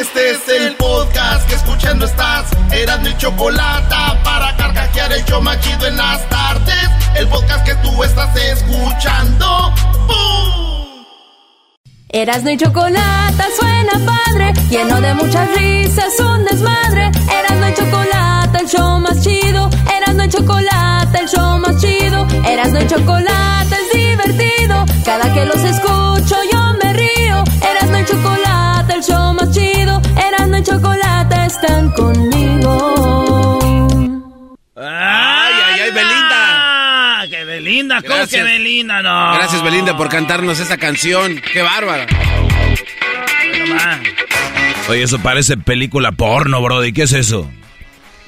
Este es el podcast que escuchando estás. Eran mi chocolate para carcajear el yo machido en las tardes. El podcast que tú estás escuchando. ¡Bum! Erasno y chocolate suena padre, lleno de muchas risas, un desmadre. Erasno y chocolate, el show más chido. Erasno y chocolate, el show más chido. Erasno y chocolate es divertido. Cada que los escucho yo están conmigo. ¡Ay, ay, ay, Belinda! ¡Qué Belinda! ¿Cómo Gracias. que Belinda? No. Gracias, Belinda, por cantarnos esta canción. ¡Qué bárbara! Oye, eso parece película porno, Brody. ¿Qué es eso?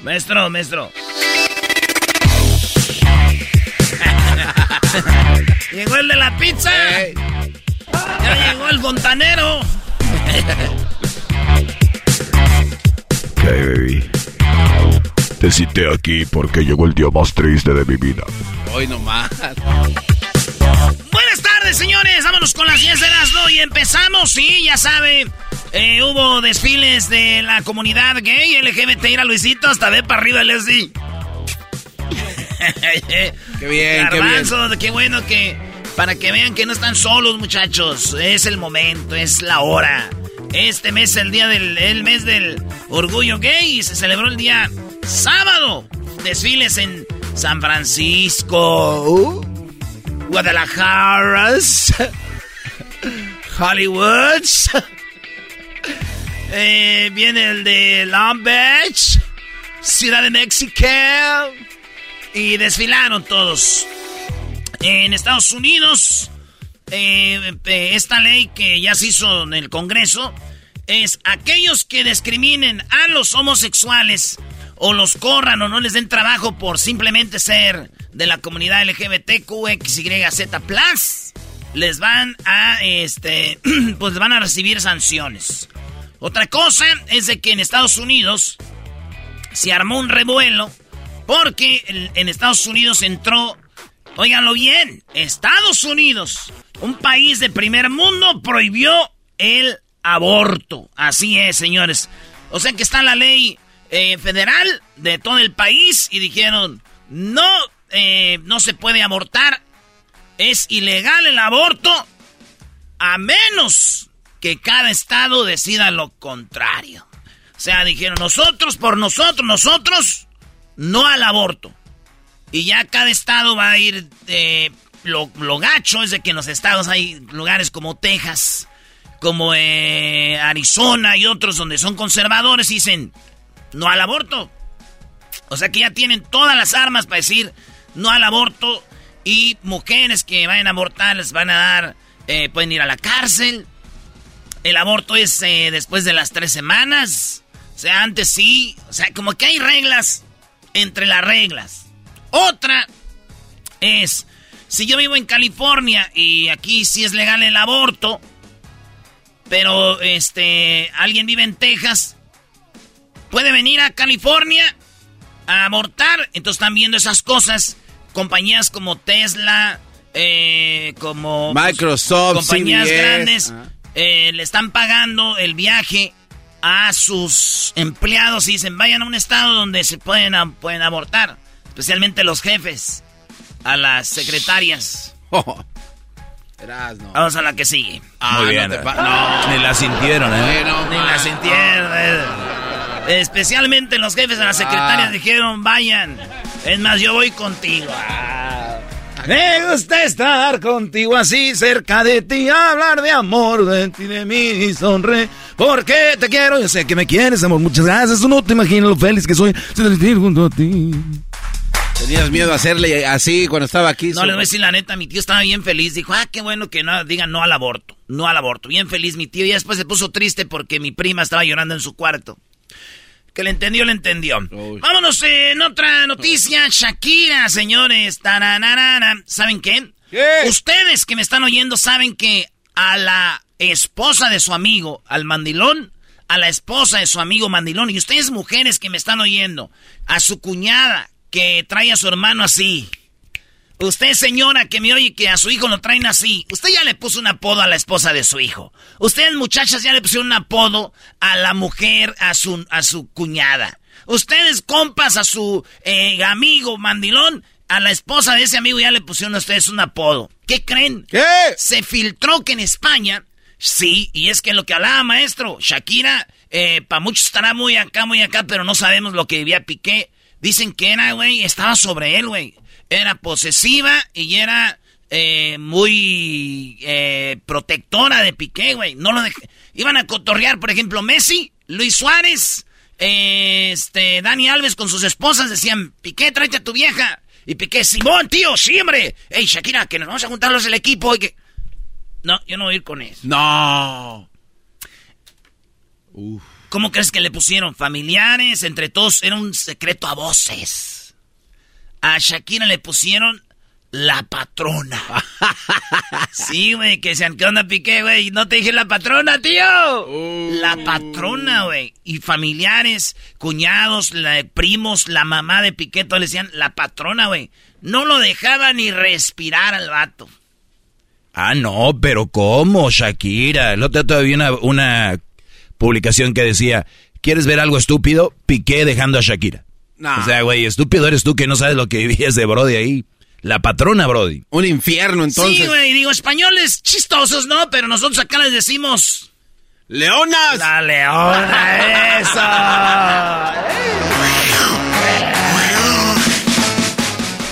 Maestro, maestro. llegó el de la pizza. Ya llegó el fontanero. Hey, baby. Te cité aquí porque llegó el día más triste de mi vida. Hoy nomás. Buenas tardes, señores. Vámonos con las 10 de las y empezamos. Sí, ya sabe. eh, hubo desfiles de la comunidad gay, LGBT, ir a Luisito hasta ver para arriba el así. Qué bien, qué bien. Qué bueno que. Para que vean que no están solos, muchachos. Es el momento, es la hora. Este mes es el día del el mes del orgullo gay y se celebró el día sábado. Desfiles en San Francisco, Guadalajara, Hollywood. Eh, viene el de Long Beach, Ciudad de México. Y desfilaron todos. En Estados Unidos, eh, eh, esta ley que ya se hizo en el Congreso es aquellos que discriminen a los homosexuales o los corran o no les den trabajo por simplemente ser de la comunidad LGBTQXYZ+, les van a, este, pues van a recibir sanciones. Otra cosa es de que en Estados Unidos se armó un revuelo porque en- en Estados Unidos entró, óiganlo bien, Estados Unidos, un país de primer mundo, prohibió el aborto. Así es, señores. O sea que está la ley eh, federal de todo el país y dijeron, no, eh, no se puede abortar, es ilegal el aborto, a menos que cada estado decida lo contrario. O sea, dijeron, nosotros por nosotros, nosotros, no al aborto. Y ya cada estado va a ir... eh, lo, lo gacho es de que en los estados hay lugares como Texas, como eh, Arizona y otros donde son conservadores y dicen, no al aborto. O sea que ya tienen todas las armas para decir no al aborto y mujeres que vayan a abortar les van a dar, eh, pueden ir a la cárcel. El aborto es eh, después de las tres semanas. O sea, antes sí. O sea, como que hay reglas entre las reglas. Otra es, si yo vivo en California y aquí sí es legal el aborto, pero este, alguien vive en Texas, puede venir a California a abortar. Entonces están viendo esas cosas. Compañías como Tesla, eh, como pues, Microsoft, compañías CBS. grandes, eh, le están pagando el viaje a sus empleados y dicen vayan a un estado donde se pueden, pueden abortar, especialmente los jefes, a las secretarias. Vamos a la que sigue. Ah, Muy no bien. te pa- no. Ni la sintieron, ¿eh? Bueno, Ni la sintieron. eh. Especialmente los jefes de las secretarias dijeron, vayan. Es más, yo voy contigo. Ah. Me gusta estar contigo así cerca de ti, hablar de amor, de ti, de mí y sonreír. Porque te quiero, yo sé que me quieres, amor. Muchas gracias. Tú no te imaginas lo feliz que soy de junto a ti. Tenías miedo a hacerle así cuando estaba aquí. No, le voy a decir la neta, mi tío estaba bien feliz. Dijo, ah, qué bueno que no digan no al aborto. No al aborto. Bien feliz mi tío. Y después se puso triste porque mi prima estaba llorando en su cuarto. Que le entendió, le entendió. Vámonos en otra noticia. Shakira, señores. ¿Saben qué? Ustedes que me están oyendo saben que a la esposa de su amigo, al mandilón, a la esposa de su amigo mandilón, y ustedes mujeres que me están oyendo, a su cuñada que trae a su hermano así. Usted, señora, que me oye que a su hijo lo traen así, usted ya le puso un apodo a la esposa de su hijo. Ustedes, muchachas, ya le pusieron un apodo a la mujer, a su, a su cuñada. Ustedes, compas, a su eh, amigo mandilón, a la esposa de ese amigo ya le pusieron a ustedes un apodo. ¿Qué creen? ¿Qué? Se filtró que en España, sí, y es que lo que hablaba maestro, Shakira, eh, para muchos estará muy acá, muy acá, pero no sabemos lo que vivía Piqué. Dicen que era, güey, estaba sobre él, güey era posesiva y era eh, muy eh, protectora de Piqué, güey. No lo Iban a cotorrear, por ejemplo, Messi, Luis Suárez, eh, este, Dani Alves con sus esposas decían, Piqué, tráete a tu vieja. Y Piqué, Simón, tío, siempre. Ey, Shakira, que nos vamos a juntarlos el equipo y que... No, yo no voy a ir con eso. No. ¿Cómo crees que le pusieron? Familiares, entre todos, era un secreto a voces. A Shakira le pusieron la patrona. sí, güey, que se ¿qué onda Piqué, güey? No te dije la patrona, tío. La patrona, güey. Y familiares, cuñados, primos, la mamá de Piqué, todos le decían la patrona, güey. No lo dejaba ni respirar al vato. Ah, no, pero ¿cómo, Shakira? El otro todavía una, una publicación que decía, ¿quieres ver algo estúpido? Piqué dejando a Shakira. O sea, güey, estúpido eres tú que no sabes lo que vivías de Brody ahí. La patrona, Brody. Un infierno, entonces. Sí, güey, digo, españoles chistosos, ¿no? Pero nosotros acá les decimos... ¡Leonas! La leona, eso.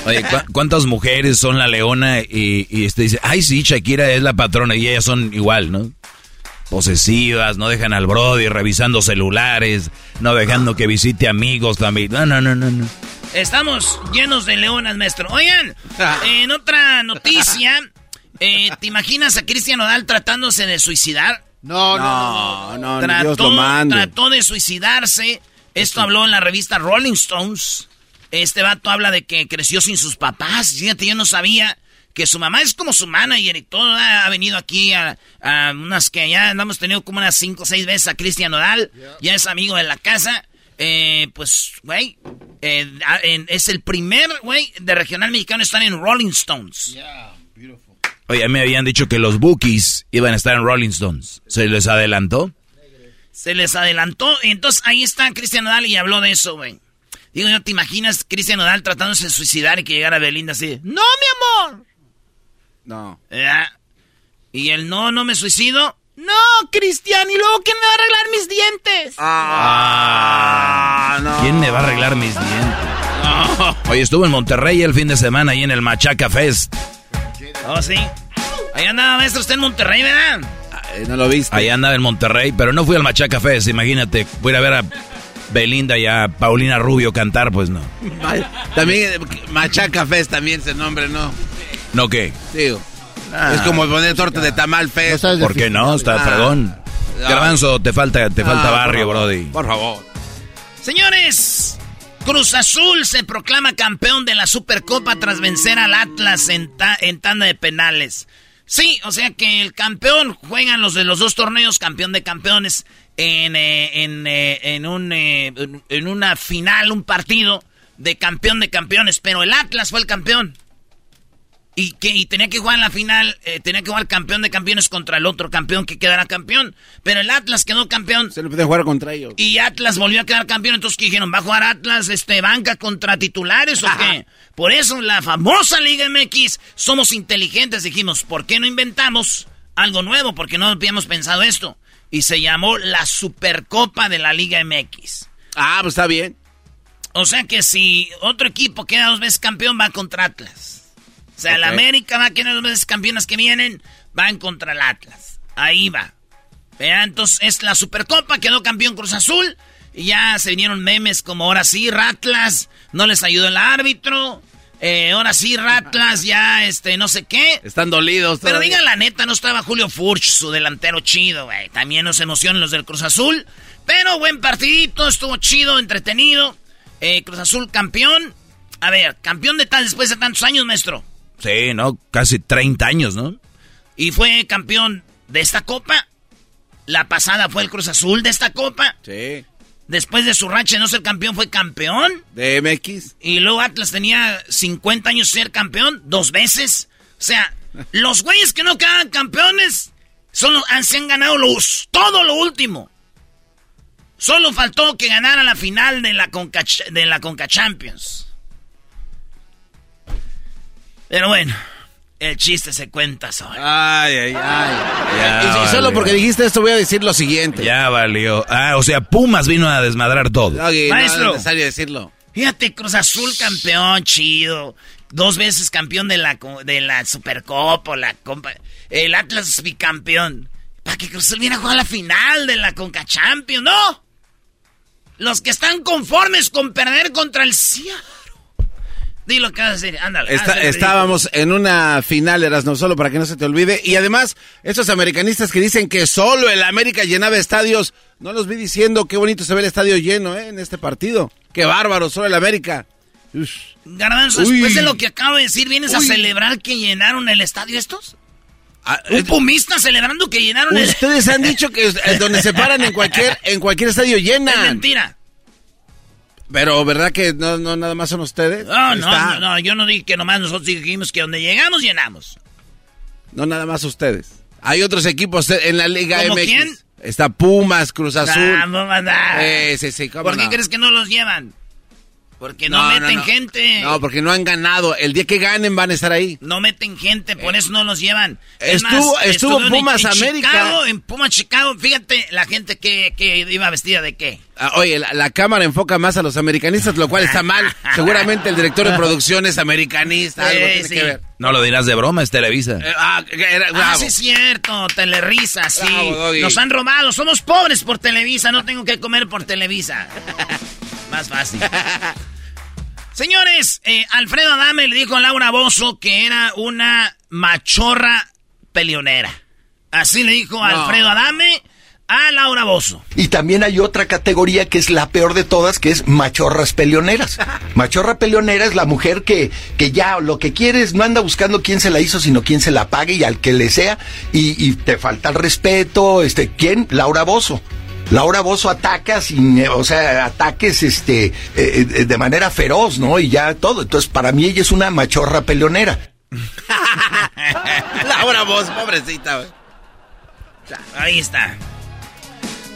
Oye, ¿cuántas mujeres son la leona y, y este dice, ay sí, Shakira es la patrona y ellas son igual, ¿no? Posesivas, no dejan al Brody revisando celulares, no dejando que visite amigos también. No, no, no, no, no. Estamos llenos de leonas, maestro. Oigan, ah. en otra noticia, eh, ¿te imaginas a Cristian Nodal tratándose de suicidar? No, no, no, no, trató, trató de suicidarse. Esto habló en la revista Rolling Stones. Este vato habla de que creció sin sus papás. Fíjate, yo no sabía que su mamá es como su manager y todo. Ha venido aquí a, unas que ya hemos tenido como unas cinco o seis veces a Cristian Nodal. Ya es amigo de la casa. Eh, pues, güey, eh, es el primer, güey, de regional mexicano estar en Rolling Stones. Oye, me habían dicho que los Bookies iban a estar en Rolling Stones. ¿Se les adelantó? Se les adelantó. Entonces ahí está Cristian Nodal y habló de eso, güey. Digo, ¿no te imaginas Cristian Nodal tratándose de suicidar y que llegara Belinda así? ¡No, mi amor! No. ¿Y el no, no me suicido? No, Cristian, ¿y luego quién me va a arreglar mis dientes? Ah, ah no. ¿Quién me va a arreglar mis dientes? Oye, estuvo en Monterrey el fin de semana ahí en el Machaca Fest. Oh, sí. Ahí andaba, maestro, usted en Monterrey, ¿verdad? no lo viste. Ahí andaba en Monterrey, pero no fui al Machaca Fest, imagínate. Voy a ver a Belinda y a Paulina Rubio cantar, pues no. También eh, Machaca Fest también ese nombre, ¿no? ¿No qué? Digo, ah. es como poner torta de tamal fest. ¿Por qué no? Está ah. fregón. Garbanzo, te falta, te falta ah, barrio, Brody. Por favor. Señores, Cruz Azul se proclama campeón de la Supercopa tras vencer al Atlas en, en tanda de penales. Sí, o sea que el campeón juegan los de los dos torneos, campeón de campeones, en, eh, en, eh, en, un, eh, en una final, un partido de campeón de campeones, pero el Atlas fue el campeón. Y, que, tenía que jugar en la final, eh, tenía que jugar campeón de campeones contra el otro campeón que quedará campeón. Pero el Atlas quedó campeón. Se le puede jugar contra ellos. Y Atlas volvió a quedar campeón. Entonces, ¿qué dijeron? ¿Va a jugar Atlas este, banca contra titulares o qué? Por eso, la famosa Liga MX, somos inteligentes. Dijimos, ¿por qué no inventamos algo nuevo? Porque no habíamos pensado esto. Y se llamó la Supercopa de la Liga MX. Ah, pues está bien. O sea que si otro equipo queda dos veces campeón, va contra Atlas. O sea, el América va a quedar dos veces campeonas que vienen, van contra el Atlas. Ahí va. Vean, entonces es la Supercopa, quedó campeón Cruz Azul. Y ya se vinieron memes como ahora sí, Ratlas, no les ayudó el árbitro. Eh, ahora sí, Ratlas, ya, este, no sé qué. Están dolidos. Pero digan la neta, no estaba Julio Furch, su delantero chido, güey. También nos emocionan los del Cruz Azul. Pero buen partidito, estuvo chido, entretenido. Eh, Cruz Azul campeón. A ver, campeón de tal después de tantos años, maestro. Sí, ¿no? Casi 30 años, ¿no? Y fue campeón de esta copa. La pasada fue el Cruz Azul de esta copa. Sí. Después de su racha de no ser campeón, fue campeón. De MX. Y luego Atlas tenía 50 años ser campeón, dos veces. O sea, los güeyes que no quedan campeones son los, han, se han ganado los, todo lo último. Solo faltó que ganara la final de la Conca, de la Conca Champions. Pero bueno, el chiste se cuenta solo. Ay, ay, ay. y, solo porque dijiste esto voy a decir lo siguiente. Ya valió. Ah, o sea, Pumas vino a desmadrar todo. Maestro. No es necesario decirlo. Fíjate, Cruz Azul campeón, chido. Dos veces campeón de la, de la Supercopa, la compa, el Atlas bicampeón. Para que Cruz Azul viene a jugar la final de la Conca Champions, ¿no? Los que están conformes con perder contra el Seattle. Dilo que vas a decir, ándale. estábamos en una final, eras no solo para que no se te olvide. Y además, esos americanistas que dicen que solo el América llenaba estadios, no los vi diciendo qué bonito se ve el estadio lleno ¿eh? en este partido. Qué bárbaro, solo el América. Garbanzo, después de lo que acabo de decir, ¿vienes a celebrar que llenaron el estadio estos? Ah, ¿Un pumista celebrando que llenaron el Ustedes han dicho que donde se paran en cualquier, en cualquier estadio llenan. Es mentira. Pero, ¿verdad que no, no nada más son ustedes? No, no, no, yo no dije que nomás nosotros dijimos que donde llegamos, llenamos. No nada más ustedes. Hay otros equipos en la Liga ¿Cómo MX. quién? Está Pumas, Cruz Azul. Ah, eh, sí, sí, ¿Por qué crees que no los llevan? Porque no, meten gente. No, porque no han ganado. El día que ganen van a estar ahí. No meten gente, por eso no los llevan. estuvo estuvo Pumas América. Chicago, en Pumas Chicago, fíjate la gente que, que iba vestida de qué. Ah, oye, la, cámara enfoca más a los americanistas, lo cual está mal. Seguramente el director de producción es americanista, algo tiene que ver. No lo dirás de broma, es Televisa. Eh, ah, ah sí es cierto, Telerisa, sí. Nos han robado, somos pobres por Televisa, no tengo que comer por Televisa. más fácil. Señores, eh, Alfredo Adame le dijo a Laura Bozo que era una machorra peleonera. Así le dijo Alfredo Adame a Laura Bozo. Y también hay otra categoría que es la peor de todas, que es machorras peleoneras. Machorra peleonera es la mujer que, que ya lo que quiere es no anda buscando quién se la hizo, sino quién se la pague y al que le sea. Y, y te falta el respeto. Este, ¿Quién? Laura Bozo. Laura Bozo ataca sin, eh, o sea, ataques este, eh, eh, de manera feroz, ¿no? Y ya todo. Entonces, para mí ella es una machorra peleonera. Laura Bozo, pobrecita, güey. Ahí está.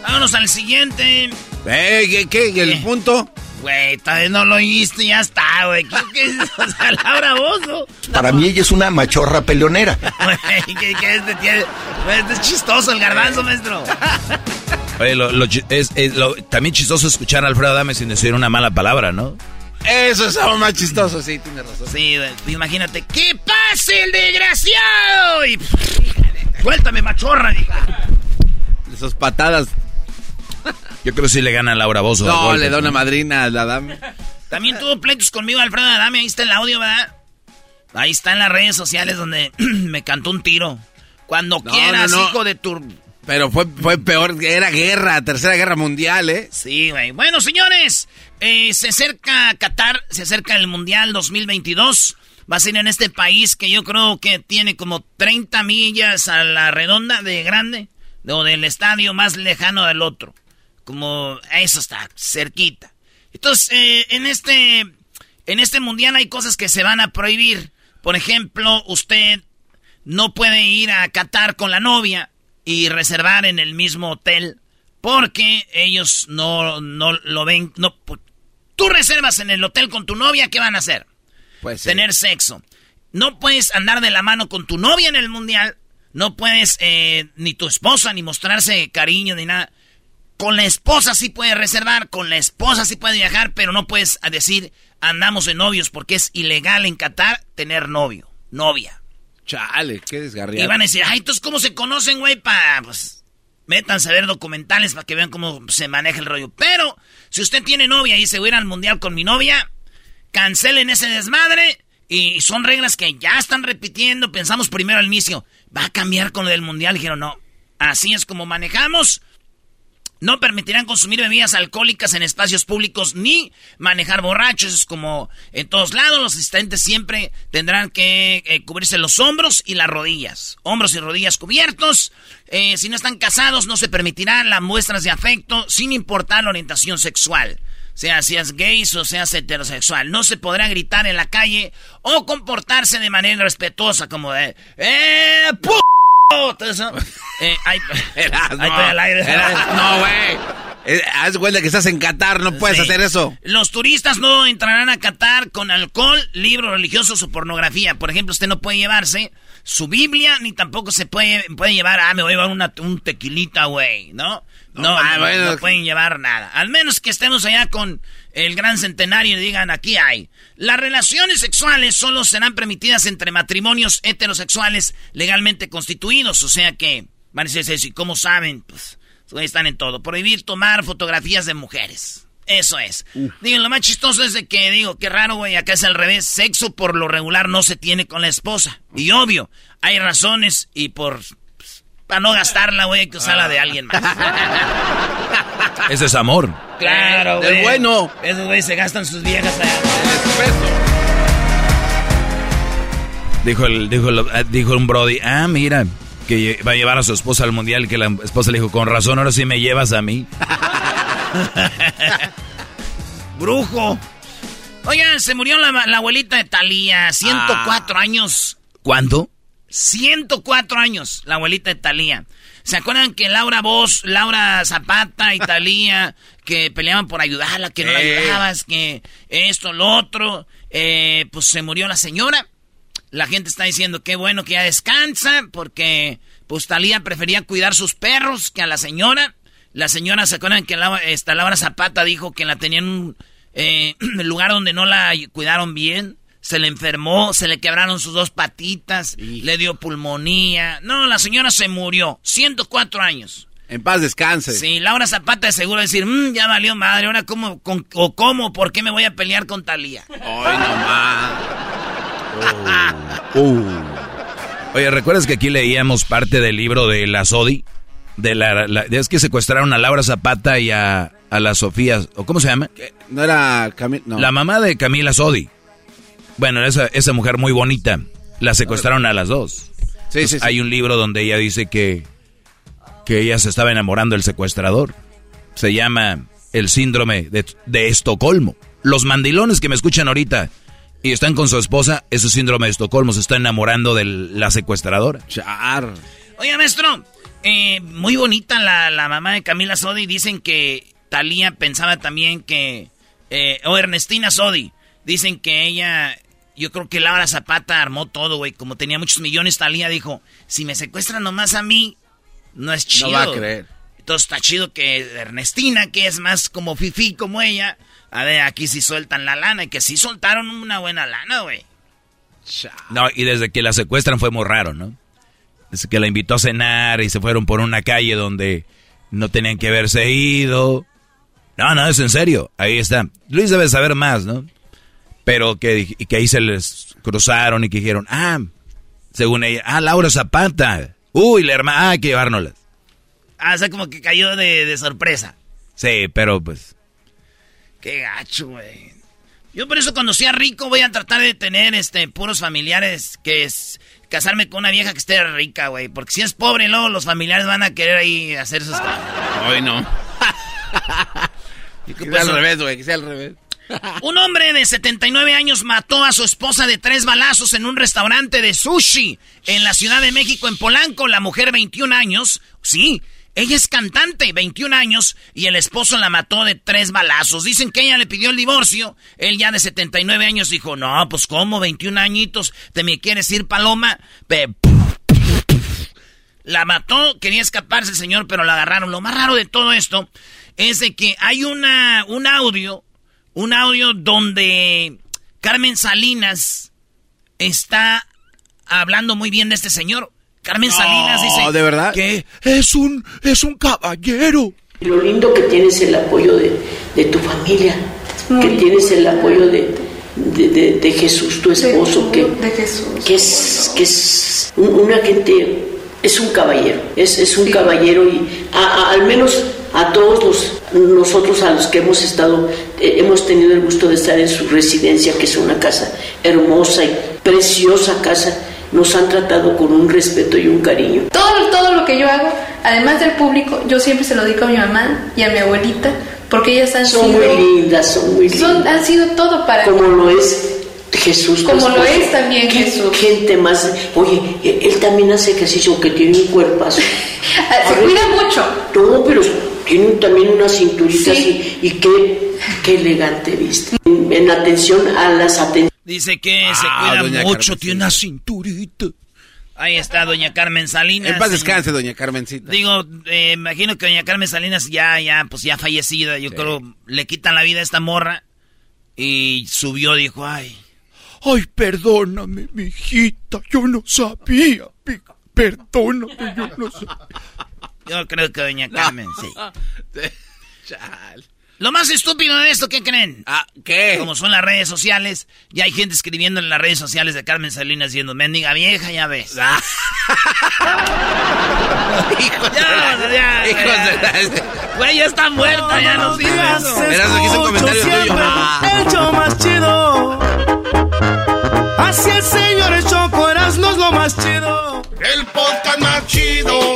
Vámonos al siguiente. ¿qué, qué? ¿Y el punto? Güey, todavía no lo oíste, ya está, güey. ¿Qué, qué o sea, Laura Bozo? Para mí ella es una machorra peleonera. Güey, ¿qué, qué este tiene? Este es chistoso el garbanzo, maestro. Oye, lo, es, también chistoso escuchar a Alfredo Adame sin decir una mala palabra, ¿no? Eso es aún más chistoso, sí, tiene razón. Sí, imagínate, ¡que pase el desgraciado! Y, suéltame, machorra, hija. Esas patadas. Yo creo que sí le gana a Laura Bozo. No, le da una madrina a la dama. También tuvo pleitos conmigo Alfredo Adame, ahí está el audio, ¿verdad? Ahí está en las redes sociales donde me cantó un tiro. Cuando quieras, hijo de tu pero fue, fue peor, era guerra, tercera guerra mundial, ¿eh? Sí, güey. Bueno, señores, eh, se acerca Qatar, se acerca el Mundial 2022. Va a ser en este país que yo creo que tiene como 30 millas a la redonda de grande, o del estadio más lejano del otro. Como eso está, cerquita. Entonces, eh, en este, en este mundial hay cosas que se van a prohibir. Por ejemplo, usted no puede ir a Qatar con la novia y reservar en el mismo hotel porque ellos no, no lo ven. No, tú reservas en el hotel con tu novia, ¿qué van a hacer? Pues Tener sexo. No puedes andar de la mano con tu novia en el mundial. No puedes, eh, ni tu esposa, ni mostrarse cariño, ni nada. Con la esposa sí puedes reservar, con la esposa sí puedes viajar, pero no puedes decir andamos de novios porque es ilegal en Qatar tener novio, novia. Chale, qué desgarriado. Y van a decir, ay, entonces cómo se conocen, güey, para pues métanse a ver documentales para que vean cómo se maneja el rollo. Pero si usted tiene novia y se va a ir al mundial con mi novia, cancelen ese desmadre y son reglas que ya están repitiendo. Pensamos primero al inicio, va a cambiar con lo del mundial. Dijeron, no, así es como manejamos. No permitirán consumir bebidas alcohólicas en espacios públicos ni manejar borrachos. Es como en todos lados, los asistentes siempre tendrán que eh, cubrirse los hombros y las rodillas. Hombros y rodillas cubiertos. Eh, si no están casados, no se permitirán las muestras de afecto sin importar la orientación sexual. Sea seas gay o seas heterosexual. No se podrá gritar en la calle o comportarse de manera respetuosa como de... ¡Eh, eh, no, güey. Eh, haz cuenta que estás en Qatar, no puedes hacer eso. Los turistas no entrarán a Qatar con alcohol, libros religiosos o pornografía. Por ejemplo, usted no puede llevarse su Biblia, ni tampoco se puede, puede llevar, ah, me voy a llevar una, un tequilita, güey, ¿no? No, ah, no, pueden llevar nada. Al menos que estemos allá con el gran centenario y digan, aquí hay. Las relaciones sexuales solo serán permitidas entre matrimonios heterosexuales legalmente constituidos. O sea que, van a decir, ¿y cómo saben? Pues, están en todo. Prohibir tomar fotografías de mujeres. Eso es. Digo, lo más chistoso es de que, digo, qué raro, güey, acá es al revés. Sexo por lo regular no se tiene con la esposa. Y obvio, hay razones y por para no gastarla, güey, que usarla de alguien más. Ese es amor. Claro, güey. Es bueno. Esos güey se gastan sus viejas allá. Dijo, el, dijo, ah, dijo un Brody, ah, mira, que va a llevar a su esposa al mundial, que la esposa le dijo, con razón, ahora sí me llevas a mí. Brujo. Oigan, se murió la, abuelita de Talía, 104 ah. años. ¿Cuánto? 104 años, la abuelita de Talía. ¿Se acuerdan que Laura Vos, Laura Zapata y Talía, que peleaban por ayudarla, que no la ayudabas, que esto, lo otro? Eh, pues se murió la señora. La gente está diciendo que bueno que ya descansa, porque pues Talía prefería cuidar sus perros que a la señora. La señora, ¿se acuerdan que esta Laura Zapata dijo que la tenían en un eh, lugar donde no la cuidaron bien? Se le enfermó, se le quebraron sus dos patitas, le dio pulmonía. No, la señora se murió, 104 años. En paz descanse. Sí, Laura Zapata de seguro decir, mmm, ya valió madre, ahora cómo, o cómo, por qué me voy a pelear con Talía. Ay, nomás. Oh. Uh. Oye, ¿recuerdas que aquí leíamos parte del libro de la Sodi? De la, es que secuestraron a Laura Zapata y a, a la Sofía, ¿o cómo se llama? No era Camila, no. La mamá de Camila Sodi. Bueno, esa, esa mujer muy bonita, la secuestraron a las dos. Sí, sí, Hay un libro donde ella dice que, que ella se estaba enamorando del secuestrador. Se llama El síndrome de, de Estocolmo. Los mandilones que me escuchan ahorita y están con su esposa, ese síndrome de Estocolmo, se está enamorando de la secuestradora. Char. Oye, maestro, eh, muy bonita la, la, mamá de Camila Sodi. Dicen que Talía pensaba también que... Eh, o Ernestina Sodi. Dicen que ella yo creo que Laura Zapata armó todo, güey. Como tenía muchos millones, Talía dijo, si me secuestran nomás a mí, no es chido. No va a creer. Entonces está chido que Ernestina, que es más como Fifi como ella, a ver, aquí sí sueltan la lana y que sí soltaron una buena lana, güey. No, y desde que la secuestran fue muy raro, ¿no? Desde que la invitó a cenar y se fueron por una calle donde no tenían que haberse ido. No, no, es en serio. Ahí está. Luis debe saber más, ¿no? Pero que, que ahí se les cruzaron y que dijeron, ah, según ella, ah, Laura Zapata. Uy, la hermana, ah, hay que llevárnoslas. Ah, o sea, como que cayó de, sorpresa. Sí, pero pues. Qué gacho, güey. Yo por eso cuando sea rico voy a tratar de tener este puros familiares que es casarme con una vieja que esté rica, güey. Porque si es pobre, luego los familiares van a querer ahí hacer sus cosas. Hoy no. que sea al revés, güey, que sea al revés. Un hombre de 79 años mató a su esposa de tres balazos en un restaurante de sushi en la Ciudad de México, en Polanco. La mujer, 21 años, sí, ella es cantante, 21 años, y el esposo la mató de tres balazos. Dicen que ella le pidió el divorcio. Él ya de 79 años dijo, no, pues ¿cómo? 21 añitos, ¿te me quieres ir, Paloma? La mató, quería escaparse el señor, pero la agarraron. Lo más raro de todo esto es de que hay una, un audio, un audio donde Carmen Salinas está hablando muy bien de este señor. Carmen Salinas dice ¿de verdad? que es un, es un caballero. Lo lindo que tienes el apoyo de, de tu familia, que tienes el apoyo de, de, de Jesús, tu esposo, que, que es, que es una gente, es un caballero, es, es un caballero y al menos a todos los, nosotros a los que hemos estado, eh, hemos tenido el gusto de estar en su residencia, que es una casa hermosa y preciosa casa, nos han tratado con un respeto y un cariño. Todo, todo lo que yo hago, además del público, yo siempre se lo digo a mi mamá y a mi abuelita, porque ellas han son sido... muy lindas, son muy lindas. Son, han sido todo para Como lo es Jesús. Como lo es también Jesús. Gente más... Oye, él también hace ejercicio, que tiene un cuerpazo. se cuida mucho. No, pero tiene también una cinturita así. Y qué, qué elegante viste. En, en atención a las atenciones. Dice que se Ah, cuida doña mucho, tiene una cinturita. Ahí está doña Carmen Salinas. En paz descanse, doña Carmencita. Digo, eh, imagino que doña Carmen Salinas ya, ya, pues ya fallecida. Yo creo le quitan la vida a esta morra. Y subió, dijo, ay. Ay, perdóname, mijita, yo no sabía. Perdóname, yo no sabía. Yo creo que doña Carmen, sí. Lo más estúpido de esto, ¿qué creen? Ah, ¿qué? Como son las redes sociales, ya hay gente escribiendo en las redes sociales de Carmen Salinas diciendo, mendiga vieja, ya ves. Ah. Hijos de Ya, la- ya, hijos ya. de la- Güey, ya está muerta, ya no sirve eso. Verás, aquí es un comentario tuyo. Ah. El show más chido. Así el señor el Choco Erasmo es lo más chido. El podcast más chido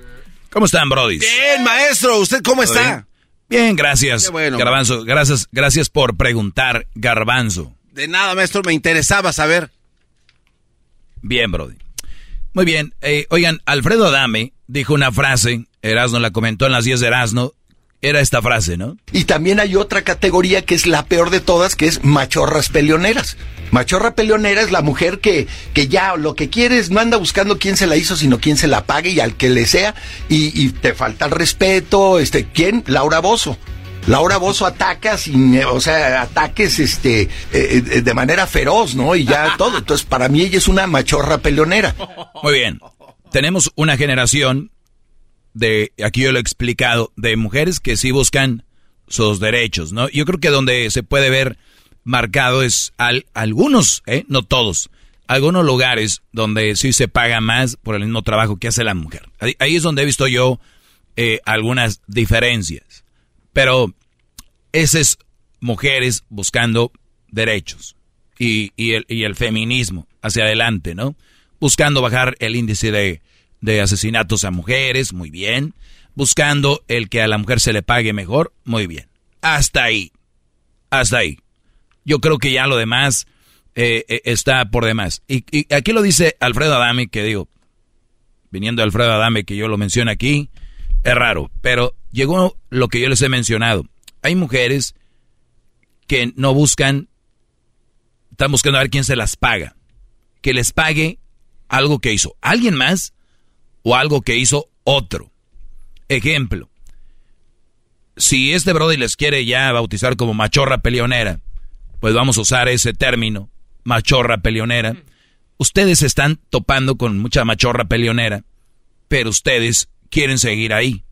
¿Cómo están, Brody? Bien, maestro. ¿Usted cómo está? Bien, gracias. Qué bueno. Garbanzo, gracias, gracias por preguntar, Garbanzo. De nada, maestro. Me interesaba saber. Bien, Brody. Muy bien. Eh, oigan, Alfredo Adame dijo una frase, Erasno la comentó en las 10 de Erasno. Era esta frase, ¿no? Y también hay otra categoría que es la peor de todas, que es machorras peleoneras. Machorra peleonera es la mujer que, que ya lo que quiere es no anda buscando quién se la hizo, sino quién se la pague y al que le sea. Y, y te falta el respeto. Este, ¿Quién? Laura Bozo. Laura Bozo ataca sin, o sea, ataques este, eh, eh, de manera feroz, ¿no? Y ya todo. Entonces, para mí ella es una machorra peleonera. Muy bien. Tenemos una generación de, aquí yo lo he explicado, de mujeres que sí buscan sus derechos, ¿no? Yo creo que donde se puede ver marcado es al, algunos, ¿eh? No todos. Algunos lugares donde sí se paga más por el mismo trabajo que hace la mujer. Ahí, es donde he visto yo eh, algunas diferencias. Pero esas mujeres buscando derechos y, el, y el feminismo hacia adelante, ¿no? Buscando bajar el índice de, de asesinatos a mujeres, muy bien. Buscando el que a la mujer se le pague mejor, muy bien. Hasta ahí. Hasta ahí. Yo creo que ya lo demás eh, eh, está por demás. Y, y, aquí lo dice Alfredo Adame, que digo, viniendo de Alfredo Adame, que yo lo menciono aquí, es raro. Pero llegó lo que yo les he mencionado. Hay mujeres que no buscan, están buscando a ver quién se las paga. Que les pague algo que hizo alguien más o algo que hizo otro. Ejemplo, si este Brody les quiere ya bautizar como machorra peleonera, pues vamos a usar ese término, machorra peleonera. Ustedes están topando con mucha machorra peleonera, pero ustedes quieren seguir ahí.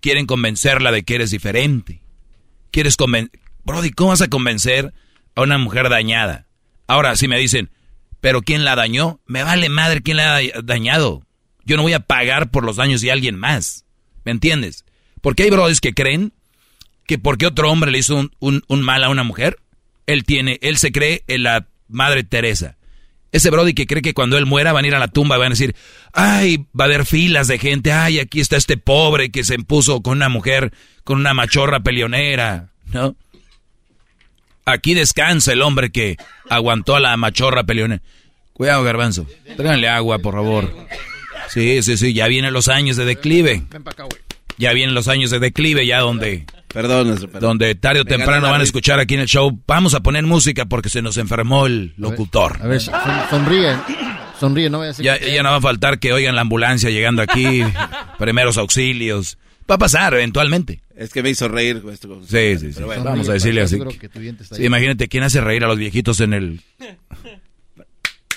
Quieren convencerla de que eres diferente. Quieres convencer... Brody, ¿cómo vas a convencer a una mujer dañada? Ahora, si me dicen, pero ¿quién la dañó? Me vale madre quién la ha dañado. Yo no voy a pagar por los daños de alguien más. ¿Me entiendes? Porque hay brodis que creen que porque otro hombre le hizo un, mal a una mujer, él tiene, él se cree en la Madre Teresa. Ese Brody que cree que cuando él muera van a ir a la tumba y van a decir, ay, va a haber filas de gente, ay, aquí está este pobre que se impuso con una mujer, con una machorra peleonera, ¿no? Aquí descansa el hombre que aguantó a la machorra peleonera. Cuidado, garbanzo. Tráiganle agua, por favor. Sí, sí, sí, ya vienen los años de declive. Ya vienen los años de declive, ya donde Perdón, Donde tarde o temprano van a escuchar aquí en el show. Vamos a poner música porque se nos enfermó el locutor. A ver, sonríe. Sonríe, no voy a ya, ya no va a faltar que oigan la ambulancia llegando aquí, primeros auxilios. Va a pasar eventualmente. Es que me hizo reír. sí, sí, sí. Vamos a decirle así. imagínate quién hace reír a los viejitos en el...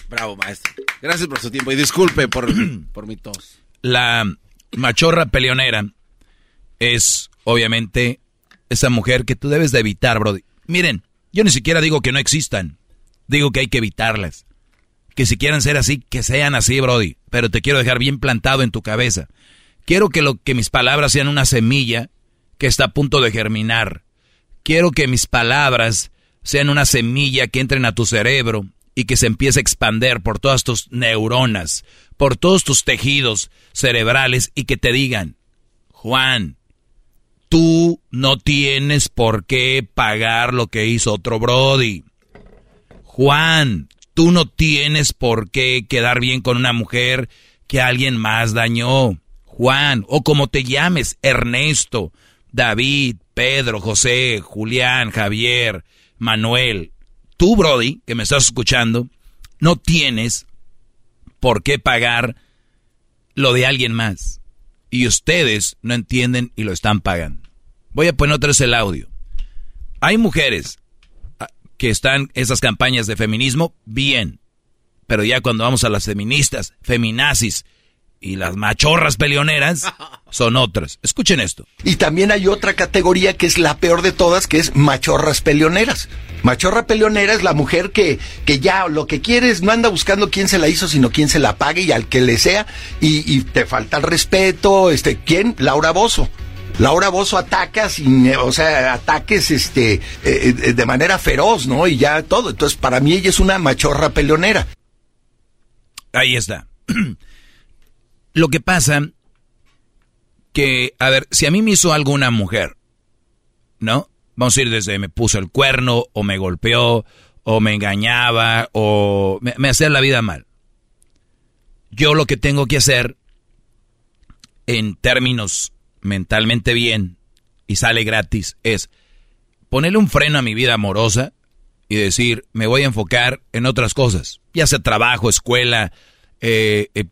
Bravo, maestro. Gracias por su tiempo y disculpe por, por mi tos. La machorra peleonera es, obviamente, esa mujer que tú debes de evitar, Brody. Miren, yo ni siquiera digo que no existan. Digo que hay que evitarlas. Que si quieren ser así, que sean así, Brody. Pero te quiero dejar bien plantado en tu cabeza. Quiero que, mis palabras sean una semilla que está a punto de germinar. Quiero que mis palabras sean una semilla que entren a tu cerebro y que se empiece a expander por todas tus neuronas, por todos tus tejidos cerebrales y que te digan, Juan, Tú no tienes por qué pagar lo que hizo otro Brody. Juan, tú no tienes por qué quedar bien con una mujer que alguien más dañó. Juan, o como te llames, Ernesto, David, Pedro, José, Julián, Javier, Manuel. Tú, Brody, que me estás escuchando, no tienes por qué pagar lo de alguien más y ustedes no entienden y lo están pagando. Voy a poner otra vez el audio. Hay mujeres ah, que están esas campañas de feminismo, bien. Pero ya cuando vamos a las feministas, feminazis y las machorras peleoneras, son otras. Escuchen esto. Y también hay otra categoría que es la peor de todas, que es machorras peleoneras. Machorra peleonera es la mujer que, que ya lo que quieres no anda buscando quién se la hizo, sino quién se la pague y al que le sea. Y, te falta el respeto. Este, ¿Quién? Laura Bozo. Laura Bozo ataca sin, o sea, ataques este, eh, eh, de manera feroz, ¿no? Y ya todo. Entonces, para mí ella es una machorra peleonera. Ahí está. Lo que pasa que, a ver, si a mí me hizo alguna mujer, ¿no? Vamos a ir desde me puso el cuerno, o me golpeó, o me engañaba, o me, hacía la vida mal. Yo lo que tengo que hacer, en términos mentalmente bien, y sale gratis, es ponerle un freno a mi vida amorosa y decir, me voy a enfocar en otras cosas, ya sea trabajo, escuela, eh, eh,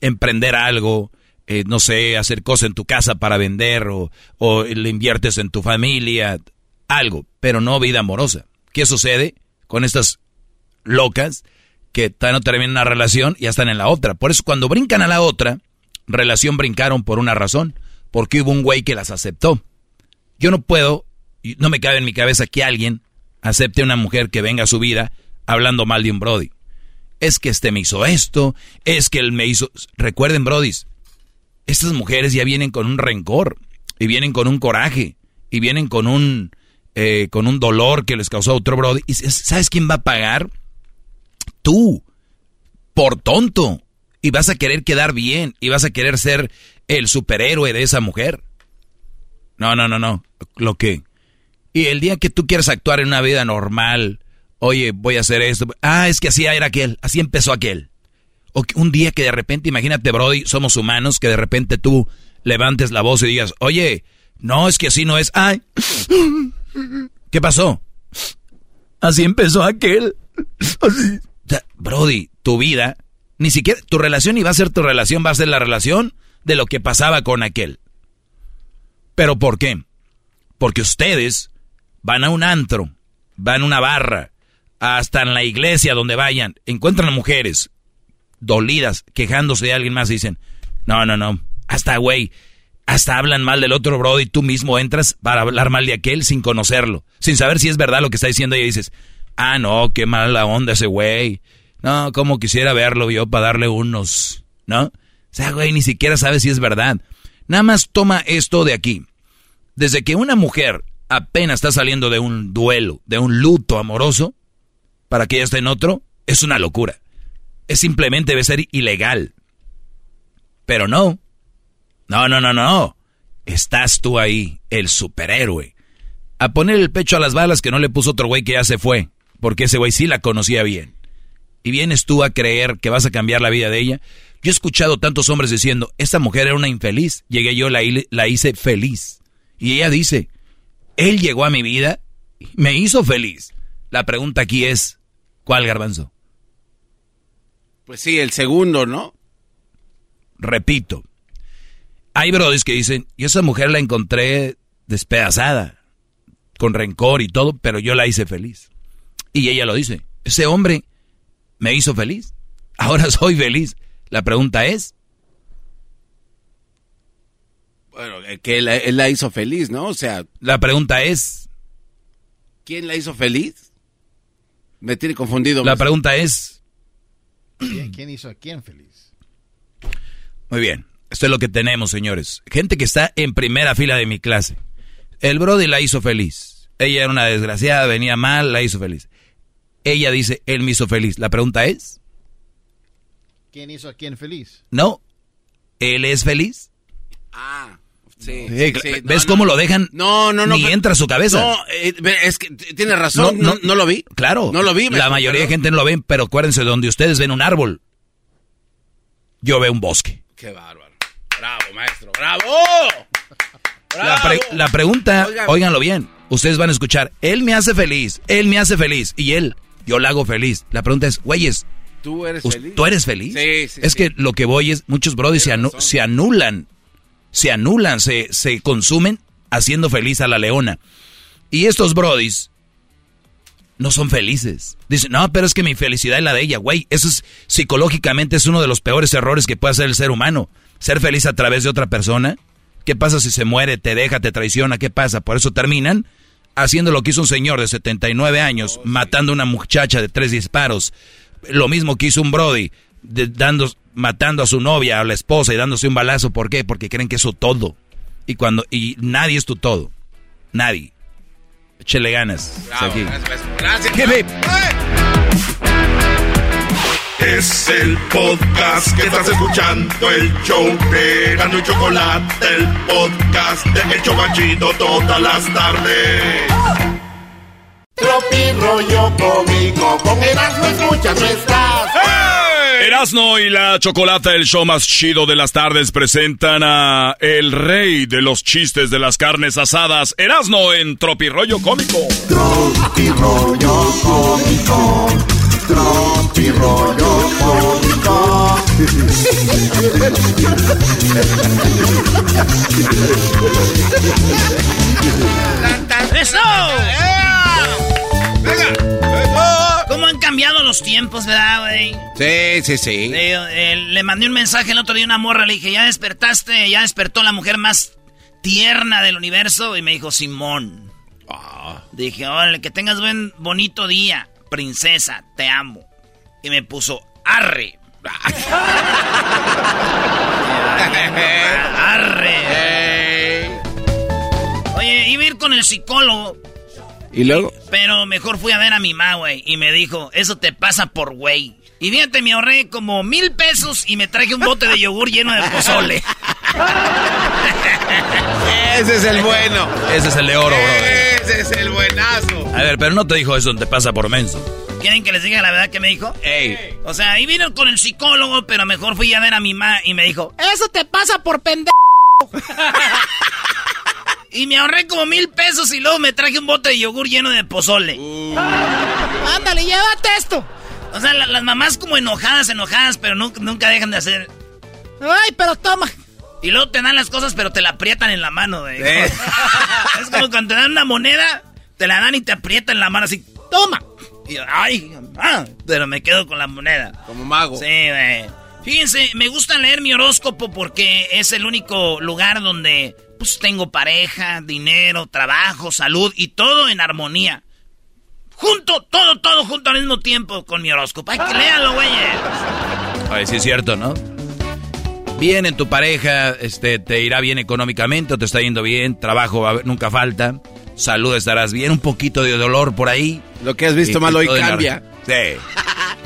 emprender algo, eh, no sé, hacer cosas en tu casa para vender o, o le inviertes en tu familia, algo, pero no vida amorosa. ¿Qué sucede con estas locas que no terminan una relación y ya están en la otra? Por eso cuando brincan a la otra, relación brincaron por una razón, porque hubo un güey que las aceptó. Yo no puedo, no me cabe en mi cabeza que alguien acepte a una mujer que venga a su vida hablando mal de un Brody. Es que este me hizo esto, es que él me hizo... Recuerden, Brodis, estas mujeres ya vienen con un rencor, y vienen con un coraje, y vienen con un, eh, con un dolor que les causó otro Brody. ¿Y sabes quién va a pagar? Tú, por tonto. Y vas a querer quedar bien, y vas a querer ser el superhéroe de esa mujer. No, no, no, no. Lo que... Y el día que tú quieres actuar en una vida normal, oye, voy a hacer esto. Ah, es que así era aquel, así empezó aquel. O un día que de repente, imagínate, Brody, somos humanos, que de repente tú levantes la voz y digas, oye, no, es que así no es. Ay, ¿qué pasó? Así empezó aquel. Brody, tu vida, ni siquiera tu relación iba a ser tu relación, va a ser la relación de lo que pasaba con aquel. ¿Pero por qué? Porque ustedes van a un antro, van a una barra, hasta en la iglesia donde vayan, encuentran mujeres dolidas, quejándose de alguien más y dicen, no, no, no, hasta güey, hasta hablan mal del otro bro y tú mismo entras para hablar mal de aquel sin conocerlo, sin saber si es verdad lo que está diciendo y dices, ah, no, qué mala onda ese güey, no, como quisiera verlo yo para darle unos, ¿no? O sea, güey, ni siquiera sabes si es verdad. Nada más toma esto de aquí. Desde que una mujer apenas está saliendo de un duelo, de un luto amoroso, para que ella esté en otro, es una locura. Es simplemente debe ser ilegal. Pero no. No, no, no, no. Estás tú ahí, el superhéroe. A poner el pecho a las balas que no le puso otro güey que ya se fue. Porque ese güey sí la conocía bien. Y vienes tú a creer que vas a cambiar la vida de ella. Yo he escuchado tantos hombres diciendo, esta mujer era una infeliz. Llegué yo, la, la hice feliz. Y ella dice, él llegó a mi vida, me hizo feliz. La pregunta aquí es, ¿cuál garbanzo? Pues sí, el segundo, ¿no? Repito, hay brodis que dicen, yo esa mujer la encontré despedazada, con rencor y todo, pero yo la hice feliz. Y ella lo dice, ese hombre me hizo feliz, ahora soy feliz. La pregunta es, bueno, que él, la hizo feliz, ¿no? O sea... La pregunta es... ¿Quién la hizo feliz? Me tiene confundido. La pregunta es... ¿Quién hizo a quién feliz? Muy bien. Esto es lo que tenemos, señores. Gente que está en primera fila de mi clase. El Brody la hizo feliz. Ella era una desgraciada, venía mal, la hizo feliz. Ella dice, él me hizo feliz. La pregunta es... ¿Quién hizo a quién feliz? No. ¿Él es feliz? Ah. Sí, ¿Ves cómo lo dejan? No, no, no. Ni entra a su cabeza. No, eh, es que tiene razón. No, no, lo vi. Claro. No lo vi. La mayoría de gente no lo ven, pero acuérdense, donde ustedes ven un árbol, yo veo un bosque. Qué bárbaro. Bravo, maestro. ¡Bravo! La, pregunta, óiganlo bien. Ustedes van a escuchar, él me hace feliz, él me hace feliz. Y él, yo la hago feliz. La pregunta es, güeyes, ¿Tú eres feliz? ¿Tú eres feliz? Sí, sí. Es que lo que voy es, muchos brodis se, se anulan se anulan, se, se consumen haciendo feliz a la leona. Y estos brodis no son felices. Dicen, no, pero es que mi felicidad es la de ella, güey. Eso es psicológicamente es uno de los peores errores que puede hacer el ser humano. Ser feliz a través de otra persona. ¿Qué pasa si se muere, te deja, te traiciona? ¿Qué pasa? Por eso terminan haciendo lo que hizo un señor de 79 años, matando a una muchacha de tres disparos. Lo mismo que hizo un Brody, dando, matando a su novia, a la esposa y dándose un balazo. ¿Por qué? Porque creen que es su todo. Y cuando y nadie es tu todo. Nadie. Échele ganas. Gracias. Es el podcast que estás escuchando, el show de Gano y Chocolate, el podcast de El Chocachito todas las tardes. Tropi rollo cómico, con Erasmo escuchas no estás. Erasno y la Chocolata, el show más chido de las tardes, presentan a el rey de los chistes de las carnes asadas, Erasno en Tropirollo Cómico. Tropirollo Cómico, Tropi rollo cómico. ¡Eso! ¿Cómo han cambiado los tiempos, verdad, güey? Sí, sí, sí. Le, eh, le mandé un mensaje el otro día a una morra, le dije, ya despertaste, ya despertó la mujer más tierna del universo, y me dijo, Simón. Ah. Dije, órale, que tengas buen, bonito día, princesa, te amo. Y me puso, arre. arre. Oye, iba a ir con el psicólogo, ¿Y luego? pero mejor fui a ver a mi ma, güey. Y me dijo, eso te pasa por güey. Y fíjate, me ahorré como mil pesos y me traje un bote de yogur lleno de pozole. Ese es el bueno. Ese es el de oro, bro. Ese es el buenazo. A ver, pero no te dijo eso, te pasa por menso. ¿Quieren que les diga la verdad que me dijo? Ey. O sea, ahí vino con el psicólogo, pero mejor fui a ver a mi ma y me dijo, eso te pasa por pendejo. y me ahorré como mil pesos y luego me traje un bote de yogur lleno de pozole. Ándale, llévate esto. O sea, la- las mamás como enojadas, enojadas, pero nu- nunca dejan de hacer. Ay, pero toma. Y luego te dan las cosas, pero te la aprietan en la mano, güey. es como cuando te dan una moneda, te la dan y te aprietan la mano así. Toma. Y yo, ay, ah, pero me quedo con la moneda. Como mago. Sí, güey. Fíjense, me gusta leer mi horóscopo porque es el único lugar donde pues tengo pareja, dinero, trabajo, salud y todo en armonía. Junto, todo, todo junto al mismo tiempo con mi horóscopo. Ay, que léalo, güey. Ay, sí es cierto, ¿no? Bien en tu pareja, este, te irá bien económicamente, o te está yendo bien, trabajo va nunca falta, salud estarás bien, un poquito de dolor por ahí. Lo que has visto Y- mal y hoy cambia. Sí.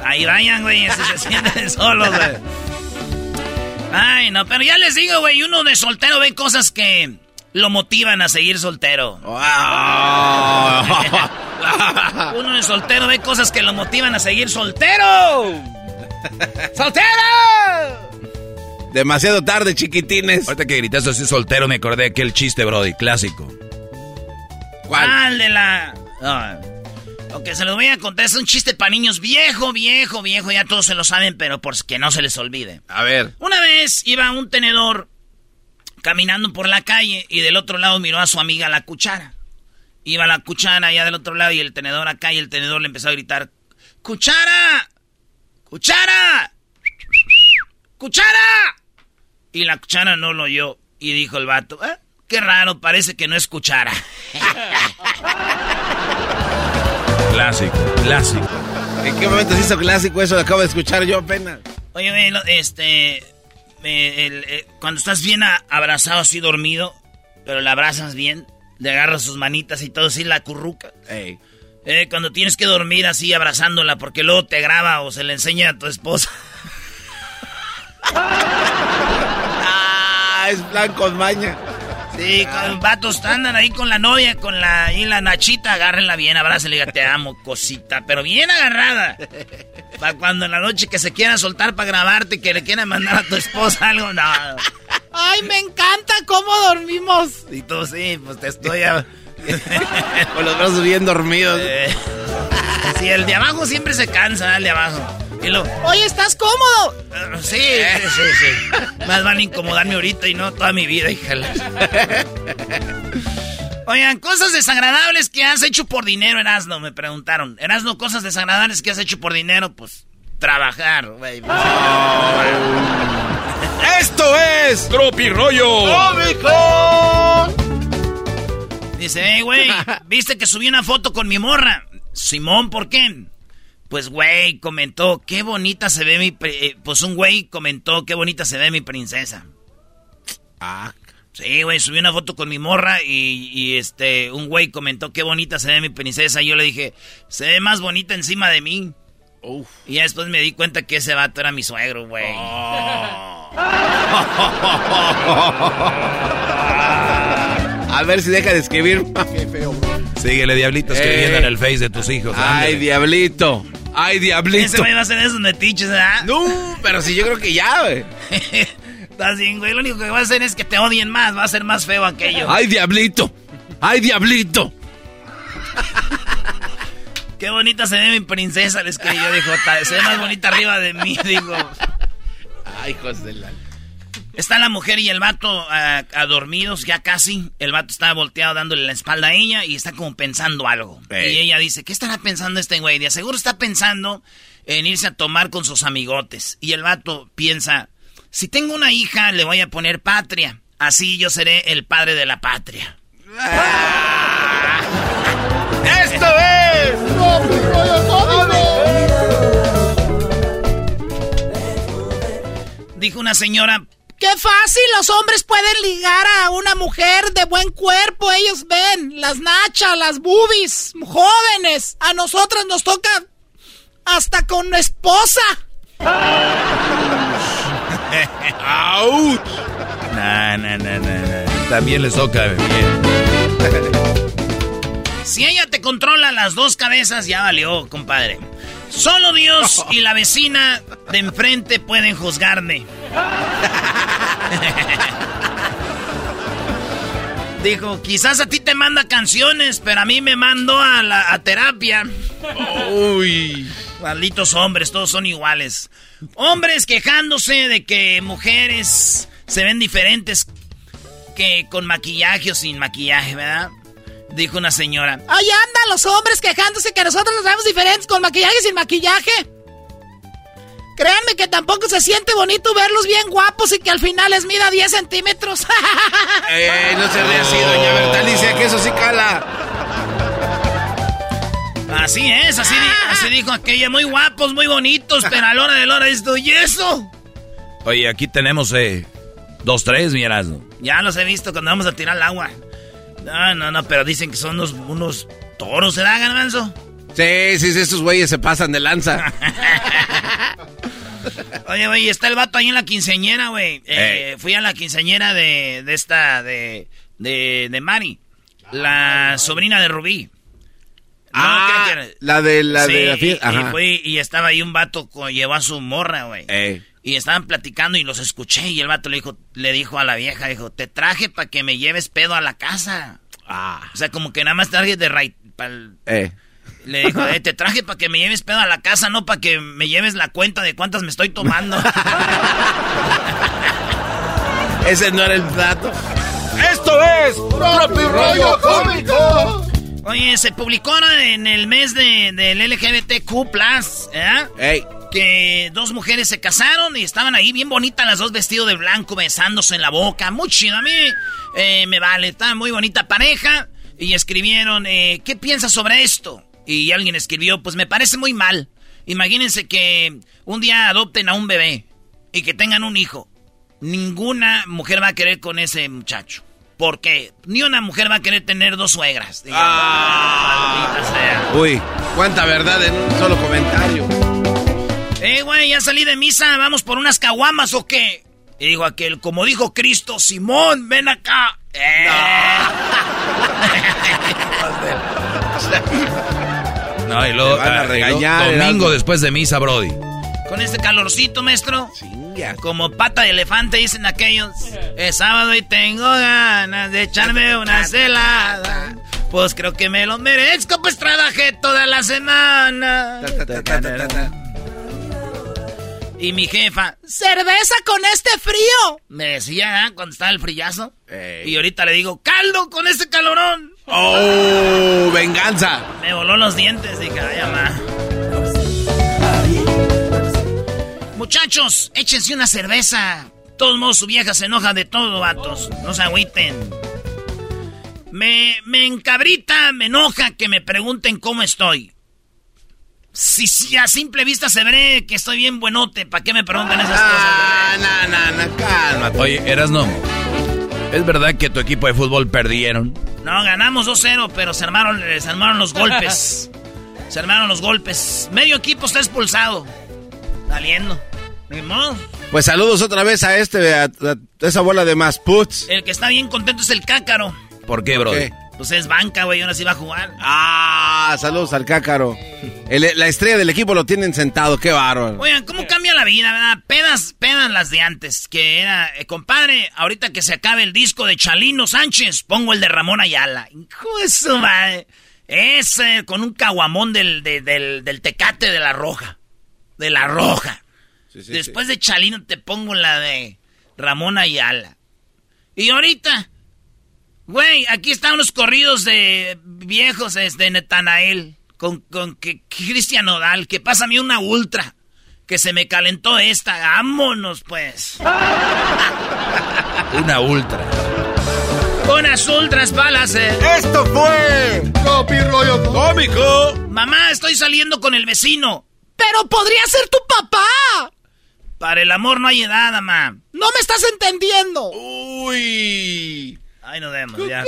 Ahí vayan, güey, si se sienten solos, güey. Ay, no, pero ya les digo, güey, uno de soltero ve cosas que lo motivan a seguir soltero. uno de soltero ve cosas que lo motivan a seguir soltero. ¡Soltero! Demasiado tarde, chiquitines. Ahorita que gritaste así soltero me acordé de aquel chiste, Brody, clásico. ¿Cuál? de la...? Ah, ok, se los voy a contar. Es un chiste para niños viejo, viejo, viejo. Ya todos se lo saben, pero por que no se les olvide. A ver. Una vez iba un tenedor caminando por la calle y del otro lado miró a su amiga la cuchara. Iba la cuchara allá del otro lado y el tenedor acá y el tenedor le empezó a gritar, ¡Cuchara! ¡Cuchara! ¡Cuchara! Y la cuchara no lo oyó y dijo el vato, "Eh, Qué raro, parece que no es cuchara. Clásico, clásico. ¿En qué momento se hizo clásico eso? Lo acabo de escuchar yo apenas. Oye, este. eh, el- eh, cuando estás bien abrazado, así dormido, pero le abrazas bien, le agarras sus manitas y todo así, la curruca. Ey. Eh, cuando tienes que dormir así abrazándola, porque luego te graba o se le enseña a tu esposa. Ah, es plan con maña. Sí, con vatos andan ahí con la novia, con la, y la nachita, agárrenla bien, abrácenle y diga, te amo, cosita, pero bien agarrada. Para cuando en la noche que se quieran soltar para grabarte, que le quieran mandar a tu esposa algo, no. Ay, me encanta cómo dormimos. Y tú sí, pues te estoy... a- Con los brazos bien dormidos. Eh, sí, el de abajo siempre se cansa, el de abajo. Y lo, oye, ¿estás cómodo? Eh, sí, sí, sí, sí. Más van a incomodarme ahorita y no toda mi vida, híjala. Oigan, cosas desagradables que has hecho por dinero, Erasno, me preguntaron. Erasno, cosas desagradables que has hecho por dinero, pues trabajar, güey. ¡Esto es! ¡Tropi rollo! Dice, hey, güey, ¿viste que subí una foto con mi morra? Simón, ¿por qué? Pues, güey, comentó, qué bonita se ve mi... eh, Pues un güey comentó, qué bonita se ve mi princesa. Ah. Sí, güey, subí una foto con mi morra y, y, este, un güey comentó, qué bonita se ve mi princesa. Y yo le dije, se ve más bonita encima de mí. Y ya después me di cuenta que ese vato era mi suegro, güey. A ver si deja de escribir. Qué feo, bro. Síguele, diablito, escribiendo Eh. en el face de tus hijos. Ay, ándale. diablito. Ay, Ese diablito. güey va a ser de esos metiches, ¿verdad? No, pero si yo creo que ya, güey. Estás bien, güey. Lo único que va a hacer es que te odien más. Va a ser más feo aquello. Ay, diablito. Ay, diablito. Qué bonita se ve mi princesa, les yo dijo. Se ve más bonita arriba de mí, digo. Ay, hijos de la... Está la mujer y el vato adormidos, ya casi. El vato está volteado dándole la espalda a ella y está como pensando algo. Y ella dice, ¿qué estará pensando este güey? De seguro está pensando en irse a tomar con sus amigotes. Y el vato piensa, si tengo una hija, le voy a poner patria. Así yo seré el padre de la patria. Ah. ¡Esto es! Dijo una señora, Qué fácil, los hombres pueden ligar a una mujer de buen cuerpo, ellos ven las nachas, las boobies, jóvenes. A nosotros nos toca hasta con esposa. ¡Auch! No, no, no, no, También les toca bien. Si ella te controla las dos cabezas, ya valió, compadre. Solo Dios y la vecina de enfrente pueden juzgarme. Dijo, quizás a ti te manda canciones, pero a mí me mandó a la terapia. Uy, malditos hombres, todos son iguales. Hombres quejándose de que mujeres se ven diferentes que con maquillaje o sin maquillaje, ¿verdad? Dijo una señora. Ahí andan los hombres quejándose que nosotros nos vemos diferentes con maquillaje y sin maquillaje. Créanme que tampoco se siente bonito verlos bien guapos y que al final les mida 10 centímetros. ¡Eh, no se ríe así, doña Bertalicia, que eso sí cala! Así es, así, así dijo aquella. Muy guapos, muy bonitos, pero a la hora de la hora esto y eso. Oye, aquí tenemos eh, dos, tres, mi Ya los he visto cuando vamos a tirar el agua. No, no, no, pero dicen que son unos, unos toros, ¿se da, ganso? Sí, sí, sí, estos güeyes se pasan de lanza. Oye, güey, está el vato ahí en la quinceañera, güey. Eh, fui a la quinceañera de, de esta, de, de, de Mari, la sobrina de Rubí. ah, la de la de la fiesta. Y, fui, y estaba ahí un vato, llevó a su morra, güey. Y estaban platicando y los escuché y el vato le dijo, le dijo a la vieja, dijo, te traje para que me lleves pedo a la casa. Ah. O sea, como que nada más traje de right, eh. Le dijo, eh, te traje para que me lleves pedo a la casa, no para que me lleves la cuenta de cuántas me estoy tomando. Ese no era el dato. Esto es Tropi Rollo Cómico. Oye, se publicó en el mes de, del LGBTQ+, ¿eh? Ey que dos mujeres se casaron y estaban ahí bien bonitas las dos vestidos de blanco, besándose en la boca. Muy chido, a mí eh, me vale, está muy bonita pareja. Y escribieron, eh, ¿qué piensas sobre esto? Y alguien escribió, pues me parece muy mal. Imagínense que un día adopten a un bebé y que tengan un hijo. Ninguna mujer va a querer con ese muchacho. Porque ni una mujer va a querer tener dos suegras. ah, Uy, cuánta verdad en un solo comentario. Eh, güey, ya salí de misa, ¿vamos por unas caguamas o qué? Y digo aquel, como dijo Cristo, Simón, ven acá. Eh. No. y luego van a ah, regañar, domingo después de misa, Brody. Con este calorcito, maestro. Como pata de elefante, dicen aquellos. Es sábado y tengo ganas de echarme una celada. Pues creo que me lo merezco, pues trabajé toda la semana. Y mi jefa, ¡cerveza con este frío! Me decía ¿eh? cuando estaba el frillazo. Y ahorita le digo, ¡caldo con este calorón! ¡Oh! ¡Venganza! Me voló los dientes, dije, ay, mamá. Muchachos, échense una cerveza. De todos modos, su vieja se enoja de todo, vatos. No se agüiten. Me, me encabrita, me enoja que me pregunten cómo estoy. Si, si a simple vista se ve que estoy bien buenote, ¿para qué me preguntan esas cosas? Ah, no, no, no, cálmate. Oye, eras no. ¿Es verdad que tu equipo de fútbol perdieron? No, ganamos 2-0, pero se armaron, se armaron los golpes. se armaron los golpes. Medio equipo está expulsado. Saliendo. Ni modo. Pues saludos otra vez a este, a, esa bola de más puts. El que está bien contento es el cácaro. ¿Por qué, bro? Pues es banca, güey, ahora sí va a jugar. Ah, saludos al cácaro. la estrella del equipo lo tienen sentado, qué bárbaro. Oigan, ¿cómo cambia la vida, verdad? Pedas, pedas las de antes, que era, eh, compadre, ahorita que se acabe el disco de Chalino Sánchez, pongo el de Ramón Ayala. Hijo de su madre. Ese, con un caguamón del, del, tecate de la roja. De la roja. Después de Chalino te pongo la de Ramón Ayala. Y ahorita, güey, aquí están unos corridos de viejos de este, Netanael. Con, con que, Cristian Odal, que pásame una ultra. Que se me calentó esta. Vámonos, pues. una ultra. Unas ultras balas, eh. Esto fue Rollo Cómico. Mamá, estoy saliendo con el vecino. Pero podría ser tu papá. Para el amor no hay edad, mamá. No me estás entendiendo. Uy. Ay, no vemos, ya.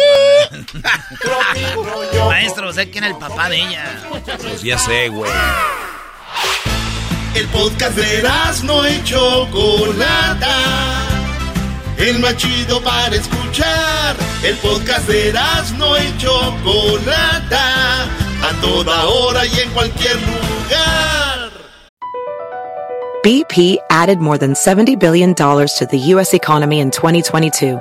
Maestro, sé quién es el papá de ella. Pues ya sé, güey. El podcast de no y Chocolata. El más chido para escuchar. El podcast de no y Chocolata. A toda hora y en cualquier lugar. BP added more than $70 billion to the U.S. economy in 2022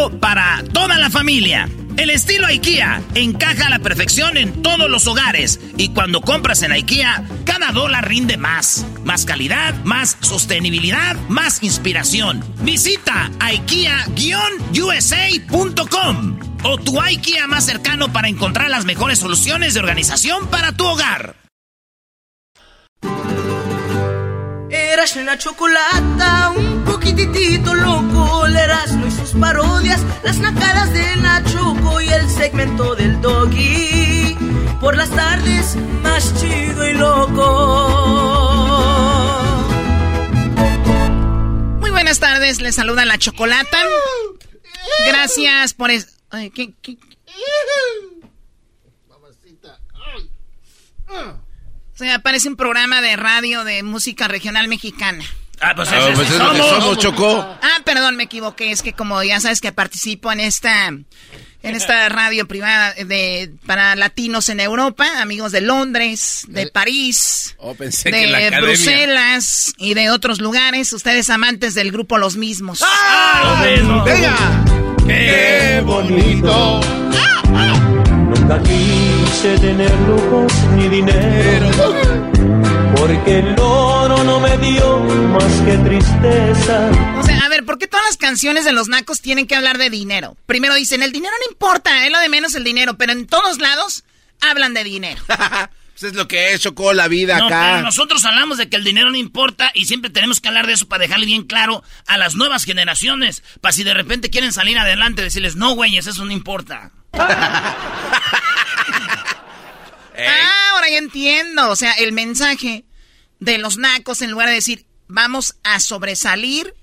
para toda la familia. El estilo IKEA encaja a la perfección en todos los hogares y cuando compras en IKEA, cada dólar rinde más. Más calidad, más sostenibilidad, más inspiración. Visita IKEA-USA.com o tu IKEA más cercano para encontrar las mejores soluciones de organización para tu hogar. Eras una chocolata, un poquitito loco, Erasmo y sus parodias, las nacadas de Nachoco y el segmento del doggy. Por las tardes, más chido y loco. Muy buenas tardes, les saluda la chocolata. Gracias por eso. ¿qué, qué? Ay. Ah. O sea, parece un programa de radio de música regional mexicana. Ah, pues, ah, pues es, lo que somos, Chocó. Ah, perdón, me equivoqué. Es que como ya sabes que participo en esta en esta radio privada de para latinos en Europa, amigos de Londres, de París, oh, de Bruselas y de otros lugares, ustedes amantes del grupo Los Mismos. ¡Ah! ¡Venga! ¡Qué bonito! Nunca quise tener lujos ni dinero, porque el oro no me dio más que tristeza. O sea, a ver, ¿por qué todas las canciones de los nacos tienen que hablar de dinero? Primero dicen, el dinero no importa, es lo de menos el dinero, pero en todos lados hablan de dinero. Pues es lo que es, chocó la vida no, acá. Pero nosotros hablamos de que el dinero no importa y siempre tenemos que hablar de eso para dejarle bien claro a las nuevas generaciones. Para si de repente quieren salir adelante, decirles, no, güeyes, eso no importa. Ah, ahora ya entiendo. O sea, el mensaje de los nacos, en lugar de decir, vamos a sobresalir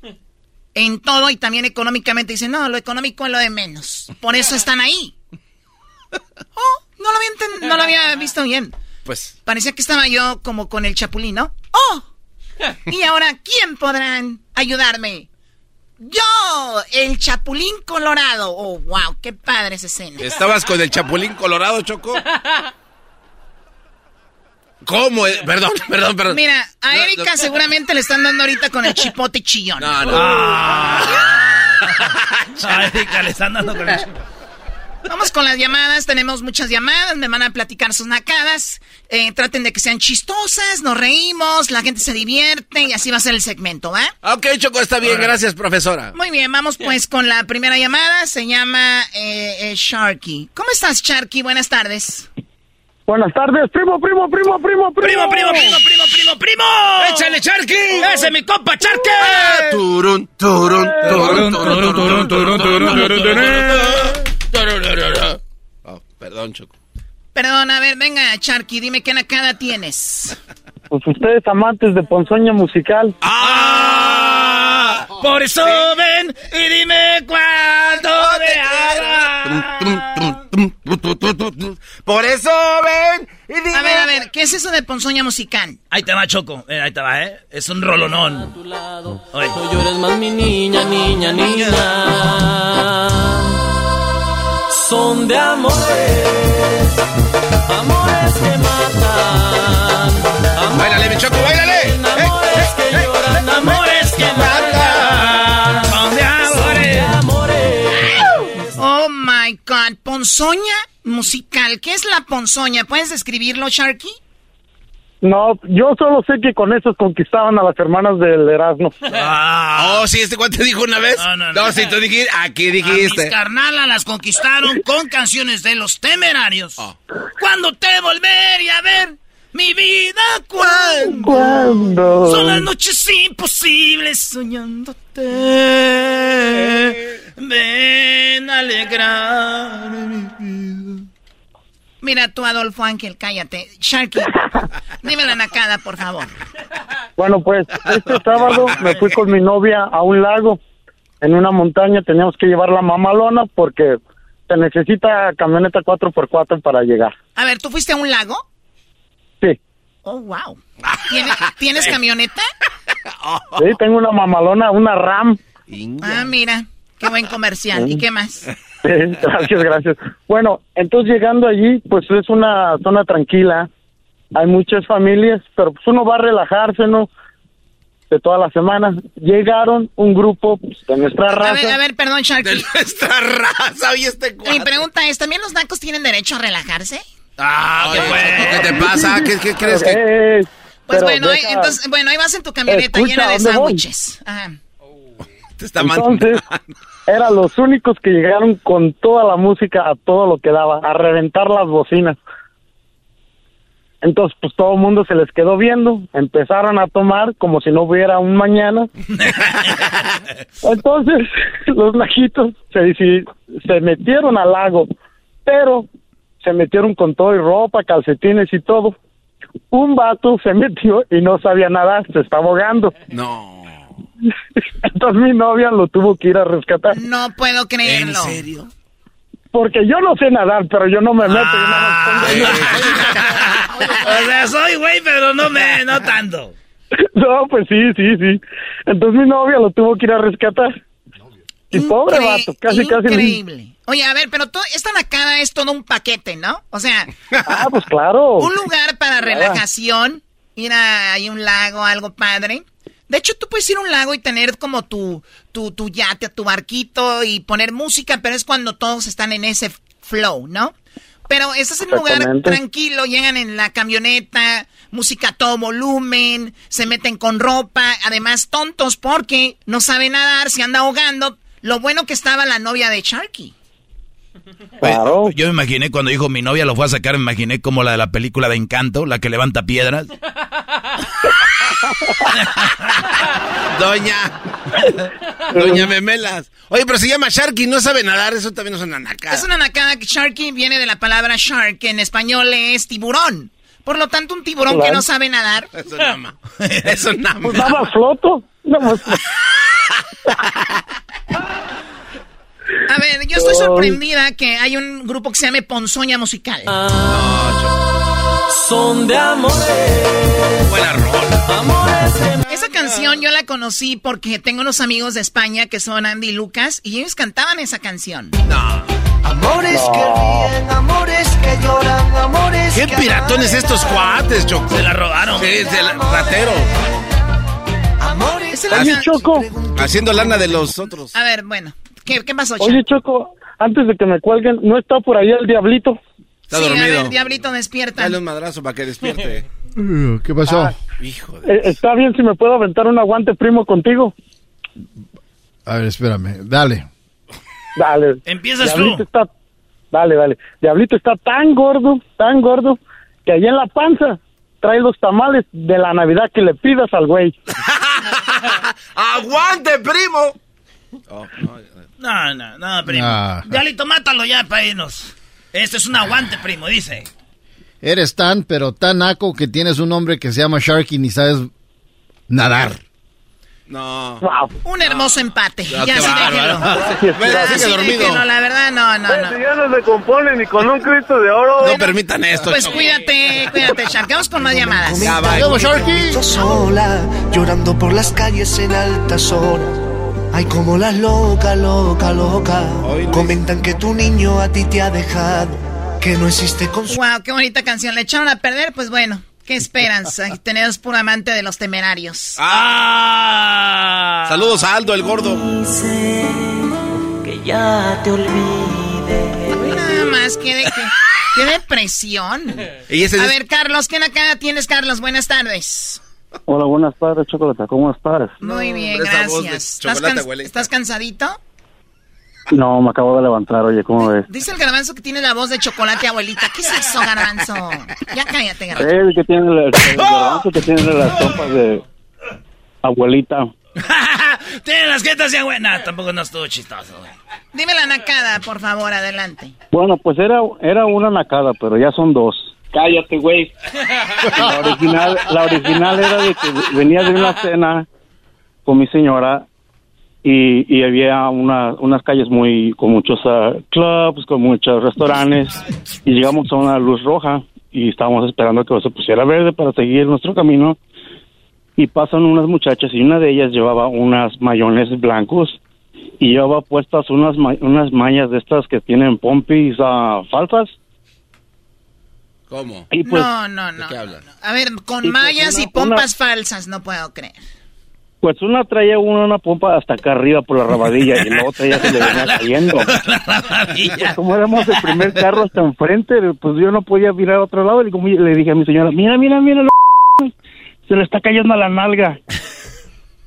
en todo y también económicamente, dicen, no, lo económico es lo de menos. Por eso están ahí. Oh, no lo había, no lo había visto bien. Pues. Parecía que estaba yo como con el chapulín, ¿no? ¡Oh! Y ahora, ¿quién podrán ayudarme? Yo, el Chapulín Colorado. Oh, wow, qué padre esa escena. ¿Estabas con el Chapulín Colorado, Choco? ¿Cómo? Perdón, perdón, perdón. Mira, a Erika seguramente le están dando ahorita con el chipote chillón. No, no. Ah. a Erika le están dando con el chipote. Vamos con las llamadas, tenemos muchas llamadas, me van a platicar sus nacadas. Eh, traten de que sean chistosas, nos reímos, la gente se divierte y así va a ser el segmento, ¿va? Ok, Choco, está bien, gracias, profesora. Muy bien, vamos pues con la primera llamada, se llama eh, eh, Sharky. ¿Cómo estás, Sharky? Buenas tardes. Buenas tardes, primo, primo, primo, primo, primo. Primo, primo, primo, primo, primo, primo! ¡Échale, Charqui! ¡Ese es mi compa, Charqui! Turun, turun, turun, turun, turun, turun, turun, Oh, perdón, Choco. Perdón, a ver, venga, Charky, dime qué nacada tienes. Pues ustedes amantes de ponzoña musical. ¡Ah! Por eso ven y dime cuándo te haga. Por eso ven y dime... A ver, a ver, ¿qué es eso de ponzoña musical? Ahí te va, Choco. Eh, ahí te va, ¿eh? Es un rolonón. Oye. No llores más, mi niña, niña, niña. Son de amores, amores que matan. Amores ¡Báilale, mi Choco, báilale! Amores que lloran, amores que matan. Son de amores. Oh my god, ponzoña musical. ¿Qué es la ponzoña? ¿Puedes describirlo, Sharky? No, yo solo sé que con esos conquistaban a las hermanas del Erasmo. Oh, sí, este cuate dijo una vez. No, no, No, no. sí, tú dijiste, aquí A mis dijiste. carnalas las conquistaron con canciones de los temerarios. Oh. Cuando te volvería a ver, mi vida, cuando. ¿Cuándo? Son las noches imposibles soñándote. Ven a alegrar mi vida. Mira tú, Adolfo Ángel, cállate. Sharky, dime la nacada, por favor. Bueno, pues este sábado me fui con mi novia a un lago en una montaña. Teníamos que llevar la mamalona porque se necesita camioneta 4x4 para llegar. A ver, ¿tú fuiste a un lago? Sí, Oh, wow. ¿Tienes, ¿tienes camioneta? sí, tengo una mamalona, una RAM. Ah, mira, qué buen comercial. ¿Y qué más? Gracias, gracias. Bueno, entonces llegando allí, pues es una zona tranquila. Hay muchas familias, pero pues uno va a relajarse, ¿no? De toda la semana. Llegaron un grupo pues, de nuestra A raza. ver, a ver, perdón, Sharky. De nuestra raza, oye, este Mi pregunta es, ¿también los nacos tienen derecho a relajarse? Ah, ¿qué, fue? ¿Qué te pasa? ¿Qué, qué crees que...? Eh, Pues pero bueno, deja- ahí- entonces, bueno, ahí vas en tu camioneta Escucha, llena de sándwiches. Ajá. Te está Entonces, eran los únicos que llegaron con toda la música a todo lo que daba, a reventar las bocinas. Entonces, pues todo el mundo se les quedó viendo, empezaron a tomar como si no hubiera un mañana. Entonces, los najitos se, se metieron al lago, pero se metieron con todo y ropa, calcetines y todo. Un vato se metió y no sabía nadar, se está ahogando. No. Entonces mi novia lo tuvo que ir a rescatar. No puedo creerlo. ¿En serio? Porque yo no sé nadar, pero yo no me meto. yo pongo- O sea, soy güey, pero no me, no tanto. No, pues sí, sí, sí. Entonces mi novia lo tuvo que ir a rescatar. Y pobre Incre- vato, casi, casi. Increíble. Oye, a ver, pero todo, esta nacada es todo un paquete, ¿no? O sea, Ah, pues claro. un lugar para relajación, ir a hay un lago, algo padre. De hecho, tú puedes ir a un lago y tener como tu, tu, tu yate, tu barquito y poner música, pero es cuando todos están en ese flow, ¿no? Pero estás en un lugar tranquilo, llegan en la camioneta, música a todo volumen, se meten con ropa, además tontos porque no saben nadar, se anda ahogando. Lo bueno que estaba la novia de Sharky. Claro. Yo me imaginé cuando dijo mi novia lo fue a sacar, me imaginé como la de la película de Encanto, la que levanta piedras. Doña. Doña Memelas. Oye, pero se llama Sharky, no sabe nadar, eso también es una nacada. Es una nacada que Sharky viene de la palabra shark, que en español es tiburón. Por lo tanto, un tiburón que no sabe nadar. Es un ama. Es un ama. Pues nada más floto. Nada A ver, yo estoy sorprendida que hay un grupo que se llame Ponzoña Musical. Son de amores, Buena rola. que Esa canción yo la conocí porque tengo unos amigos de España que son Andy y Lucas y ellos cantaban esa canción. Amores que ríen, amores que lloran, amores ¿Qué que piratones estos cuates, Choco? Se la robaron. Sí, de la- ratero. amores la Oye, Choco. Haciendo lana de los otros. A ver, bueno, ¿qué, qué pasó, Oye, Chuck? Choco, antes de que me cuelguen, ¿no está por ahí el diablito? Está sí, a dormido. ver, diablito, despierta. Dale un madrazo para que despierte. ¿Qué pasó? Ah. Hijo de... Eh, ¿Está bien si me puedo aventar un aguante primo contigo? A ver, espérame. Dale. Dale. Empiezas Diablito tú. está... Dale, dale. Diablito está tan gordo, tan gordo, que allá en la panza trae los tamales de la Navidad que le pidas al güey. ¡Aguante, primo! No, no, no, primo. Ah. Diablito, mátalo ya para irnos. Esto es un aguante, primo, dice. Eres tan, pero tan naco que tienes un nombre que se llama Sharky y ni sabes nadar. No. Un hermoso empate. Ah, ya qué sí, Ah, sigue sí, dormido. déjenlo, la verdad, no, no, no. Ya no se compone ni con un Cristo de oro. No permitan esto. Pues Choco. cuídate, cuídate, Shark. Vamos con más llamadas. Ya, bye. ¡Vamos, Sharky! sola, llorando por las calles en altas horas. Ay, como las loca, loca, loca. Comentan que tu niño a ti te ha dejado, que no existe con Wow, qué bonita canción. Le echaron a perder, pues bueno. ¿Qué esperanza? Tenemos puro amante de los temerarios. ¡Ah! Saludos a Aldo, el gordo. que ya te olvide. Nada más, qué, de, qué, qué depresión. Y ese A es- ver, Carlos, ¿quién acá tienes, Carlos? Buenas tardes. Hola, buenas tardes, Chocolata. ¿Cómo estás? Muy bien, gracias. ¿Estás. ¿Estás cansadito? No, me acabo de levantar, oye, ¿cómo ves? Dice el garbanzo que tiene la voz de chocolate, abuelita. ¿Qué es eso, garbanzo? Ya cállate, garbanzo. El que tiene el, el garbanzo que tiene las trompas de abuelita. Tiene las jetas de abuela. tampoco no estuvo chistoso, güey. Dime la nacada, por favor, adelante. Bueno, pues era, era una nacada, pero ya son dos. Cállate, güey. La original, la original era de que venía de una cena con mi señora y, y había una, unas calles muy con muchos ah, clubs, con muchos restaurantes y llegamos a una luz roja y estábamos esperando que se pusiera verde para seguir nuestro camino y pasan unas muchachas y una de ellas llevaba unas mayones blancos y llevaba puestas unas ma- unas mallas de estas que tienen pompis ah, falsas ¿Cómo? y pues no, no, no. qué? A ver, con Y pues mallas una- y pompas falsas, no puedo creer. Pues una traía una, una pompa hasta acá arriba por la rabadilla y la otra ya se le venía cayendo. Pues como éramos el primer carro hasta enfrente pues yo no podía mirar a otro lado y como le dije a mi señora mira mira mira lo se le está cayendo a la nalga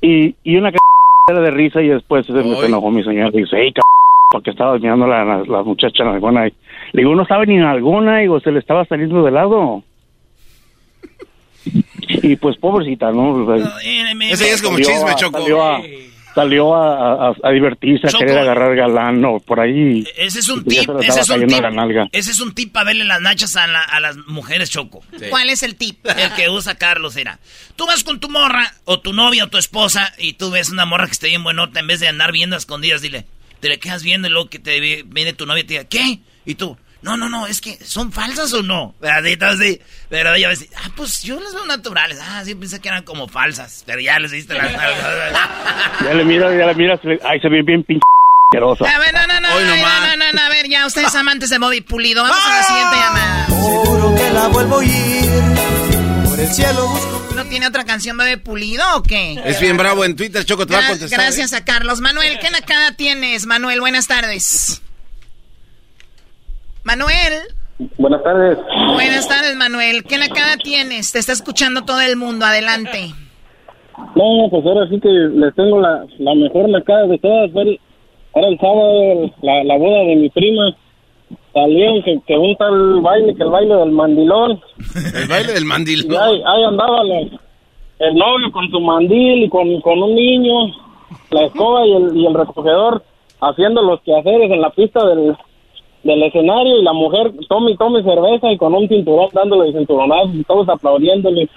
y, y una c- era de risa y después se me enojó mi señora y dice hey c- porque estaba mirando la, la, la muchacha en alguna le digo no sabe ni en alguna digo se le estaba saliendo de lado y pues pobrecita no Ese ya es como Salió chisme, a- Choco. Salió a, salió a, a- a divertirse, a Choco. querer agarrar galán o por ahí. Ese es un tip, ese es un tip. Ese es un tip para verle las nachas a, la- a las mujeres, Choco. ¿Cuál es el tip? El que usa Carlos era. Tú vas con tu morra, o tu novia, o tu esposa, y tú ves una morra que está bien buenota, en vez de andar viendo a escondidas, dile, te le quedas viendo y luego que te ve- viene tu novia y te diga, ¿qué? Y tú, no, no, no, es que son falsas o no. Así, Pero ella decía, ah, pues yo las veo naturales. Ah, sí, pensé que eran como falsas. Pero ya les diste las falsas. ya le miras, ya le miras. Ay, se ve bien pinche. A ver, no, no, no, Hoy no, no, no, no, a ver, ya ustedes amantes de Bobby Pulido. Vamos ¡Ah! a la siguiente ah. llamada. Seguro que la vuelvo a oír. Por el cielo busco. ¿No tiene otra canción Bobby Pulido o qué? Es bien bravo en Twitter, Choco, te Gra. ¿eh? Gracias a Carlos. Manuel, ¿qué nacada tienes? Manuel, buenas tardes. Manuel, Buenas tardes. buenas tardes, Manuel. ¿Qué nacada tienes? Te está escuchando todo el mundo. Adelante. No, pues ahora sí que les tengo la, la mejor nacada de todas. Fue el- Era el sábado la, la boda de mi prima. Salieron que, que un tal baile, que el baile del mandilón. El baile del Y mandilón. ahí, ahí andaba la- el novio con su mandil y con, con un niño, la escoba y el, y el recogedor haciendo los quehaceres en la pista del, del escenario y la mujer tome y tome cerveza y con un cinturón dándole cinturonazos y todos aplaudiéndole.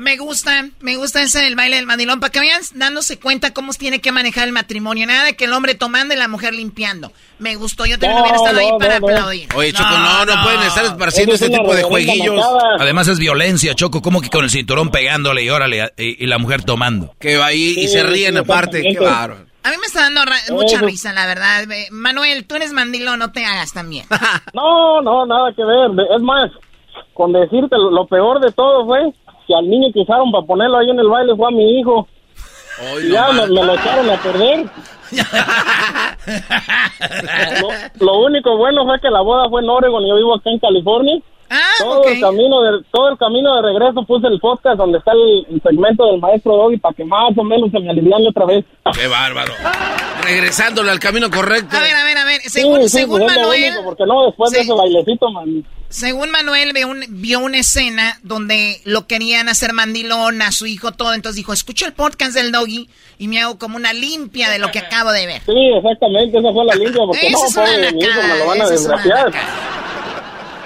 Me gusta, me gusta ese el baile del mandilón, para que vayan dándose cuenta cómo se tiene que manejar el matrimonio. Nada de que el hombre tomando y la mujer limpiando. Me gustó, yo también No, hubiera estado ahí no, para aplaudir. Oye, Choco, no, no, pueden estar esparciendo este es una tipo de jueguillos. Además es violencia, Choco, como que con el cinturón pegándole y órale, y, y la mujer tomando. Que va ahí y se ríen sí, aparte, qué bárbaro. A mí me está dando ra- mucha risa, la verdad. Eh, Manuel, tú eres mandilón, no te hagas también. No, no, nada que ver. Es más, con decirte lo, lo peor de todo fue que al niño que usaron para ponerlo ahí en el baile fue a mi hijo. Y no ya me, lo echaron a perder. lo, lo único bueno fue que la boda fue en Oregon y yo vivo acá en California. Ah, todo el camino de todo el camino de regreso puse el podcast donde está el, el segmento del maestro Doggy para que más o menos se me aliviane otra vez. Qué bárbaro. regresándole al camino correcto. A ver, a ver, a ver. Según, según pues Manuel. porque no, después de ese bailecito, man. Según Manuel vio, un- vio una escena donde lo querían hacer mandilón a su hijo, todo. Entonces dijo, escucho el podcast del doggy y me hago como una limpia de lo que acabo de ver. Sí, exactamente, esa fue la limpia, porque no, pobre mi hijo, me lo van a desgraciar.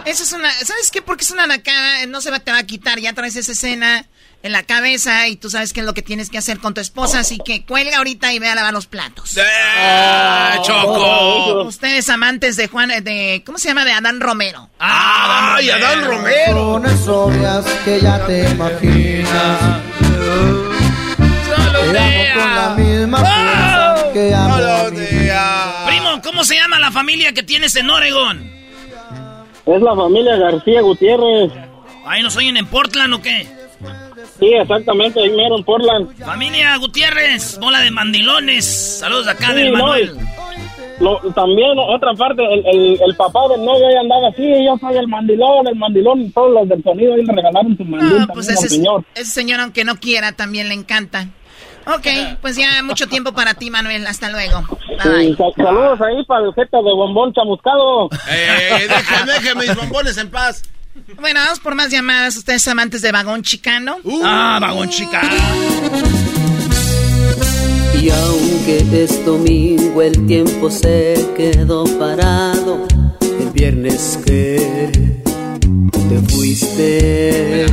Esa es una... ¿Sabes qué? Porque es una nacada, no se va, te va a quitar. Ya traes esa escena en la cabeza y tú sabes qué es lo que tienes que hacer con tu esposa. Así que cuelga ahorita y ve a lavar los platos. ¡Ah, Choco! Ustedes amantes de Juan, de... ¿Cómo se llama? De Adán Romero. ¡Ay, Adán Romero! Obvias que ya te imaginas. La misma que a mí. Primo, ¿cómo se llama la familia que tienes en Oregon? Es la familia García Gutiérrez. ¿Ahí nos oyen en Portland o qué? Sí, exactamente, ahí mero en Portland. Familia Gutiérrez, bola de mandilones. Saludos acá Sí, del no, Manuel. Lo- también otra parte, el, el, el papá del novio ahí andaba así, yo soy el mandilón, el mandilón, todos los del sonido ahí le regalaron su mandil Ah, pues ese, señor. ese señor, aunque no quiera, también le encanta. Ok, pues ya mucho tiempo para ti, Manuel. Hasta luego. Bye. Sí, sa- saludos ahí para el jeta de bombón chamuscado. Eh, déjame, déjame mis bombones en paz. Bueno, vamos por más llamadas. Ustedes amantes de vagón chicano. ah, vagón chicano. Y aunque es domingo, el tiempo se quedó parado. El viernes que te fuiste,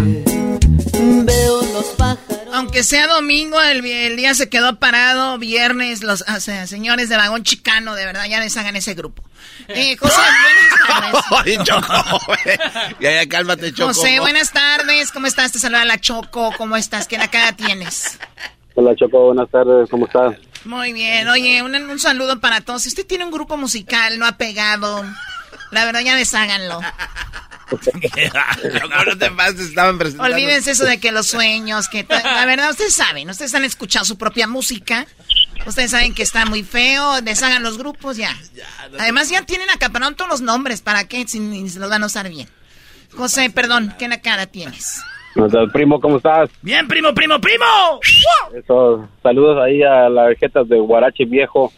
veo los pájaros. Aunque sea domingo, el, día se quedó parado. Viernes, los o sea, señores de vagón chicano, de verdad, ya deshagan ese grupo. Eh, José, buenas tardes. Ay, Choco. ya, ya, cálmate, Choco. José, buenas tardes. ¿Cómo estás? Te saluda la Choco. ¿Cómo estás? ¿Qué cara tienes? Hola Choco, buenas tardes, ¿cómo estás? Muy bien. Oye, un, un saludo para todos. Si usted tiene un grupo musical, no ha pegado, la verdad ya desháganlo. No te pases, estaban presentando. Olvídense eso de que los sueños, que la verdad ustedes saben, ustedes han escuchado su propia música, ustedes saben que está muy feo, deshagan los grupos ya. Además ya tienen acaparado todos los nombres, ¿para qué? Si ni se los van a usar bien. José, perdón, ¿qué cara tienes? Primo, ¿cómo estás? Bien, primo, primo, primo. Eso, saludos ahí a las vejetas de Guarache Viejo.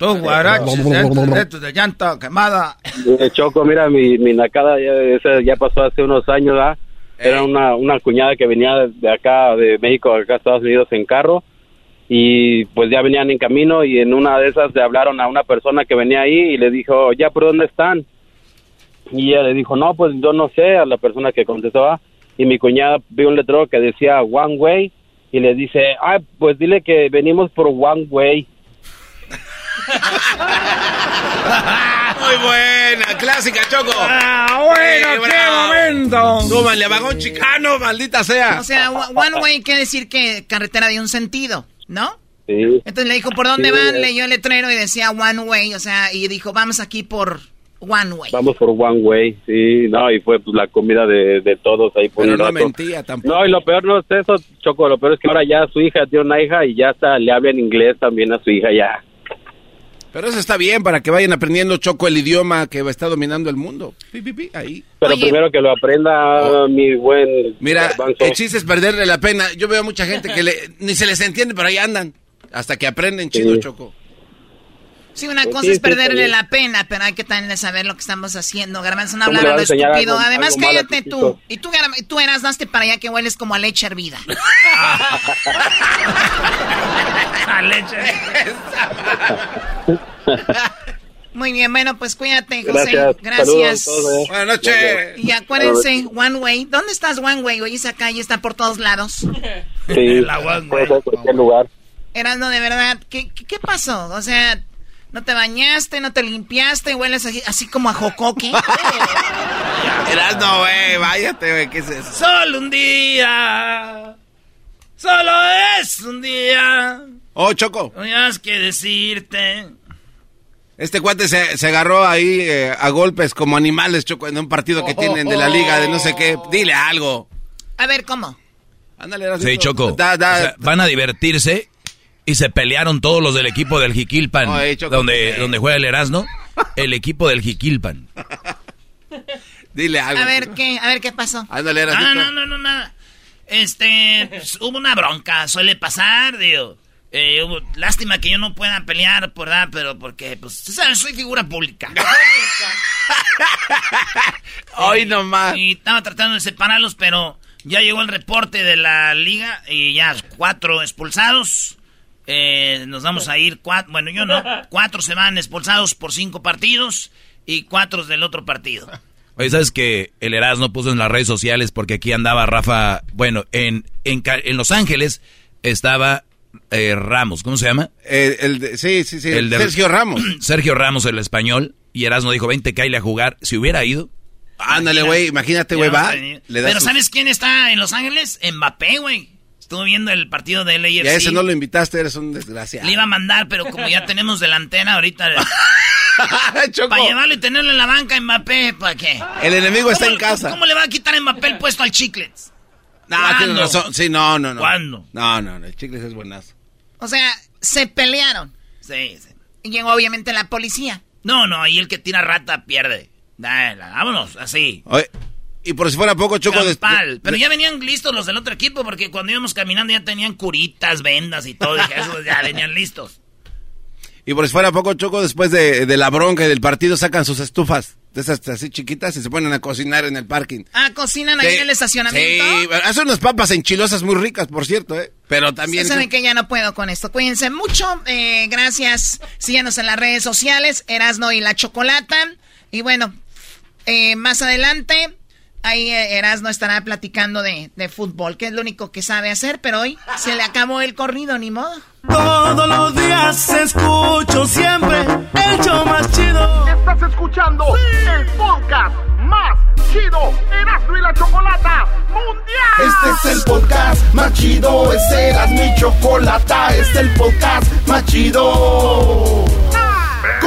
Tú, guaraches, estos de llanta quemada. Eh, Choco, mira, mi, mi nacada ya, ya pasó hace unos años, ¿ah? Era una, una cuñada que venía de acá, de México, acá a Estados Unidos en carro. Y pues ya venían en camino y en una de esas le hablaron a una persona que venía ahí y le dijo, ya, ¿por dónde están? Y ella le dijo, no, pues yo no sé, a la persona que contestó, ¿ah? Y mi cuñada vio un letrero que decía One Way y le dice, ah, pues dile que venimos por One Way. Muy buena, clásica, Choco. Ah, bueno, Sí, qué bravo. momento. Súbanle a vagón chicano, maldita sea. O sea, one way quiere decir que carretera de un sentido, ¿no? Sí. Entonces le dijo, ¿por dónde Sí, van? eh. Leyó el letrero y decía one way, o sea, y dijo, vamos aquí por one way. Vamos por One Way, sí, no, y fue pues, la comida de, de todos ahí por Pero un no rato. mentía tampoco. No, y lo peor no es eso, Choco, lo peor es que ahora ya su hija tiene una hija y ya hasta le habla en inglés también a su hija ya. Pero eso está bien para que vayan aprendiendo Choco el idioma que está dominando el mundo. Pi, pi, pi, ahí. Pero primero que lo aprenda mi buen Mira, garbanzo. el chiste es perderle la pena. Yo veo mucha gente que le, ni se les entiende, pero ahí andan. Hasta que aprenden chido, Sí. Choco. Sí, una cosa sí, es perderle sí. la pena, pero hay que también saber lo que estamos haciendo. Garbanzo, no ¿Cómo hablar a lo estúpido. algo- Además, algo cállate tú. Y tú, tú eras, daste para allá que hueles como a leche hervida. a leche. Muy bien, bueno, pues cuídate, José. Gracias. Gracias. Saludos a todos, eh. Buenas noches. Y acuérdense, One Way. ¿Dónde estás, One Way? Oye, esa calle está por todos lados. Sí, puede ser cualquier lugar. Erasno, de verdad, ¿qué, qué, qué pasó? O sea, ¿no te bañaste, no te limpiaste, hueles así, así como a jocoque? Erasno, güey, váyate, güey, ¿qué es eso? Solo un día, solo es un día, Oh, Choco, no hay más que decirte. este cuate se, se agarró ahí eh, a golpes como animales, Choco, en un partido que tienen de la liga de no sé qué. Dile algo. A ver, ¿cómo? Ándale. Sí, Choco. Da, da. O sea, van a divertirse y se pelearon todos los del equipo del Jiquilpan, donde, donde juega el Erasmo. El equipo del Jiquilpan. Dile algo. A ver, ¿qué? A ver, ¿qué pasó? Ándale. Ah, no, no, no, nada. Este, pues, hubo una bronca, suele pasar, digo. Eh, lástima que yo no pueda pelear, por ¿verdad? Pero porque, pues, sabes, soy figura pública. Hoy nomás. Y estaba tratando de separarlos, pero ya llegó el reporte de la liga y ya cuatro expulsados. Eh, nos vamos a ir cuatro, bueno, yo no, cuatro se van expulsados por cinco partidos y cuatro del otro partido. Oye, ¿sabes que el Erasmo puso en las redes sociales porque aquí andaba Rafa, bueno, en, en, en Los Ángeles estaba eh, Ramos, ¿cómo se llama? el sí, sí, sí, el de, Sergio Ramos. Sergio Ramos, el español, y Erasmo dijo, vente, caile a jugar. Si hubiera ido... Ándale, güey, imagínate, güey, va. Pero ¿sabes quién está en Los Ángeles? Mbappé, güey. Estuvo viendo el partido de LAFC. Ya ese no lo invitaste, eres un desgraciado. Le iba a mandar, pero como ya tenemos delantera ahorita... para llevarlo y tenerlo en la banca Mbappé, ¿para qué? El enemigo está en casa. ¿Cómo le va a quitar Mbappé el puesto al Chiclets? No, Sí, no, no, no. ¿Cuándo? No, no, no, el Chiclets es buenazo. O sea, se pelearon. Sí, sí. Y llegó obviamente la policía. No, no, ahí el que tira rata pierde. Dale, vámonos, así. Y por si fuera poco, Choco... De, Pero ya venían listos los del otro equipo, porque cuando íbamos caminando ya tenían curitas, vendas y todo. Y eso ya venían listos. Y por si fuera poco, Choco, después de, de la bronca y del partido, sacan sus estufas de esas así chiquitas y se ponen a cocinar en el parking. Ah, cocinan ahí en el estacionamiento. Sí, hacen unas papas enchilosas muy ricas, por cierto, ¿eh? Pero también... saben que ya no puedo con esto. Cuídense mucho. Eh, gracias. Síganos en las redes sociales, Erasno y la Chocolata. Y bueno, eh, más adelante, ahí eh, Erasno estará platicando de, de fútbol, que es lo único que sabe hacer, pero hoy se le acabó el corrido, ni modo. Todos los días escucho siempre el show más chido. Estás escuchando el podcast más chido, Erasmo y la Chocolata Mundial. Este es el podcast más chido, este es mi Chocolata, este es el podcast más chido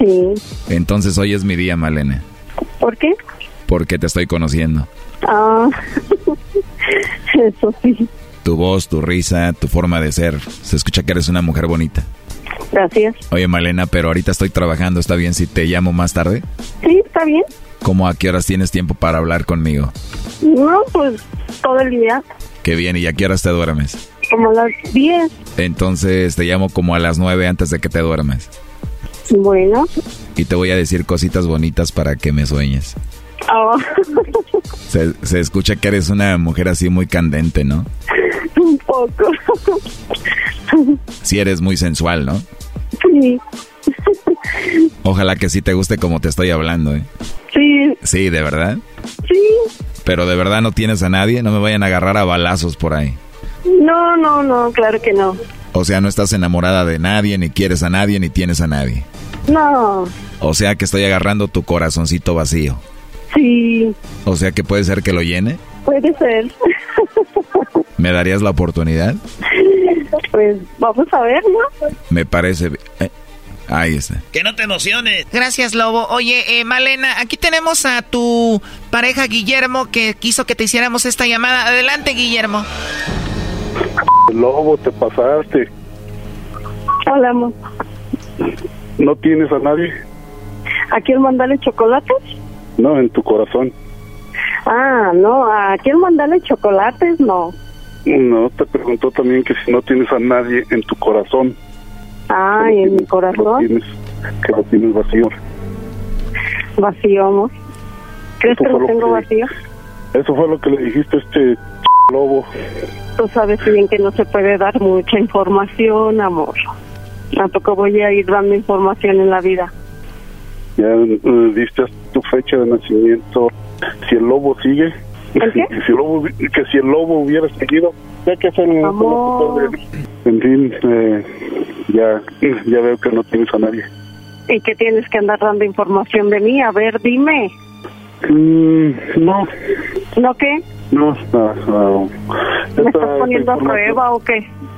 sí. Entonces hoy es mi día, Malena, ¿Por qué? porque te estoy conociendo. Ah, eso sí. Tu voz, tu risa, tu forma de ser. Se escucha que eres una mujer bonita. Gracias. Oye, Malena, pero ahorita estoy trabajando. ¿Está bien si te llamo más tarde? Sí, está bien. ¿Cómo a qué horas tienes tiempo para hablar conmigo? No, pues todo el día, Qué bien, ¿y a qué horas te duermes? como a las 10. Entonces te llamo como a las nueve antes de que te duermes. Bueno. Y te voy a decir cositas bonitas para que me sueñes. Se, se escucha que eres una mujer así muy candente, ¿no? un poco. Sí eres muy sensual, ¿no? Sí, Ojalá que sí te guste como te estoy hablando, ¿eh? sí, Sí, de verdad. sí. Pero de verdad no tienes a nadie, no me vayan a agarrar a balazos por ahí. No, no, no, claro que no. O sea, no estás enamorada de nadie, ni quieres a nadie, ni tienes a nadie. No, O sea que estoy agarrando tu corazoncito vacío. sí, O sea que puede ser que lo llene. puede ser. ¿Me darías la oportunidad? Pues vamos a ver, ¿no? Me parece... eh, Ahí está. Que no te emociones. Gracias, Lobo. Oye, eh, Malena, aquí tenemos a tu pareja Guillermo que quiso que te hiciéramos esta llamada. Adelante, Guillermo. Lobo, te pasaste. Hola, amor. ¿No tienes a nadie? ¿A quién mandarle chocolates? No, en tu corazón. Ah, no, ¿a quién mandarle chocolates? No. No, te preguntó también que si no tienes a nadie en tu corazón. Ay, en mi Lo corazón, tienes, que lo tienes vacío. vacío, amor. ¿Crees Eso que lo lo tengo que- vacío? Eso fue lo que le dijiste a este lobo. Tú sabes bien que no se puede dar mucha información, amor. Tampoco voy a ir dando información en la vida. Ya eh, diste tu fecha de nacimiento. Si el lobo sigue, ¿El qué? que si el lobo, que si el lobo hubiera seguido, ya que fue el- Amor. En fin, eh, ya, ya veo que no tienes a nadie. ¿Y que tienes que andar dando información de mí? A ver, dime. Mm, no, ¿No qué? no, no, no. ¿Me estás poniendo a prueba o qué?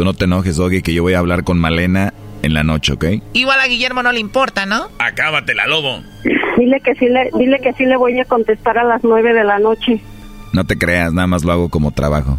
Tú no te enojes, Doggy, que yo voy a hablar con Malena en la noche, ¿ok? Igual a Guillermo no le importa, ¿no? Acábatela, lobo. Dile que sí le, dile que sí le voy a contestar a las nueve de la noche. No te creas, nada más lo hago como trabajo.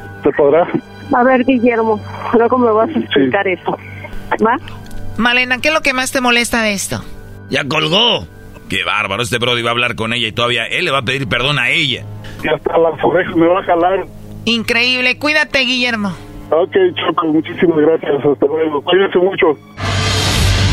¿Se podrá? A ver, Guillermo, luego me vas a explicar eso. ¿Va? Malena, ¿qué es lo que más te molesta de esto? Ya colgó. Qué bárbaro, este Brody va a hablar con ella y todavía él le va a pedir perdón a ella. Y hasta las orejas me va a jalar. Increíble, cuídate, Guillermo. Ok, Choco, muchísimas gracias. Hasta luego. Cuídate mucho.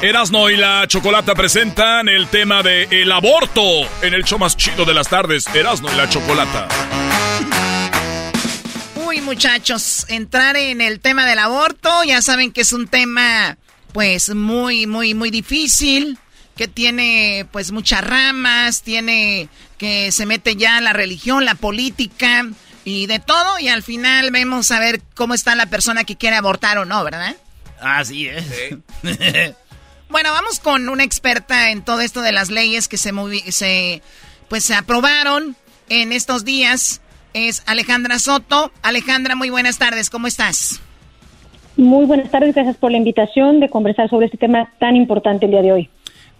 Erasno y la Chocolata presentan el tema de el aborto en el show más chido de las tardes, Erasno y la Chocolata. Uy, muchachos, entrar en el tema del aborto, ya saben que es un tema pues muy muy muy difícil, que tiene pues muchas ramas, tiene que se mete ya la religión, la política y de todo y al final vemos a ver cómo está la persona que quiere abortar o no, ¿verdad? Así es. Bueno, vamos con una experta en todo esto de las leyes que se, se, pues, se aprobaron en estos días. Es Alejandra Soto. Alejandra, muy buenas tardes. ¿Cómo estás? Muy buenas tardes. Gracias por la invitación de conversar sobre este tema tan importante el día de hoy.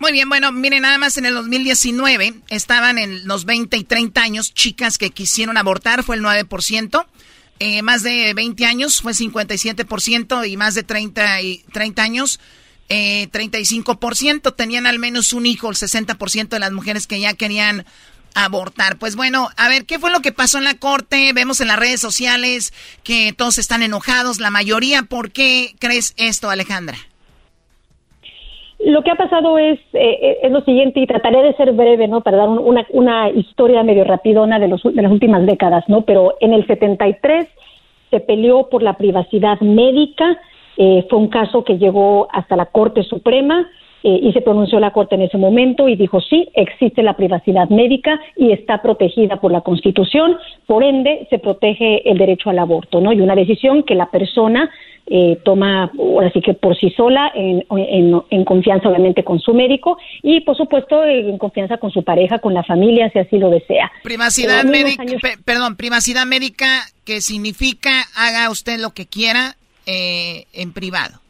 Muy bien, bueno, miren, nada más en el 2019 estaban en los 20 y 30 años chicas que quisieron abortar, fue el 9%. Eh, más de 20 años fue 57% y más de 30, y 30 años eh, 35% tenían al menos un hijo, el 60% de las mujeres que ya querían abortar. Pues bueno, a ver, ¿qué fue lo que pasó en la corte? Vemos en las redes sociales que todos están enojados, la mayoría. ¿Por qué crees esto, Alejandra? Lo que ha pasado es, eh, es lo siguiente, y trataré de ser breve, ¿no? Para dar una, una historia medio rapidona de, los, de las últimas décadas, ¿no? Pero en el 73 se peleó por la privacidad médica eh, fue un caso que llegó hasta la Corte Suprema eh, y se pronunció la Corte en ese momento y dijo sí, existe la privacidad médica y está protegida por la Constitución, por ende se protege el derecho al aborto, ¿no? Y una decisión que la persona eh, toma, ahora sí que por sí sola, en, en, confianza obviamente con su médico y por supuesto en confianza con su pareja, con la familia, si así lo desea. Privacidad médica, perdón, privacidad médica que significa haga usted lo que quiera eh, en privado.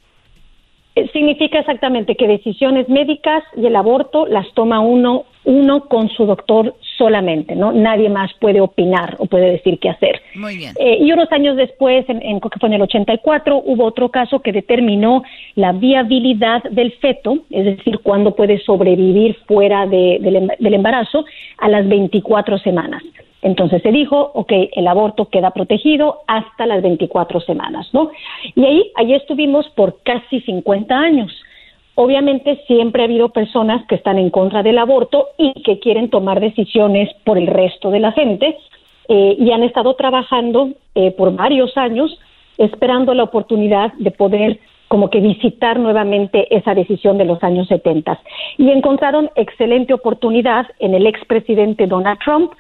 Eh, significa exactamente que decisiones médicas y el aborto las toma uno, uno con su doctor solamente, ¿no? Nadie más puede opinar o puede decir qué hacer. Muy bien. Eh, y unos años después, en, en, que fue en el 84, hubo otro caso que determinó la viabilidad del feto, es decir, cuándo puede sobrevivir fuera de, del, del embarazo, a las 24 semanas. Entonces se dijo, ok, el aborto queda protegido hasta las 24 semanas, ¿no? Y ahí, ahí estuvimos por casi 50 años. Obviamente siempre ha habido personas que están en contra del aborto y que quieren tomar decisiones por el resto de la gente eh, y han estado trabajando eh, por varios años esperando la oportunidad de poder como que visitar nuevamente esa decisión de los años 70 y encontraron excelente oportunidad en el expresidente Donald Trump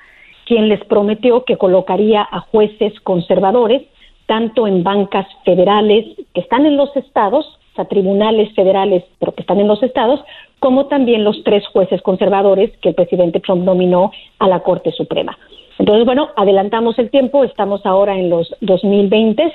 quien les prometió que colocaría a jueces conservadores tanto en bancas federales que están en los estados, sea, tribunales federales, pero que están en los estados, como también los tres jueces conservadores que el presidente Trump nominó a la Corte Suprema. Entonces, bueno, adelantamos el tiempo, estamos ahora en los 2020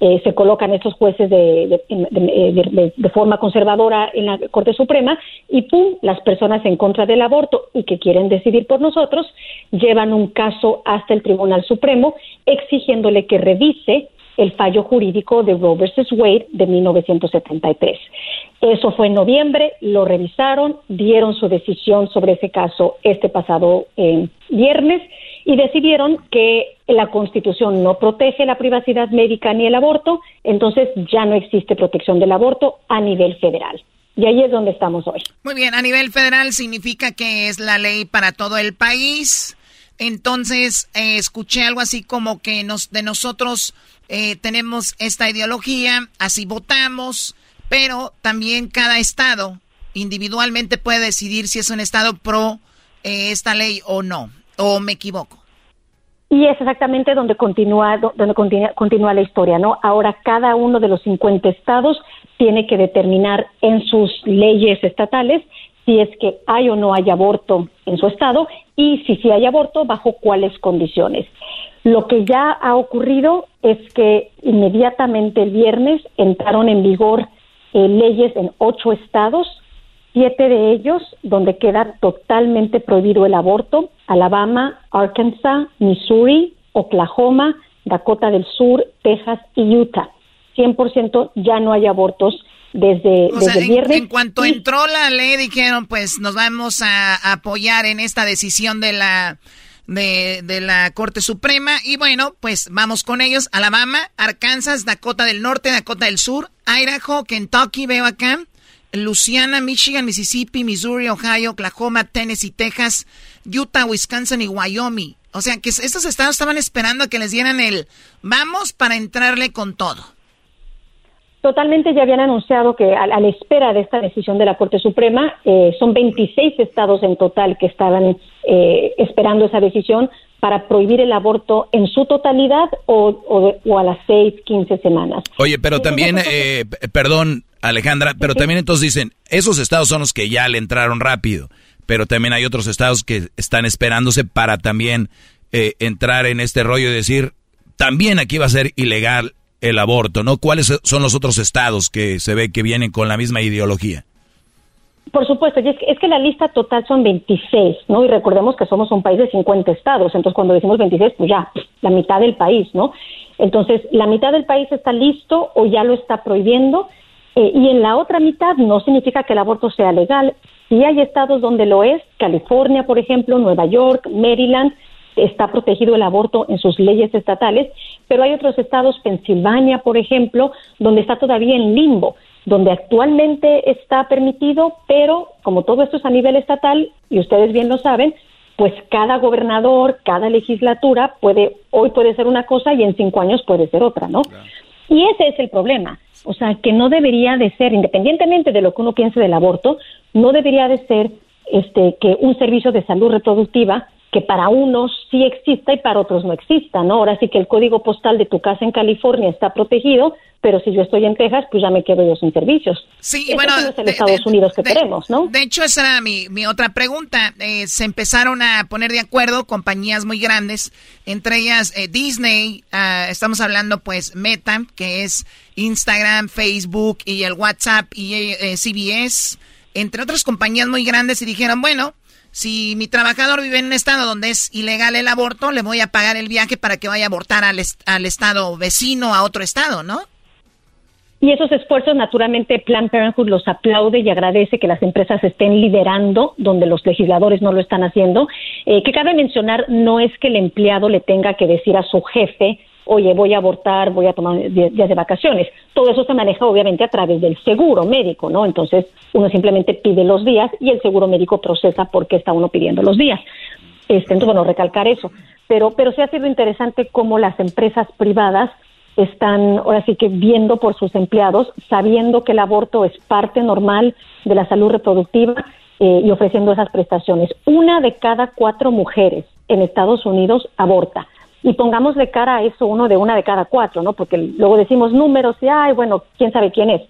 eh, se colocan estos jueces de, de, forma conservadora en la Corte Suprema y ¡pum! las personas en contra del aborto y que quieren decidir por nosotros llevan un caso hasta el Tribunal Supremo exigiéndole que revise el fallo jurídico de Roe vs. Wade de 1973. Eso fue en noviembre, lo revisaron, dieron su decisión sobre ese caso este pasado eh, viernes y decidieron que la Constitución no protege la privacidad médica ni el aborto, entonces ya no existe protección del aborto a nivel federal. Y ahí es donde estamos hoy. Muy bien, a nivel federal significa que es la ley para todo el país. Entonces, eh, escuché algo así como que nos, de nosotros eh, tenemos esta ideología, así votamos, pero también cada estado individualmente puede decidir si es un estado pro eh, esta ley o no. ¿O me equivoco? Y es exactamente donde continúa, donde continúa, la historia, ¿no? Ahora cada uno de los 50 estados tiene que determinar en sus leyes estatales si es que hay o no hay aborto en su estado y si sí hay aborto, bajo cuáles condiciones. Lo que ya ha ocurrido es que inmediatamente el viernes entraron en vigor eh, leyes en ocho estados siete de ellos donde queda totalmente prohibido el aborto, Alabama, Arkansas, Missouri, Oklahoma, Dakota del Sur, Texas y Utah. 100% ya no hay abortos desde, el viernes. En, cuanto entró la ley dijeron, pues nos vamos a, apoyar en esta decisión de la de, de, la Corte Suprema. Y bueno, pues vamos con ellos. Alabama, Arkansas, Dakota del Norte, Dakota del Sur, Idaho, Kentucky, veo acá. Louisiana, Michigan, Mississippi, Missouri, Ohio, Oklahoma, Tennessee, Texas, Utah, Wisconsin y Wyoming. O sea que estos estados estaban esperando a que les dieran el vamos para entrarle con todo. Totalmente ya habían anunciado que a, la espera de esta decisión de la Corte Suprema, eh, son 26 estados en total que estaban eh, esperando esa decisión para prohibir el aborto en su totalidad o, a las 6, 15 semanas. Oye, pero también, eh, perdón, Alejandra, pero también entonces dicen, esos estados son los que ya le entraron rápido, pero también hay otros estados que están esperándose para también eh, entrar en este rollo y decir, también aquí va a ser ilegal el aborto, ¿no? ¿Cuáles son los otros estados que se ve que vienen con la misma ideología? Por supuesto, y es que, la lista total son 26, ¿no? Y recordemos que somos un país de 50 estados, entonces cuando decimos 26, pues ya, la mitad del país, ¿no? Entonces, la mitad del país está listo o ya lo está prohibiendo, eh, y en la otra mitad no significa que el aborto sea legal. Sí hay estados donde lo es, California, por ejemplo, Nueva York, Maryland, está protegido el aborto en sus leyes estatales, pero hay otros estados, Pensilvania, por ejemplo, donde está todavía en limbo, donde actualmente está permitido, pero como todo esto es a nivel estatal, y ustedes bien lo saben, pues cada gobernador, cada legislatura puede, hoy puede ser una cosa y en cinco años puede ser otra, ¿no? Y ese es el problema. O sea, que no debería de ser, independientemente de lo que uno piense del aborto, no debería de ser este, que un servicio de salud reproductiva que para unos sí exista y para otros no exista, ¿no? Ahora sí que el código postal de tu casa en California está protegido, pero si yo estoy en Texas, pues ya me quedo yo sin servicios. Sí, y bueno, no es el Estados Unidos que queremos, ¿no? De hecho, esa era mi, mi otra pregunta. Eh, se empezaron a poner de acuerdo compañías muy grandes, entre ellas eh, Disney, ah, estamos hablando pues Meta, que es Instagram, Facebook y el WhatsApp y eh, CBS, entre otras compañías muy grandes y dijeron, bueno, si mi trabajador vive en un estado donde es ilegal el aborto, le voy a pagar el viaje para que vaya a abortar al, al estado vecino, a otro estado, ¿no? Y esos esfuerzos, naturalmente, Plan Parenthood los aplaude y agradece que las empresas estén liderando donde los legisladores no lo están haciendo. Eh, que cabe mencionar, no es que el empleado le tenga que decir a su jefe, oye, voy a abortar, voy a tomar días de vacaciones. Todo eso se maneja obviamente a través del seguro médico, ¿no? Entonces uno simplemente pide los días y el seguro médico procesa por qué está uno pidiendo los días. Este, entonces, bueno, recalcar eso. Pero, pero sí ha sido interesante cómo las empresas privadas están ahora sí que viendo por sus empleados, sabiendo que el aborto es parte normal de la salud reproductiva eh, y ofreciendo esas prestaciones. Una de cada cuatro mujeres en Estados Unidos aborta y pongamos de cara a eso uno de una de cada cuatro, ¿no? Porque luego decimos números y, ay, bueno, quién sabe quién es,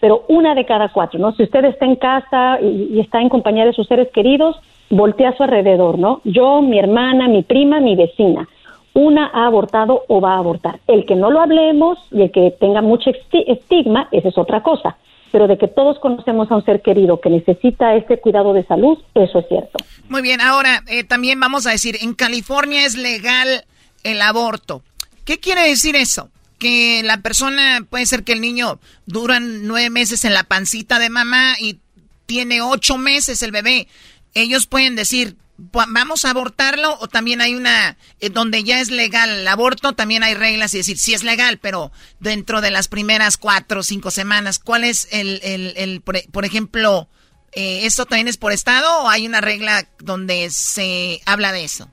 pero una de cada cuatro, ¿no? Si usted está en casa y, está en compañía de sus seres queridos, voltea a su alrededor, ¿no? Yo, mi hermana, mi prima, mi vecina, una ha abortado o va a abortar. El que no lo hablemos y el que tenga mucho estigma, esa es otra cosa pero de que todos conocemos a un ser querido que necesita este cuidado de salud, eso es cierto. Muy bien, ahora eh, también vamos a decir, en California es legal el aborto. ¿Qué quiere decir eso? Que la persona, puede ser que el niño dura nueve meses en la pancita de mamá y tiene ocho meses el bebé. Ellos pueden decir, vamos a abortarlo o también hay una, eh, donde ya es legal el aborto, también hay reglas y decir, sí es legal, pero dentro de las primeras cuatro o cinco semanas, ¿cuál es el, el, por, ejemplo, eh, ¿esto también es por estado o hay una regla donde se habla de eso?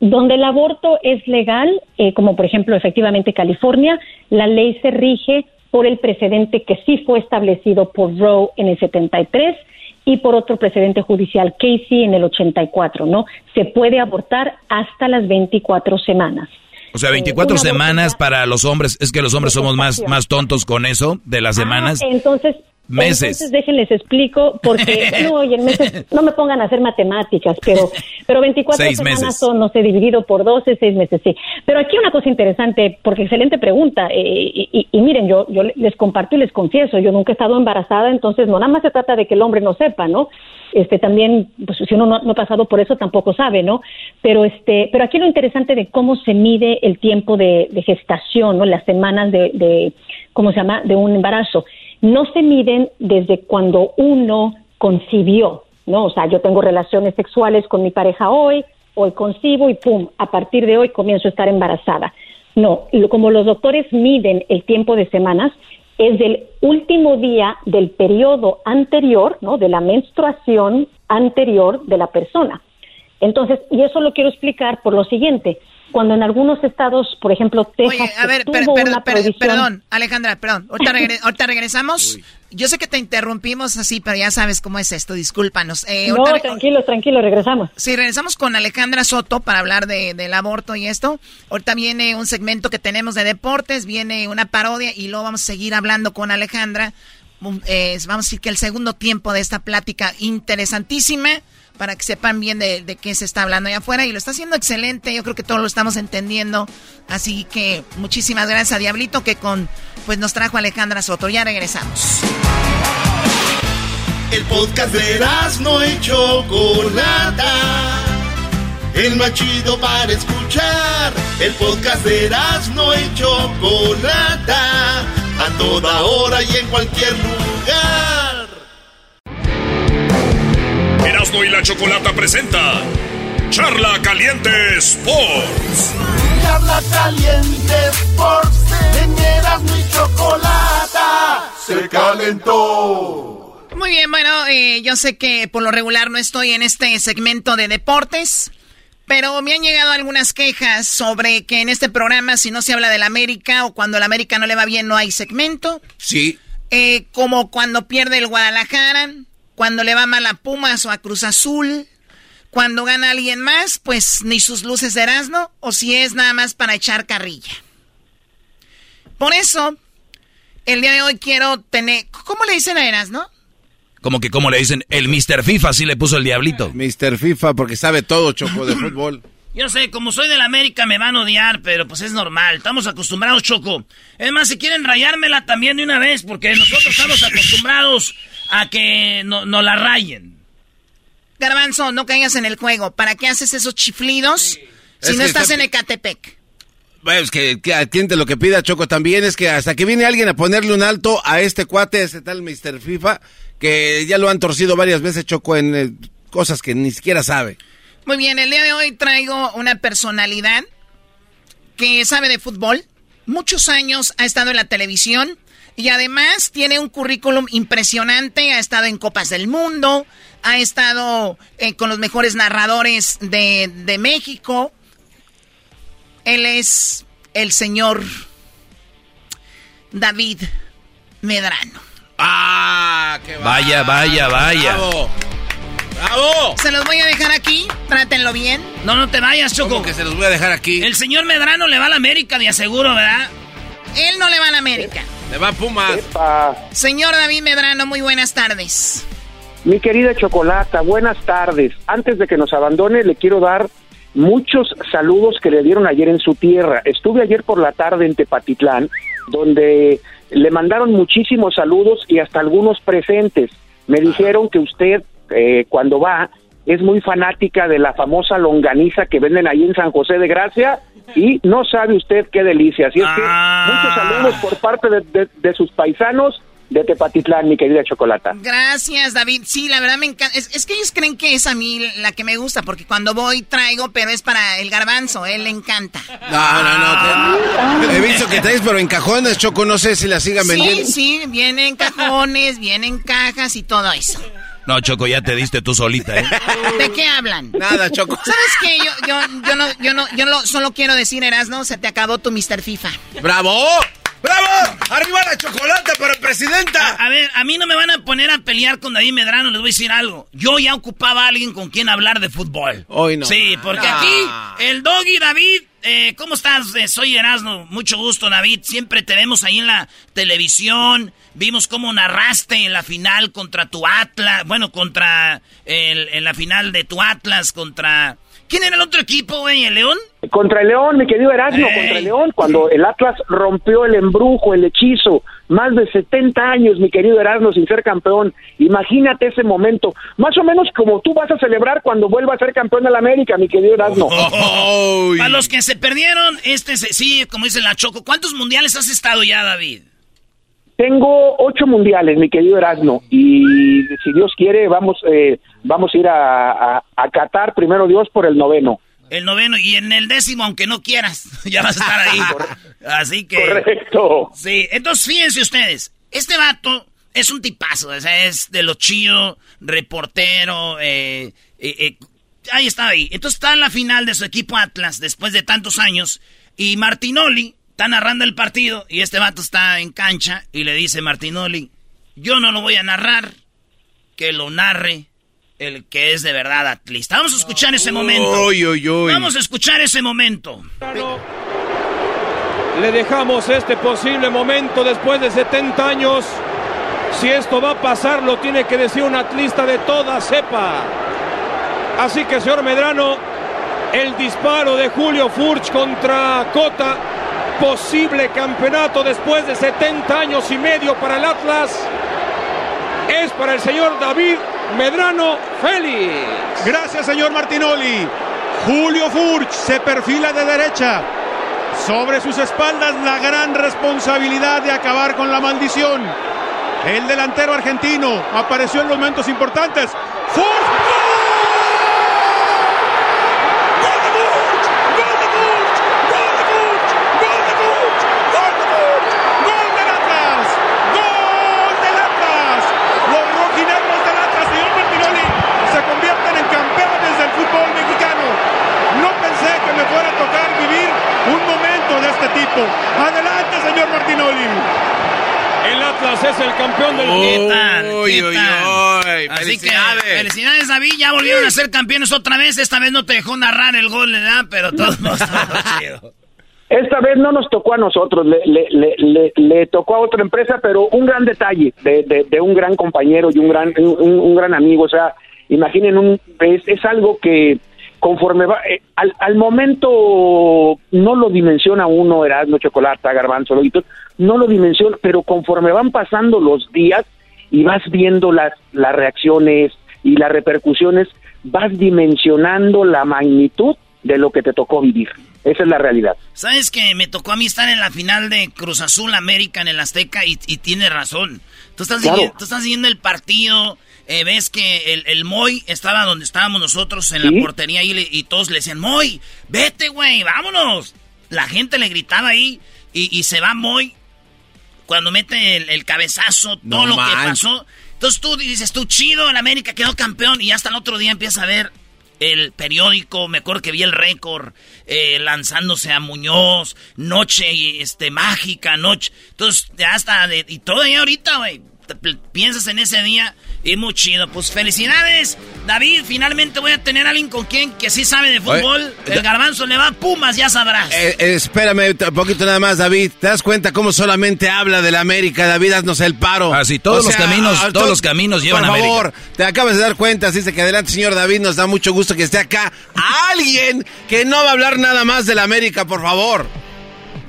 Donde el aborto es legal, eh, como por ejemplo efectivamente California, la ley se rige por el precedente que sí fue establecido por Roe en el 73 y por otro precedente judicial, Casey, en el 84, ¿no? Se puede abortar hasta las 24 semanas. O sea, 24 eh, semanas para los hombres, es que los hombres somos más, más tontos con eso de las ah, semanas. entonces, Meses. Entonces déjenles explico, porque no, meses, no me pongan a hacer matemáticas, pero, pero 24 semanas son, no sé, dividido por 12, seis meses, sí. Pero aquí una cosa interesante, porque excelente pregunta, eh, y, miren, yo, yo les comparto y les confieso, yo nunca he estado embarazada, entonces no nada más se trata de que el hombre no sepa, ¿no? Este también, pues si uno no, ha pasado por eso, tampoco sabe, ¿no? Pero este, pero aquí lo interesante de cómo se mide el tiempo de, gestación, ¿no? Las semanas de, de, ¿cómo se llama? De un embarazo no se miden desde cuando uno concibió, ¿no? O sea, yo tengo relaciones sexuales con mi pareja hoy, hoy concibo y pum, a partir de hoy comienzo a estar embarazada. No, como los doctores miden el tiempo de semanas, es del último día del periodo anterior, ¿no? De la menstruación anterior de la persona. Entonces, y eso lo quiero explicar por lo siguiente cuando en algunos estados, por ejemplo, Texas, a ver, perdón, Alejandra, perdón, ahorita, regresamos. Yo sé que te interrumpimos así, pero ya sabes cómo es esto, discúlpanos. Eh, no, tranquilo, tranquilo, regresamos. Sí, regresamos con Alejandra Soto para hablar de, del aborto y esto. Ahorita viene un segmento que tenemos de deportes, viene una parodia y luego vamos a seguir hablando con Alejandra. Eh, vamos a decir que el segundo tiempo de esta plática interesantísima para que sepan bien de, qué se está hablando allá afuera. Y lo está haciendo excelente, yo creo que todos lo estamos entendiendo. Así que muchísimas gracias a Diablito que con pues nos trajo Alejandra Soto. Ya regresamos. El podcast de no hecho Chocolata. El más chido para escuchar. El podcast de no hecho Chocolata. A toda hora y en cualquier lugar. Erasmo y la Chocolata presenta Charla Caliente Sports. Charla Caliente Sports. En Erasmo y Chocolata se calentó. Muy bien, bueno, eh, yo sé que por lo regular no estoy en este segmento de deportes. Pero me han llegado algunas quejas sobre que en este programa, si no se habla del América o cuando la América no le va bien, no hay segmento. Sí. Eh, como cuando pierde el Guadalajara, cuando le va mal a Pumas o a Cruz Azul, cuando gana alguien más, pues ni sus luces de Erasmo, o si es nada más para echar carrilla. Por eso, el día de hoy quiero tener. ¿Cómo le dicen a Erasmo? Como que, como le dicen, el Mr. FIFA sí le puso el diablito. Mr. FIFA porque sabe todo, Choco, de fútbol. Yo sé, como soy del América me van a odiar, pero pues es normal. Estamos acostumbrados, Choco. Es más, si quieren rayármela también de una vez, porque nosotros estamos acostumbrados a que nos no la rayen. Garbanzo, no caigas en el juego. ¿Para qué haces esos chiflidos si no estás en Ecatepec? Bueno, es que, que atiende lo que pida Choco también, es que hasta que viene alguien a ponerle un alto a este cuate, ese tal Mr. FIFA, que ya lo han torcido varias veces, Choco, en eh, cosas que ni siquiera sabe. Muy bien, el día de hoy traigo una personalidad que sabe de fútbol. Muchos años ha estado en la televisión y además tiene un currículum impresionante. Ha estado en Copas del Mundo, ha estado eh, con los mejores narradores de, de México. Él es el señor David Medrano. ¡Ah! ¡Qué vaya, vaya, vaya! ¡Bravo! ¡Bravo! Se los voy a dejar aquí, trátenlo bien. No, no te vayas, Choco. ¿Cómo que se los voy a dejar aquí? El señor Medrano le va a la América, de aseguro, ¿verdad? Él no le va a la América. Le va. Señor David Medrano, muy buenas tardes. Mi querida Chocolata, buenas tardes. Antes de que nos abandone, le quiero dar muchos saludos que le dieron ayer en su tierra. Estuve ayer por la tarde en Tepatitlán, donde le mandaron muchísimos saludos y hasta algunos presentes. Me dijeron que usted, eh, cuando va, es muy fanática de la famosa longaniza que venden ahí en San José de Gracia y no sabe usted qué delicia. Así es que muchos saludos por parte de, de- de sus paisanos de Tepatitlán, mi querida Chocolata. Gracias, David. Sí, la verdad me encanta. Es, es que ellos creen que es a mí la que me gusta, porque cuando voy traigo, pero es para el garbanzo, él le encanta. No, no, no. te- he visto que traes, pero en cajones, Choco, no sé si la sigan Sí, vendiendo. sí, vienen cajones, vienen cajas y todo eso. No, Choco, ya te diste tú solita, ¿eh? ¿De qué hablan? Nada, Choco. ¿Sabes qué? Yo, yo, yo no, yo no, yo lo- solo quiero decir, Erasno, se te acabó tu Mr. FIFA. ¡Bravo! ¡Bravo! ¡Arriba la chocolate para presidenta! A, a ver, a mí no me van a poner a pelear con David Medrano, les voy a decir algo. Yo ya ocupaba a alguien con quien hablar de fútbol. Hoy no. Sí, porque No. aquí el Doggy David, eh, ¿cómo estás? Eh, soy Erasmo, mucho gusto David, siempre te vemos ahí en la televisión, vimos cómo narraste en la final contra tu Atlas, bueno, contra el, en la final de tu Atlas, contra... ¿Quién era el otro equipo, güey? ¿El León? Contra el León, mi querido Erasmo, Ey. contra el León, cuando el Atlas rompió el embrujo, el hechizo, más de 70 años, mi querido Erasmo, sin ser campeón. Imagínate ese momento, más o menos como tú vas a celebrar cuando vuelva a ser campeón de la América, mi querido Erasmo. Para los que se perdieron, este, se- sí, como dice la Choco, ¿cuántos mundiales has estado ya, David? Tengo ocho mundiales, mi querido Erasmo, y si Dios quiere, vamos, eh, vamos a ir a, a, a Qatar, primero Dios, por el noveno. El noveno y en el décimo, aunque no quieras, ya vas a estar ahí. Así que. Correcto. Sí, entonces fíjense ustedes, este vato es un tipazo, o sea, es de lo chido, reportero, eh, eh, eh, ahí está ahí. Entonces está en la final de su equipo Atlas después de tantos años y Martinoli está narrando el partido y este vato está en cancha y le dice Martinoli, yo no lo voy a narrar, que lo narre el que es de verdad atlista. Vamos a escuchar ese momento. Vamos a escuchar ese momento. Le dejamos este posible momento después de 70 años. Si esto va a pasar, lo tiene que decir un atlista de toda cepa. Así que, señor Medrano, el disparo de Julio Furch contra Cota, posible campeonato después de 70 años y medio para el Atlas, es para el señor David Medrano Félix. Gracias, señor Martinoli. Julio Furch se perfila de derecha. Sobre sus espaldas la gran responsabilidad de acabar con la maldición. El delantero argentino apareció en los momentos importantes. ¡Furch! ¡Gol del Atlas! ¡Gol del Atlas! Los rojinegros del Atlas, señor Martinoli, se convierten en campeones del fútbol mexicano. No Adelante, señor Martinoli. El Atlas es el campeón del mundo. Uy, uy, uy. Así que felicidades, David. Ya volvieron a ser campeones otra vez. Esta vez no te dejó narrar el gol, ¿verdad? Pero todo chido. Esta vez no nos tocó a nosotros, le, le, le, le, tocó a otra empresa, pero un gran detalle de, de, un gran compañero y un gran, un, gran amigo. O sea, imaginen, un, es, es algo que conforme va, eh, al, al, momento no lo dimensiona uno, Erasmo, Chocolata, Garbanzo, no lo dimensiona, pero conforme van pasando los días y vas viendo las, las reacciones y las repercusiones, vas dimensionando la magnitud de lo que te tocó vivir. Esa es la realidad. ¿Sabes que me tocó a mí estar en la final de Cruz Azul América en el Azteca y, y tiene razón? Tú estás, siguiendo, tú estás siguiendo el partido, eh, ves que el, el, Moy estaba donde estábamos nosotros en la portería y, y, todos le decían, Moy, vete, güey, vámonos. La gente le gritaba ahí y, y se va Moy cuando mete el, cabezazo, todo lo que pasó. Entonces tú dices, tú chido, el América quedó campeón y hasta el otro día empieza a ver el periódico, me acuerdo que vi el récord eh, lanzándose a Muñoz, noche este mágica, noche. Entonces, ya está, y todavía ahorita, güey, piensas en ese día y muy chido. Pues felicidades, David. Finalmente voy a tener a alguien con quien que sí sabe de fútbol. el garbanzo le va a Pumas, ya sabrás. Eh, eh, espérame un poquito nada más, David. ¿Te das cuenta cómo solamente habla de la América? David, haznos el paro. Así, ah, todos los caminos, todos los caminos llevan a América. Por favor, te acabas de dar cuenta. Así que adelante, señor David. Nos da mucho gusto que esté acá. alguien que no va a hablar nada más de la América, por favor.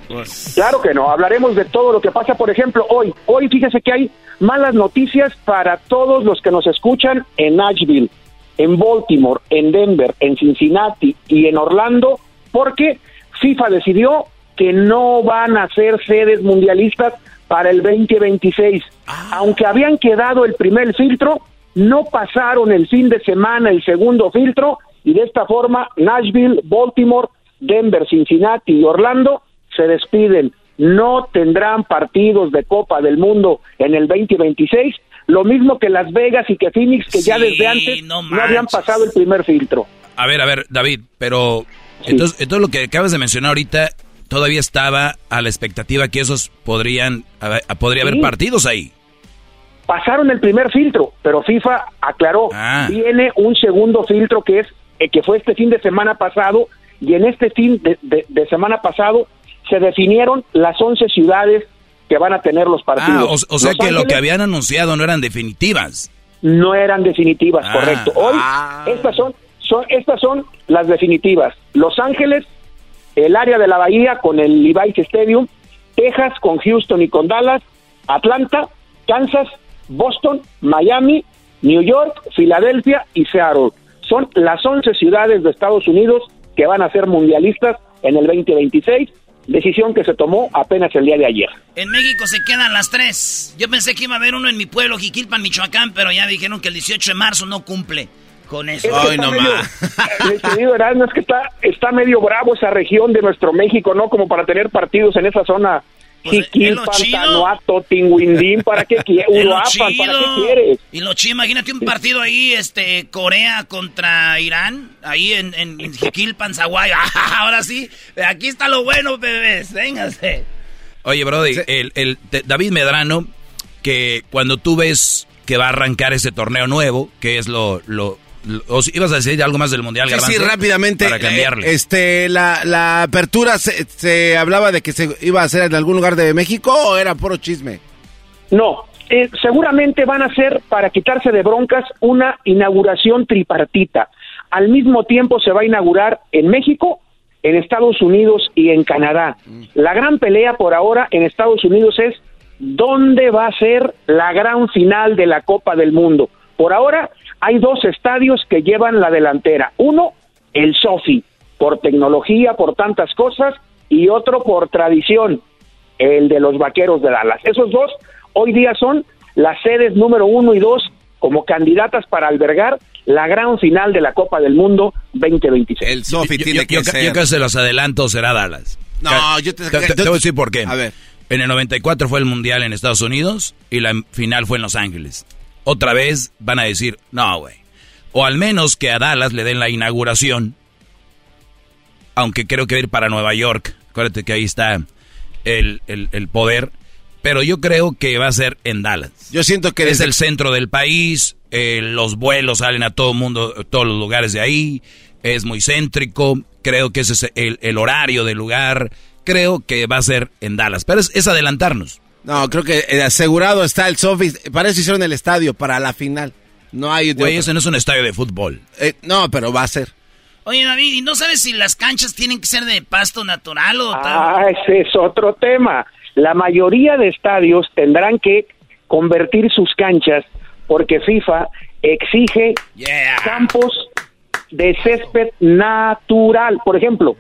Pues, claro que no, hablaremos de todo lo que pasa, por ejemplo, hoy. Hoy fíjese que hay malas noticias para todos los que nos escuchan en Nashville, en Baltimore, en Denver, en Cincinnati y en Orlando, porque FIFA decidió que no van a ser sedes mundialistas para el 2026. Ah. Aunque habían quedado el primer filtro, no pasaron el fin de semana el segundo filtro y de esta forma Nashville, Baltimore, Denver, Cincinnati y Orlando se despiden, no tendrán partidos de Copa del Mundo en el 2026, lo mismo que Las Vegas y que Phoenix, que ya desde antes no, habían pasado el primer filtro. A ver, a ver, David, pero entonces, entonces lo que acabas de mencionar ahorita todavía estaba a la expectativa que esos podrían, podría haber partidos ahí. Pasaron el primer filtro, pero FIFA aclaró, ah. viene un segundo filtro que es eh, que fue este fin de semana pasado y en este fin de, de semana pasado se definieron las 11 ciudades que van a tener los partidos. Ah, o, sea que lo que habían anunciado no eran definitivas. No eran definitivas, ah, correcto. Hoy ah. estas son, son estas son las definitivas. Los Ángeles, el área de la bahía con el Levi's Stadium, Texas con Houston y con Dallas, Atlanta, Kansas, Boston, Miami, New York, Filadelfia y Seattle. Son las 11 ciudades de Estados Unidos que van a ser mundialistas en el 2026 decisión que se tomó apenas el día de ayer. En México se quedan las tres. Yo pensé que iba a haber uno en mi pueblo, Jiquilpan, Michoacán, pero ya dijeron que el 18 de marzo no cumple con eso. Ay, no más. es que está, está medio bravo esa región de nuestro México, ¿no? Como para tener partidos en esa zona pues Tinguindín, ¿para qué quieres? ¿para qué quieres? Y lo chido, imagínate un partido ahí, este, Corea contra Irán, ahí en, en, en Ahora sí, aquí está lo bueno, bebés, véngase. Oye, Brody, el, el, David Medrano, que cuando tú ves que va a arrancar ese torneo nuevo, que es lo, lo ¿O ibas a decir algo más del Mundial, Sí, rápidamente. Para cambiarle. Eh, este, la, la apertura, se, hablaba de que se iba a hacer en algún lugar de México o era puro chisme? No, eh, seguramente van a ser, para quitarse de broncas, una inauguración tripartita. Al mismo tiempo se va a inaugurar en México, en Estados Unidos y en Canadá. Mm. La gran pelea por ahora en Estados Unidos es dónde va a ser la gran final de la Copa del Mundo. Por ahora hay dos estadios que llevan la delantera. Uno, el Sofi, por tecnología, por tantas cosas, y otro por tradición, el de los Vaqueros de Dallas. Esos dos hoy día son las sedes número uno y dos como candidatas para albergar la gran final de la Copa del Mundo 2026. El Sofi tiene que ser. Yo que se los adelanto será Dallas. No, yo te, te, te, voy a decir por qué. A ver. En el 94 fue el Mundial en Estados Unidos y la final fue en Los Ángeles otra vez van a decir, no, güey. O al menos que a Dallas le den la inauguración. Aunque creo que va a ir para Nueva York. Acuérdate que ahí está el, el, poder, pero yo creo que va a ser en Dallas. Yo siento que es el centro del país, eh, los vuelos salen a todo mundo, todos los lugares de ahí, es muy céntrico, creo que ese es el, horario del lugar, creo que va a ser en Dallas, pero es, adelantarnos. No, creo que eh, asegurado está el Sophie, para eso hicieron el estadio, para la final. No hay... Güey, ese no es un estadio de fútbol. Eh, no, pero va a ser. Oye, David, ¿y no sabes si las canchas tienen que ser de pasto natural o tal? Ah, ese es otro tema. La mayoría de estadios tendrán que convertir sus canchas porque FIFA exige campos de césped natural. Por ejemplo,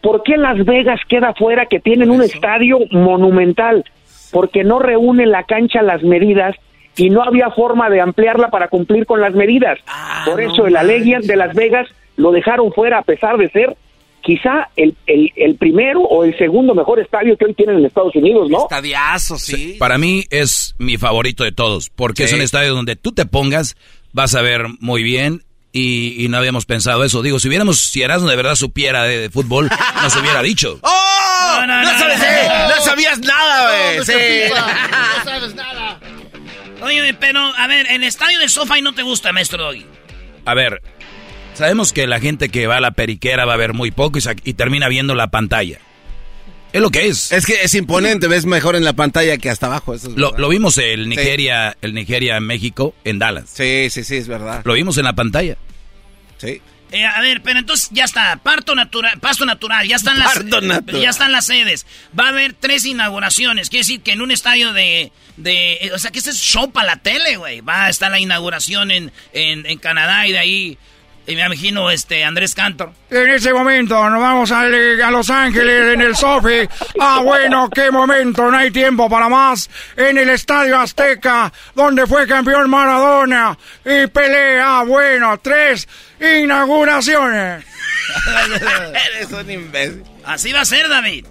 ¿por qué Las Vegas queda fuera que tienen un estadio monumental? Porque no reúne la cancha las medidas y no había forma de ampliarla para cumplir con las medidas. Ah, Por eso el Allegiant de Las Vegas lo dejaron fuera a pesar de ser quizá el, el, primero o el segundo mejor estadio que hoy tienen en Estados Unidos, ¿no? Estadiazo, sí. Para mí es mi favorito de todos, porque es un estadio donde tú te pongas, vas a ver muy bien. Y, no habíamos pensado eso. Digo, si hubiéramos, si Erasmo de verdad supiera de, fútbol, nos hubiera dicho. ¡Oh! No, sabías nada, güey. sí. no sabes nada. Oye, pero, a ver, el estadio de sofá y no te gusta, maestro Doggy. A ver, sabemos que la gente que va a la periquera va a ver muy poco y, termina viendo la pantalla. Es lo que es. Es que es imponente, ves mejor en la pantalla que hasta abajo. lo, vimos el Nigeria, el Nigeria México en Dallas. Sí, sí, sí, es verdad. Lo vimos en la pantalla. Sí. Eh, a ver, pero entonces ya está, parto natural, pasto natural, ya están las ya están las sedes. Va a haber tres inauguraciones, quiere decir que en un estadio de, de o sea, que ese es show para la tele, güey. Va a estar la inauguración en, en, en Canadá y de ahí y me imagino este Andrés Cantor. En ese momento nos vamos a, a Los Ángeles en el Sofi. Ah, bueno, qué momento, no hay tiempo para más. En el Estadio Azteca, donde fue campeón Maradona. Y pelea, ah, bueno, tres inauguraciones. Eres un imbécil. Así va a ser, David.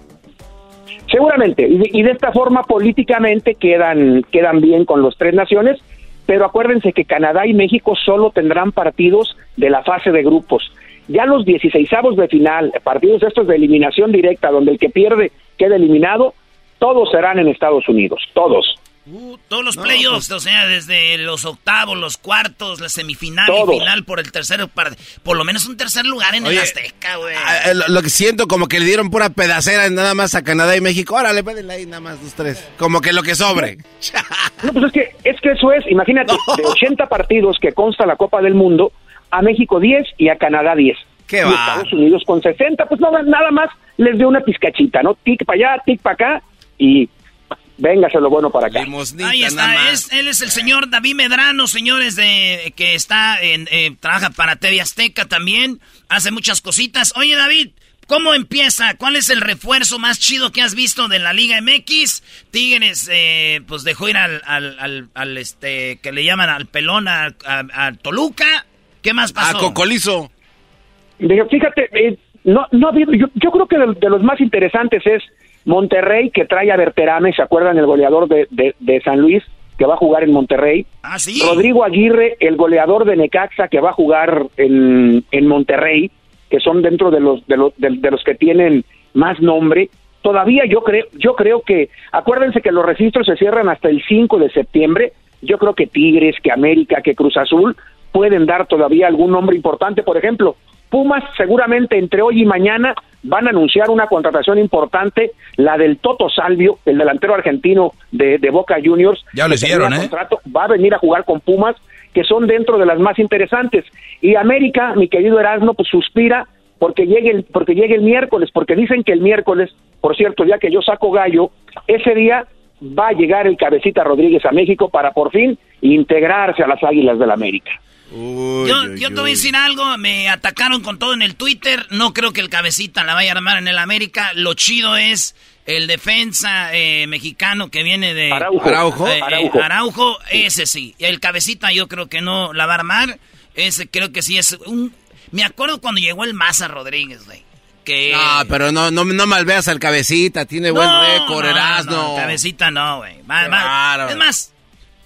Seguramente, y de, esta forma políticamente quedan, quedan bien con los tres naciones pero acuérdense que Canadá y México solo tendrán partidos de la fase de grupos. Ya los 16 de final, partidos estos de eliminación directa, donde el que pierde queda eliminado, todos serán en Estados Unidos, todos. Uh, todos los playoffs, pues- o sea, desde los octavos, los cuartos, la semifinal y final por el tercero, por lo menos un tercer lugar en el Azteca, güey. Ah, eh, lo, que siento, como que le dieron pura pedacera nada más a Canadá y México. Órale, pédenle ahí nada más los tres. Como que lo que sobre. No, pues es que, es que eso es, imagínate, de 80 partidos que consta la Copa del Mundo, a México 10 y a Canadá 10. ¿Qué y va? Estados Unidos con 60, pues nada, nada más les dio una pizcachita, ¿no? Tic para allá, tic para acá y Véngase lo bueno para acá. Ahí está, él es el señor David Medrano, señores, de que está en, eh, trabaja para TV Azteca también, hace muchas cositas. Oye, David, ¿cómo empieza? ¿Cuál es el refuerzo más chido que has visto de la Liga MX? Tigres, eh, pues dejó ir al, al, al, este, que le llaman al pelón, a, Toluca. ¿Qué más pasó? A Cocolizo. Fíjate, eh, no, no, yo, yo creo que de los más interesantes es Monterrey, que trae a Berterame, ¿se acuerdan el goleador de, de, San Luis, que va a jugar en Monterrey? Ah, sí. Rodrigo Aguirre, el goleador de Necaxa, que va a jugar en, en Monterrey, que son dentro de los, de, los, de, los que tienen más nombre. Todavía yo creo, yo creo que, acuérdense que los registros se cierran hasta el 5 de septiembre. Yo creo que Tigres, que América, que Cruz Azul pueden dar todavía algún nombre importante. Por ejemplo, Pumas seguramente entre hoy y mañana van a anunciar una contratación importante, la del Toto Salvio, el delantero argentino de, Boca Juniors. Ya lo hicieron, ¿eh? va a venir a jugar con Pumas, que son dentro de las más interesantes. Y América, mi querido Erasmo, pues suspira porque llegue el, porque llegue el miércoles, porque dicen que el miércoles, por cierto, ya que yo saco gallo, ese día va a llegar el cabecita Rodríguez a México para por fin integrarse a las Águilas del América yo, yo te voy a decir algo, me atacaron con todo en el Twitter, no creo que el cabecita la vaya a armar en el América, lo chido es el defensa eh, mexicano que viene de Araujo. Eh, eh, Araujo. ese sí, el cabecita yo creo que no la va a armar, ese creo que sí es un... Me acuerdo cuando llegó el Maza Rodríguez, güey. Que... No, pero no, no, no malveas al cabecita, tiene buen récord, no, cabecita no, güey. Es más,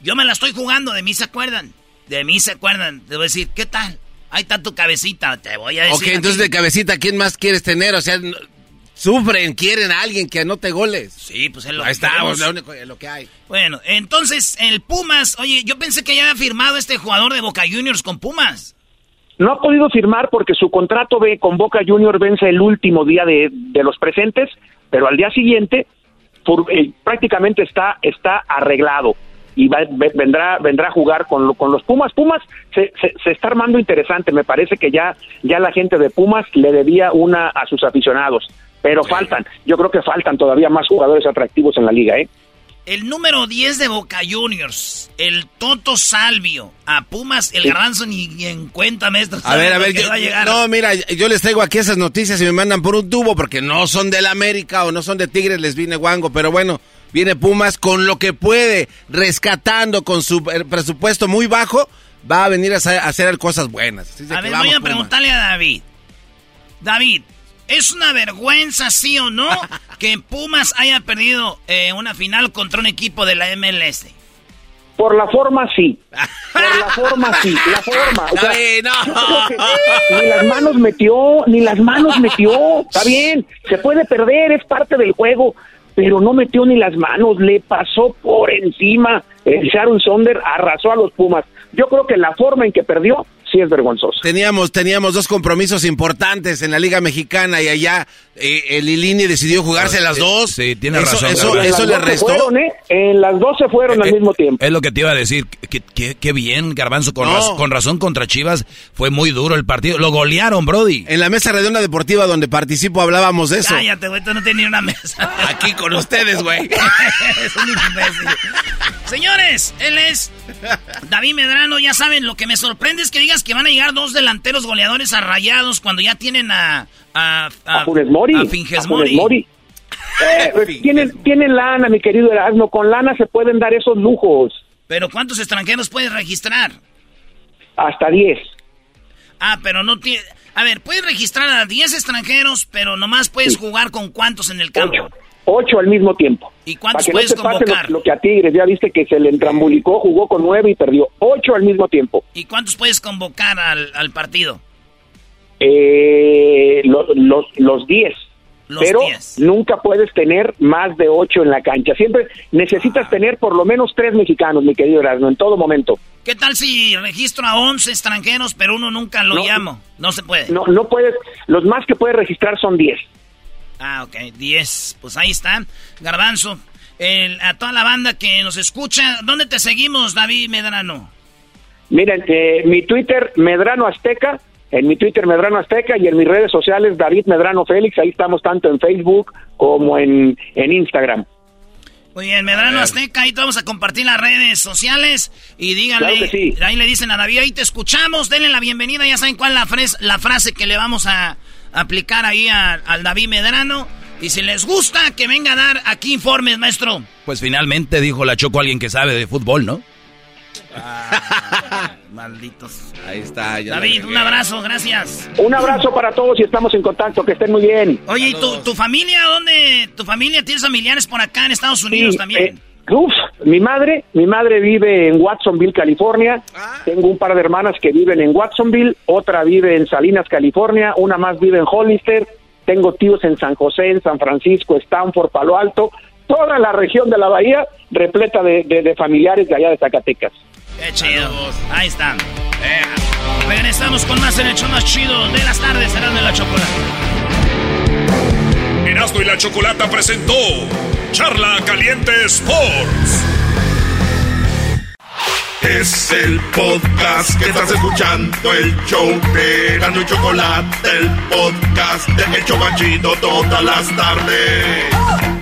yo me la estoy jugando, de mí se acuerdan. De mí se acuerdan. Te voy a decir, ¿qué tal? Ahí está tu cabecita, te voy a decir. Ok, entonces de cabecita, ¿quién más quieres tener? O sea, sufren, quieren a alguien que anote goles. Sí, pues es lo, Ahí está, pues, lo, único, lo que hay. Bueno, entonces el Pumas, oye, yo pensé que ya había firmado este jugador de Boca Juniors con Pumas. No ha podido firmar porque su contrato de, con Boca Juniors vence el último día de, de los presentes, pero al día siguiente por, eh, prácticamente está, está arreglado y va, vendrá vendrá a jugar con, con los Pumas. Pumas se, se, se, está armando interesante, me parece que ya, ya la gente de Pumas le debía una a sus aficionados, pero faltan, yo creo que faltan todavía más jugadores atractivos en la liga, ¿eh? El número 10 de Boca Juniors, el Toto Salvio, a Pumas, el sí. Garranzo ni, en cuenta, maestro. A ver, a ver, yo, a no, mira, yo les traigo aquí esas noticias y me mandan por un tubo porque no son del América o no son de Tigres, les viene guango, pero bueno, viene Pumas con lo que puede, rescatando con su presupuesto muy bajo, va a venir a hacer cosas buenas. a ver, vamos, voy a Pumas. preguntarle a David. David, ¿Es una vergüenza, sí o no, que Pumas haya perdido eh, una final contra un equipo de la MLS? Por la forma, sí. Por la forma, sí. La forma. O sea, no. ni las manos metió, ni las manos metió. Está bien, se puede perder, es parte del juego. Pero no metió ni las manos, le pasó por encima. El Sharon Sonder arrasó a los Pumas. Yo creo que la forma en que perdió sí es vergonzoso. Teníamos, teníamos dos compromisos importantes en la Liga Mexicana y allá eh, el Ilini decidió jugarse las dos. Sí, tiene eso, razón. Eso, eso le restó. Fueron, ¿eh? En las dos se fueron eh, al mismo tiempo. Es lo que te iba a decir. Qué bien, Garbanzo, con, no. raz con, razón contra Chivas. Fue muy duro el partido. Lo golearon, Brody. En la mesa redonda deportiva donde participo hablábamos de eso. Cállate, güey, tú no tenías una mesa. Aquí con ustedes, güey. es un imbécil. Señores, él es David Medrano. Ya saben, lo que me sorprende es que digas que van a llegar dos delanteros goleadores a rayados cuando ya tienen a. A, a, a Funes Mori. A Finges Mori. Mori. Eh, tienen, tienen lana, mi querido Erasmo. Con lana se pueden dar esos lujos. Pero ¿cuántos extranjeros puedes registrar? Hasta 10. Ah, pero no tiene. A ver, puedes registrar a 10 extranjeros, pero nomás puedes sí. jugar con cuántos en el campo. Ocho. Ocho al mismo tiempo. ¿Y cuántos Para que puedes no convocar? Lo, lo, que a Tigres, ya viste que se le entrambulicó, jugó con nueve y perdió. Ocho al mismo tiempo. ¿Y cuántos puedes convocar al, al partido? Eh, lo, los, los diez. Los pero diez. nunca puedes tener más de ocho en la cancha. Siempre necesitas ah. tener por lo menos tres mexicanos, mi querido Erasmo, en todo momento. ¿Qué tal si registro a 11 extranjeros, pero uno nunca lo no, llamo? No se puede. No, no puedes. Los más que puedes registrar son 10. Ah, ok, 10. Pues ahí está. Garbanzo, el, a toda la banda que nos escucha, ¿dónde te seguimos, David Medrano? Miren, eh, mi Twitter, Medrano Azteca. En mi Twitter, Medrano Azteca. Y en mis redes sociales, David Medrano Félix. Ahí estamos tanto en Facebook como en, en Instagram. Muy bien, Medrano Azteca, ahí te vamos a compartir las redes sociales y díganle, claro sí. ahí le dicen a David, ahí te escuchamos, denle la bienvenida, ya saben cuál es la, fres, la frase que le vamos a aplicar ahí a, al David Medrano. Y si les gusta, que venga a dar aquí informes, maestro. Pues finalmente dijo la Choco alguien que sabe de fútbol, ¿no? Ah, malditos. Ahí está. David, un abrazo, gracias. Un abrazo para todos y estamos en contacto. Que estén muy bien. Oye, ¿y tu, tu, familia dónde? ¿Tu familia tienes familiares por acá en Estados Unidos sí, también? Eh, uf, mi madre, mi madre vive en Watsonville, California. Ah. Tengo un par de hermanas que viven en Watsonville, otra vive en Salinas, California, una más vive en Hollister. Tengo tíos en San José, en San Francisco, Stanford, Palo Alto. Toda la región de la bahía repleta de, de, de familiares de allá de Zacatecas. Qué chido. Ahí están. Eh. Regresamos con más en el show más chido de las tardes, serán de la chocolate. Erasmo y la Chocolata presentó Charla Caliente Sports. Es el podcast que estás escuchando, el show de Erasmo y Chocolate, el podcast de El Chobachito todas las tardes.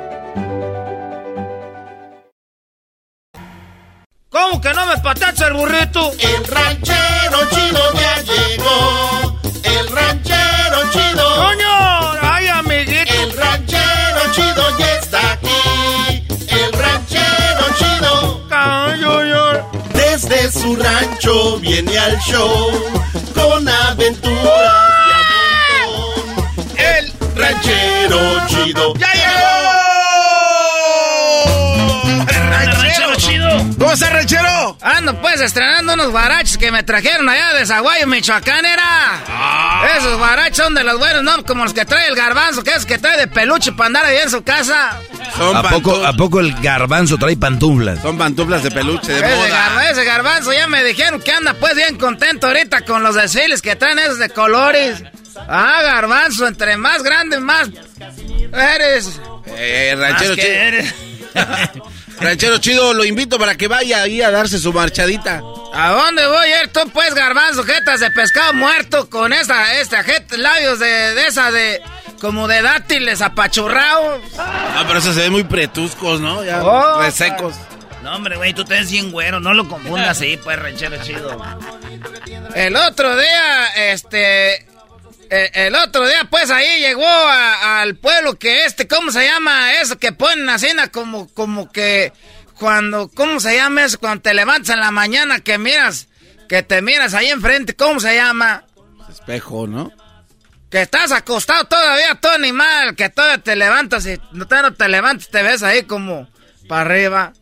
¿Cómo que no me patacha el burrito? El ranchero chido ya llegó. El ranchero chido. ¡Coño! ¡Ay, amiguito! El ranchero chido ya está aquí. El ranchero chido. ¡Coño! Desde su rancho viene al show con aventuras y. El ranchero chido ya llegó. ¿Cómo está, ranchero? Ando pues estrenando unos guaraches que me trajeron allá de Zaguayo, Michoacán, era. Ah. Esos guaraches son de los buenos, ¿no? Como los que trae el garbanzo, que es que trae de peluche para andar ahí en su casa. ¿A, poco, ¿A poco el garbanzo trae pantuflas? Son pantuflas de peluche, de ese moda. ese garbanzo ya me dijeron que anda pues bien contento ahorita con los desfiles que traen esos de colores. Ah, garbanzo, entre más grande, más eres. Eh, ranchero chido. ranchero chido, lo invito para que vaya ahí a darse su marchadita. ¿A dónde voy a ir tú, pues, garbanzo? Jetas de pescado muerto con esa, esta jeta, labios de, de esa de como de dátiles apachurrados. Ah, pero eso se ve muy pretuscos, ¿no? Ya oh, resecos. No, hombre, güey, tú te ves bien güero, no lo confundas así, pues, ranchero chido. El otro día, este, el, otro día, pues ahí llegó al pueblo que este, ¿cómo se llama eso? Que ponen así como, como que cuando, ¿cómo se llama eso? Cuando te levantas en la mañana que miras, que te miras ahí enfrente, ¿cómo se llama? Espejo, ¿no? Que estás acostado todavía, todo animal, que todavía te levantas y no te, no te levantas, te ves ahí como para arriba.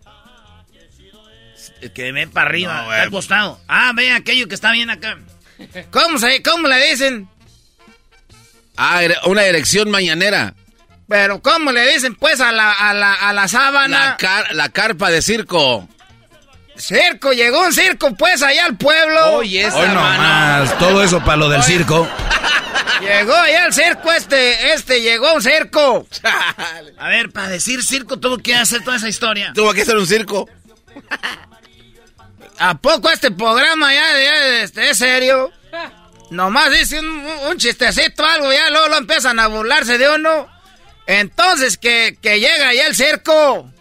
Que ven para arriba, está acostado. Ah, ve aquello que está bien acá. ¿Cómo, se, ¿Cómo le dicen? Ah, una erección mañanera. Pero ¿cómo le dicen pues a la, a la, a la sábana? La, la carpa de circo. Circo, llegó un circo pues allá al pueblo. Oye, Hoy no más, todo eso para lo del circo. llegó allá al circo este, este, llegó un circo. A ver, para decir circo tuvo que hacer toda esa historia. Tuvo que hacer un circo. ¿A poco este programa ya, ya este, es serio? Nomás dice un, chistecito algo, ya luego lo empiezan a burlarse de uno. Entonces que, llega ya el circo.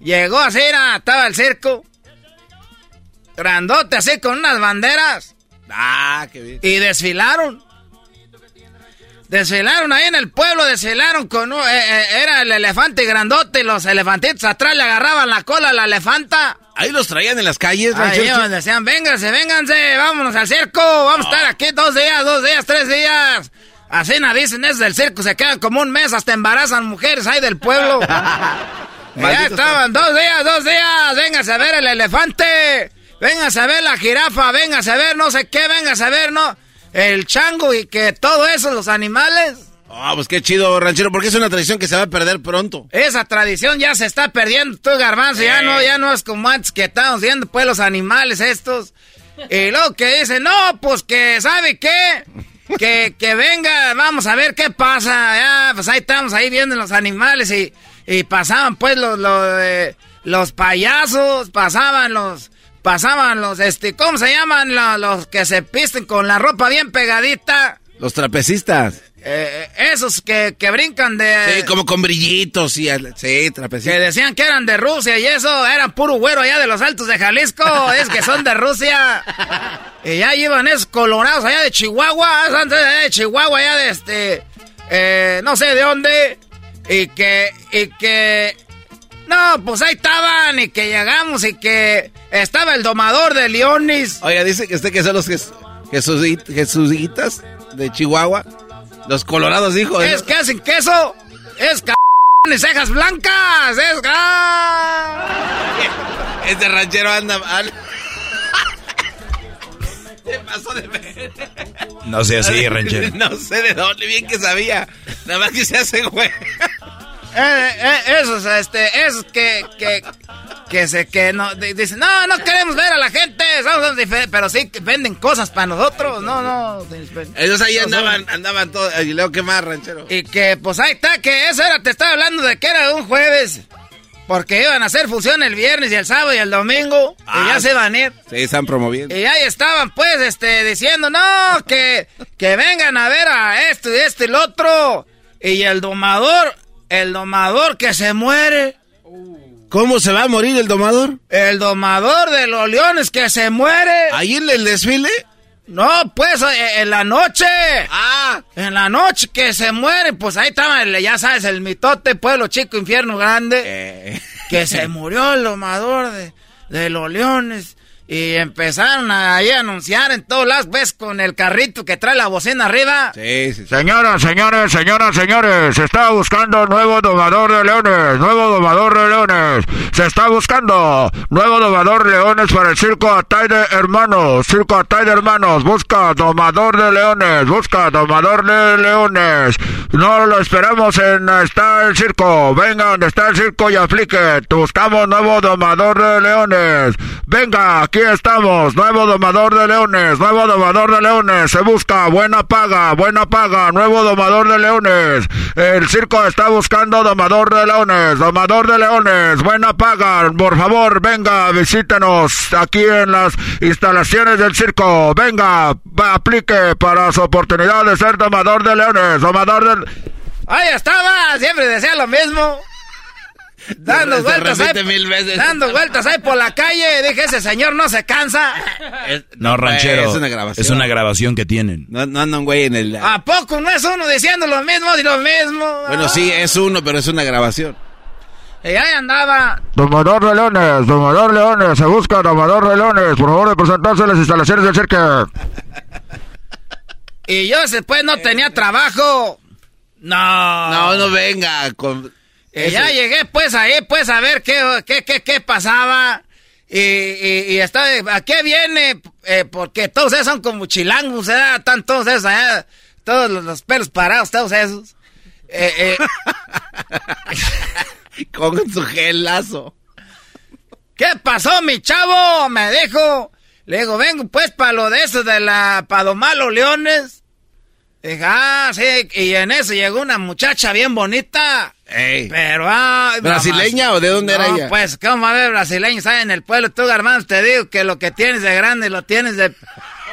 Llegó así, estaba el circo. Grandote así con unas banderas. Ah, qué bien. Y desfilaron. Desfilaron ahí en el pueblo, desfilaron con... Eh, eh, era el elefante grandote y los elefantitos atrás le agarraban la cola a la elefanta. Ahí los traían en las calles. Ahí decían, vénganse, vénganse, vámonos al circo, vamos a estar aquí dos días, dos días, tres días. Así nadie dicen, es del circo, se quedan como un mes, hasta embarazan mujeres ahí del pueblo. ya estaban, dos días, dos días, vénganse a ver el elefante, vénganse a ver la jirafa, vénganse a ver no sé qué, vénganse a ver, ¿no? El chango y que todo eso, los animales. Ah, pues qué chido, ranchero, porque es una tradición que se va a perder pronto. Esa tradición ya se está perdiendo, tú, garbanzo, ya no, ya no es como antes que estábamos viendo, pues, los animales estos. Y luego que dicen, no, pues que, ¿sabe qué? Que, que venga, vamos a ver qué pasa. Ya, pues ahí estamos ahí viendo los animales y, y pasaban, pues, los, los, los payasos, pasaban los pasaban los, este, ¿cómo se llaman los, que se pisten con la ropa bien pegadita? Los trapecistas. Eh, eh, esos que, que, brincan de... Sí, como con brillitos y... Sí, trapecistas. Que decían que eran de Rusia y eso, eran puro güero allá de los altos de Jalisco, es que son de Rusia. Y ya iban esos colorados allá de Chihuahua, antes de Chihuahua, allá de este... Eh, no sé de dónde. Y que... Y que... No, pues ahí estaban y que llegamos y que estaba el domador de leones. Oiga, dice que usted que son los jesuitas de Chihuahua. Los colorados, dijo. Es que hacen queso. Es c y cejas blancas. Es... Este ranchero anda mal. ¿Qué pasó de ver? No sé así, ranchero. No sé de dónde, bien que sabía. Nada más que se hace güey. Eh, eh, esos, este, esos que, que, que se, que no, dicen, no, no queremos ver a la gente, somos diferentes, pero sí venden cosas para nosotros, no, no. Ellos ahí andaban, andaban todos, y luego qué más, ranchero. Y que, pues ahí está, que eso era, te estaba hablando de que era un jueves. Porque iban a hacer función el viernes y el sábado y el domingo. y ya ah, se van a ir. Sí, están promoviendo. Y ahí estaban, pues, este, diciendo, no, que, que vengan a ver a esto y esto y lo otro. Y el domador el domador que se muere. ¿Cómo se va a morir el domador? El domador de los leones que se muere. ¿Ahí en el desfile? No, pues eh, en la noche. Ah. En la noche que se muere, pues ahí estaba, ya sabes, el mitote, pueblo chico, infierno grande. Eh. Que se murió el domador de, de los leones. Y empezaron ahí a anunciar en todos lados, ves, con el carrito que trae la bocina arriba. Sí, sí, Señoras, señores, señoras, señores, se está buscando nuevo domador de leones, nuevo domador de leones. Se está buscando nuevo domador de leones para el circo Atay de Hermanos. Circo Atay de Hermanos, busca domador de leones, busca domador de leones. No lo esperamos en está el circo. Venga donde está el circo y aplique. Buscamos nuevo domador de leones. Venga, aquí estamos. Nuevo domador de leones. Nuevo domador de leones. Se busca buena paga, buena paga. Nuevo domador de leones. El circo está buscando domador de leones. Domador de leones. Buena paga. Por favor, venga, visítenos aquí en las instalaciones del circo. Venga, aplique para su oportunidad de ser domador de leones. Domador de... Ahí estaba, siempre decía lo mismo. Dando vueltas ahí, mil veces. dando vueltas ahí por la calle, dije, ese señor no se cansa. No, ranchero. Es una grabación. Es una grabación que tienen. No, no andan, güey, en el... ¿A poco no es uno diciendo lo mismo y lo mismo? Bueno, sí, es uno, pero es una grabación. Y ahí andaba. Domador de leones, domador de leones, se busca domador de leones. Por favor, de presentarse en las instalaciones del circo. Y yo después no tenía trabajo. No. No, no venga con... Y ya llegué pues ahí pues a ver qué, qué, qué, qué pasaba. Y, y, y está, ¿a qué viene? Eh, porque todos esos son como chilangos, ¿eh? Están todos esos allá, todos los, los pelos parados, todos esos. Eh, eh. Con su gelazo. ¿Qué pasó, mi chavo? Me dijo. Le digo, vengo pues para lo de eso de la, para domar los leones. Dije, ah, sí, y en eso llegó una muchacha bien bonita. Ey. Pero, ah, ¿Brasileña o de dónde era ella? Pues, ¿cómo va a ver brasileños ahí en el pueblo? Tú, hermano, te digo que lo que tienes de grande lo tienes de...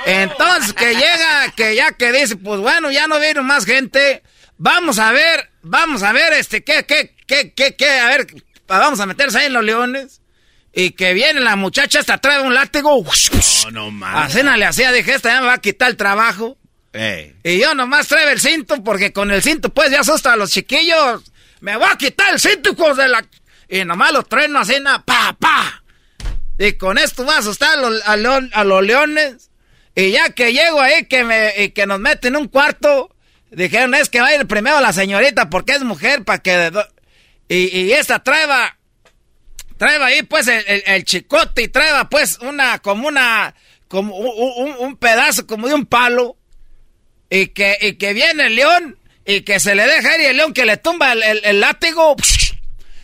Entonces, que llega, que ya que dice, pues bueno, ya no vino más gente. Vamos a ver, vamos a ver, este, qué, qué, qué, qué, qué, a ver, vamos a meterse ahí en los leones. Y que viene la muchacha, hasta trae un látigo. No, no mames. A cena le hacía, dije, esta ya me va a quitar el trabajo. Y yo nomás traigo el cinto, porque con el cinto pues ya asusta a los chiquillos. Me voy a quitar el cinto, hijos de la... Y nomás lo trueno así, na, pa, pa. Y con esto va a asustar a los, a leon- a los leones. Y ya que llego ahí, que me, y que nos meten en un cuarto, dijeron, es que va a ir primero la señorita, porque es mujer, para que... Y, y esta traeba, traeba ahí pues el, el- chicote y traeba pues una, como una, como un- un pedazo como de un palo y que, y que viene el león y que se le deja ir y el león que le tumba el, el- el látigo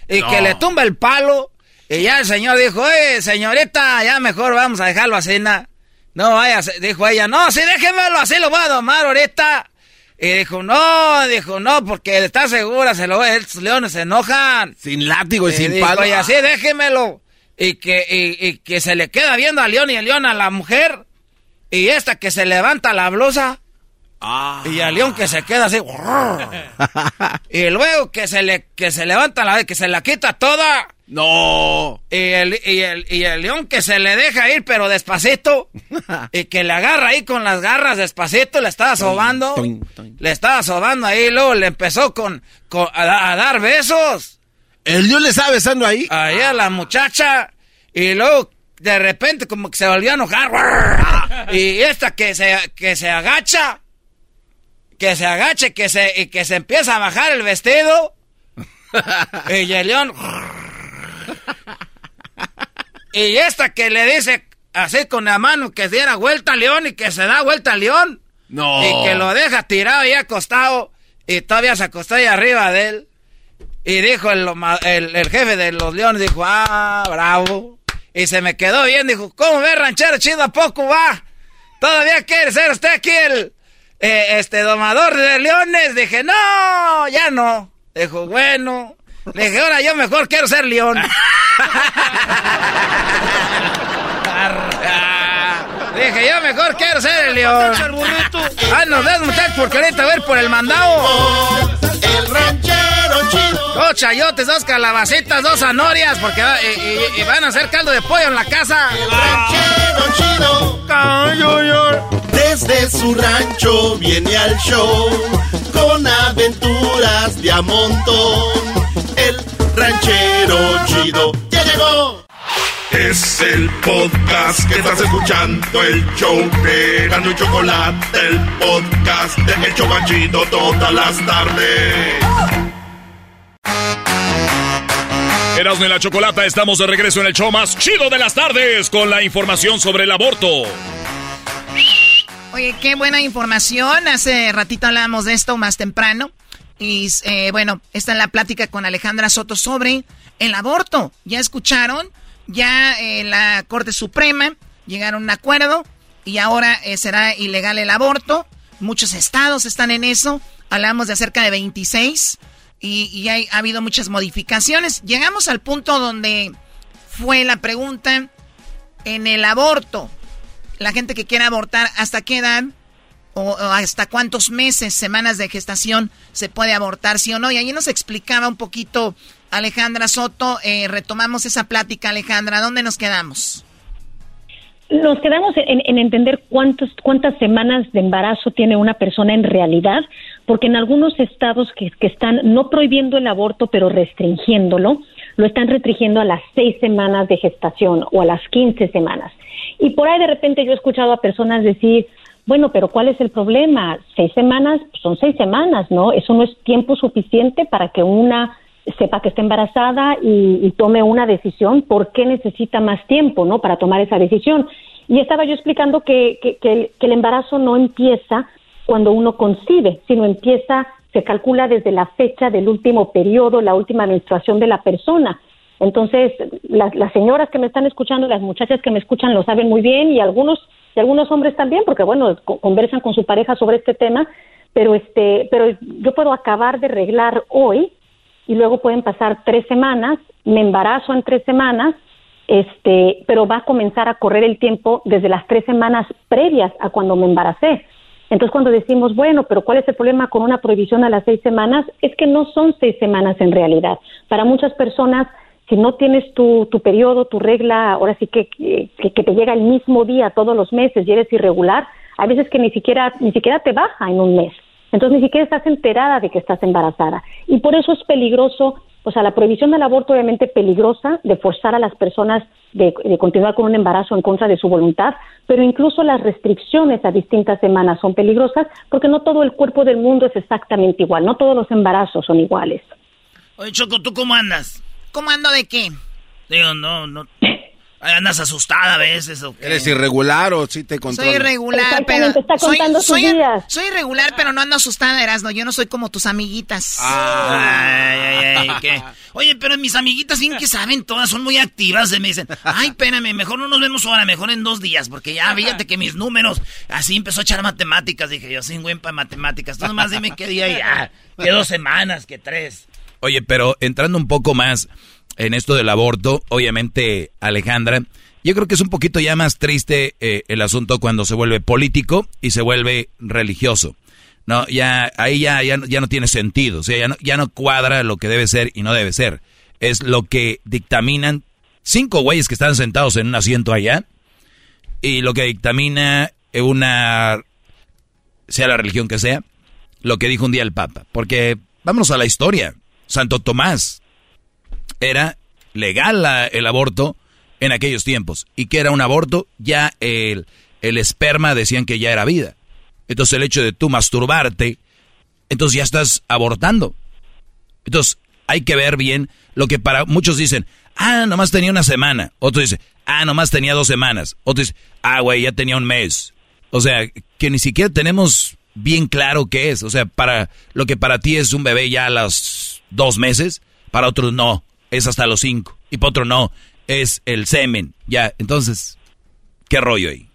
y que le tumba el palo y ya el señor dijo, oye señorita, ya mejor vamos a dejarlo así, na. No vaya, dijo ella, no, sí déjemelo así, lo voy a domar ahorita. Y dijo, no, dijo, no, porque está segura, se lo voy, estos leones se enojan. Sin látigo y, sin dijo, palo. Y así déjemelo. Y que, y, y que se le queda viendo al león y el león a la mujer. Y esta que se levanta la blusa. Ah. Y al león que se queda así. y luego que se le, que se levanta la, que se la quita toda. No. Y el, y el, y el león que se le deja ir, pero despacito. y que le agarra ahí con las garras despacito, le estaba sobando. Le estaba sobando ahí, y luego le empezó con, con- a, a dar besos. ¿El león le estaba besando ahí? Ahí a la muchacha. Y luego, de repente, como que se volvió a enojar. y esta que se, que se agacha. Que se agache, que se, y que se empieza a bajar el vestido. y el león. y esta que le dice así con la mano que diera vuelta al león y que se da vuelta al león. No. Y que lo deja tirado ahí acostado. Y todavía se acostó ahí arriba de él. Y dijo el, el, el jefe de los leones, dijo, ah, bravo. Y se me quedó bien, dijo, ¿cómo ve ranchero chido a poco va? ¿Todavía quiere ser usted aquí el eh, este domador de leones? Dije, no, ya no. Dijo, bueno. Le dije, ahora yo mejor quiero ser león. Dije, yo mejor quiero ser el león. Ah, nos vemos, muchachos, porque ahorita a ir por el mandado. El ranchero chido. Dos chayotes, dos calabacitas, dos zanorias, porque va- y, y- y van a hacer caldo de pollo en la casa. Ranchero chido. Desde su rancho viene al show con aventuras de a montón. El ranchero chido ya llegó. Es el podcast que estás escuchando, el show de Gano y Chocolate, el podcast de El Chocachito todas las tardes. Erasmo y la Chocolata, estamos de regreso en el show más chido de las tardes con la información sobre el aborto. Oye, qué buena información. Hace ratito hablábamos de esto más temprano. Y eh, bueno, está en la plática con Alejandra Soto sobre el aborto. ¿Ya escucharon? Ya eh, la Corte Suprema llegaron a un acuerdo y ahora eh, será ilegal el aborto. Muchos estados están en eso. Hablamos de cerca de 26 y, ha habido muchas modificaciones. Llegamos al punto donde fue la pregunta en el aborto. La gente que quiere abortar, ¿hasta qué edad o, hasta cuántos meses, semanas de gestación se puede abortar, sí o no? Y ahí nos explicaba un poquito Alejandra Soto, eh, retomamos esa plática, Alejandra, ¿dónde nos quedamos? Nos quedamos en, entender cuántos, cuántas semanas de embarazo tiene una persona en realidad, porque en algunos estados que, que están no prohibiendo el aborto, pero restringiéndolo, lo están restringiendo a las seis semanas de gestación o a las quince semanas. Y por ahí de repente yo he escuchado a personas decir, bueno, pero ¿cuál es el problema? Seis semanas son seis semanas, ¿no? Eso no es tiempo suficiente para que una sepa que está embarazada y, tome una decisión, ¿por qué necesita más tiempo, no? Para tomar esa decisión. Y estaba yo explicando que, que, el, embarazo no empieza cuando uno concibe, sino empieza, se calcula desde la fecha del último periodo, la última menstruación de la persona. Entonces, las, las señoras que me están escuchando, las muchachas que me escuchan lo saben muy bien y algunos, y algunos hombres también, porque bueno, conversan con su pareja sobre este tema, pero este, pero yo puedo acabar de arreglar hoy y luego pueden pasar tres semanas, me embarazo en tres semanas, este, pero va a comenzar a correr el tiempo desde las tres semanas previas a cuando me embaracé. Entonces, cuando decimos, bueno, pero ¿cuál es el problema con una prohibición a las seis semanas? Es que no son seis semanas en realidad. Para muchas personas, si no tienes tu, tu periodo, tu regla, ahora sí que, que, te llega el mismo día todos los meses y eres irregular, hay veces que ni siquiera, ni siquiera te baja en un mes. Entonces ni siquiera estás enterada de que estás embarazada. Y por eso es peligroso, o sea, la prohibición del aborto obviamente peligrosa de forzar a las personas de, continuar con un embarazo en contra de su voluntad, pero incluso las restricciones a distintas semanas son peligrosas porque no todo el cuerpo del mundo es exactamente igual, no todos los embarazos son iguales. Oye, Choco, ¿tú cómo andas? ¿Cómo ando de qué? Digo, no, no, Andas asustada a veces. ¿o ¿Eres irregular o sí te controlas? Soy irregular, pero. Está soy, soy, soy, irregular, pero no ando asustada, Erasno. Yo no soy como tus amiguitas. Ah. Ay, ay, ay, ¿qué? Oye, pero mis amiguitas, bien que saben, todas son muy activas. Me dicen, ay, espérame, mejor no nos vemos ahora, mejor en dos días, porque ya fíjate que mis números. Así empezó a echar matemáticas. Dije yo, sin buen para matemáticas. Tú nomás dime qué día ya. Que dos semanas, que tres. Oye, pero entrando un poco más en esto del aborto, obviamente Alejandra, yo creo que es un poquito ya más triste eh, el asunto cuando se vuelve político y se vuelve religioso. No, ya ahí ya, ya, no tiene sentido, o sea, ya no, ya no cuadra lo que debe ser y no debe ser. Es lo que dictaminan cinco güeyes que están sentados en un asiento allá y lo que dictamina una, sea la religión que sea, lo que dijo un día el Papa. Porque vámonos a la historia. Santo Tomás, era legal el aborto en aquellos tiempos. ¿Y que era un aborto? Ya el, el esperma decían que ya era vida. Entonces el hecho de tú masturbarte, entonces ya estás abortando. Entonces hay que ver bien lo que para muchos dicen, ah, nomás tenía una semana. Otros dicen, ah, nomás tenía dos semanas. Otros dicen, ah, güey, ya tenía un mes. O sea, que ni siquiera tenemos bien claro qué es. O sea, para lo que para ti es un bebé ya a los dos meses, para otros no es hasta los cinco. Y para otro no, es el semen. Ya, entonces, ¿qué rollo ahí?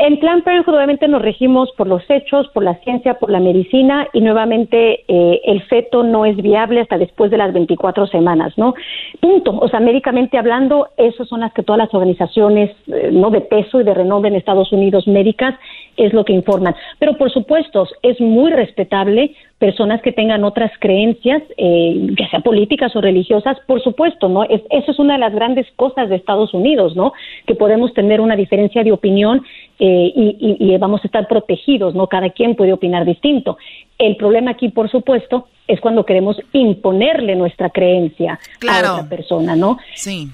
En Plan Parenthood obviamente nos regimos por los hechos, por la ciencia, por la medicina y nuevamente eh, el feto no es viable hasta después de las 24 semanas, ¿no? Punto. O sea, médicamente hablando, esas son las que todas las organizaciones eh, no de peso y de renombre en Estados Unidos médicas es lo que informan. Pero por supuesto, es muy respetable personas que tengan otras creencias, eh, ya sea políticas o religiosas, por supuesto, ¿no? Es, eso es una de las grandes cosas de Estados Unidos, ¿no? Que podemos tener una diferencia de opinión eh, y, vamos a estar protegidos, ¿no? Cada quien puede opinar distinto. El problema aquí, por supuesto, es cuando queremos imponerle nuestra creencia a otra persona, ¿no? Sí.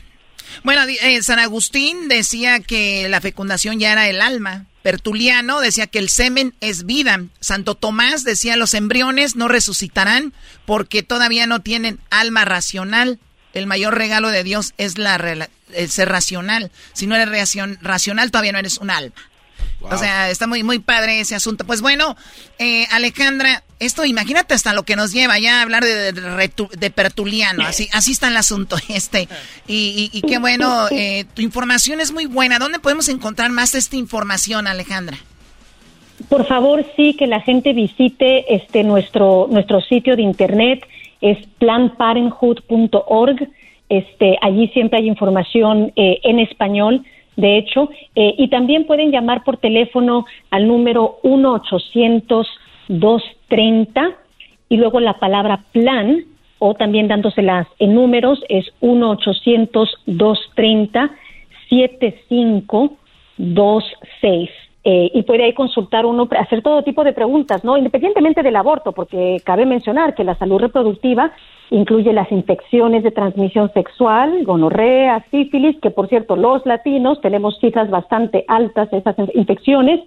Bueno, eh, San Agustín decía que la fecundación ya era el alma. Pertuliano decía que el semen es vida. Santo Tomás decía los embriones no resucitarán porque todavía no tienen alma racional. El mayor regalo de Dios es la el ser racional. Si no eres racional, todavía no eres un alma. O sea, está muy, muy padre ese asunto. Pues bueno, eh, Alejandra, esto imagínate hasta lo que nos lleva ya a hablar de, de, Pertuliano. Así, así está el asunto este. Y, qué bueno, eh, tu información es muy buena. ¿Dónde podemos encontrar más de esta información, Alejandra? Por favor, sí, que la gente visite este nuestro, nuestro sitio de internet, es planparenthood.org. Este, allí siempre hay información eh, en español de hecho, eh, y también pueden llamar por teléfono al número 1-800-230 y luego la palabra plan, o también dándoselas en números, es 1-800-230-7526. Eh, y puede ahí consultar uno, hacer todo tipo de preguntas, ¿no? Independientemente del aborto, porque cabe mencionar que la salud reproductiva incluye las infecciones de transmisión sexual, gonorrea, sífilis, que por cierto los latinos tenemos cifras bastante altas de esas infecciones.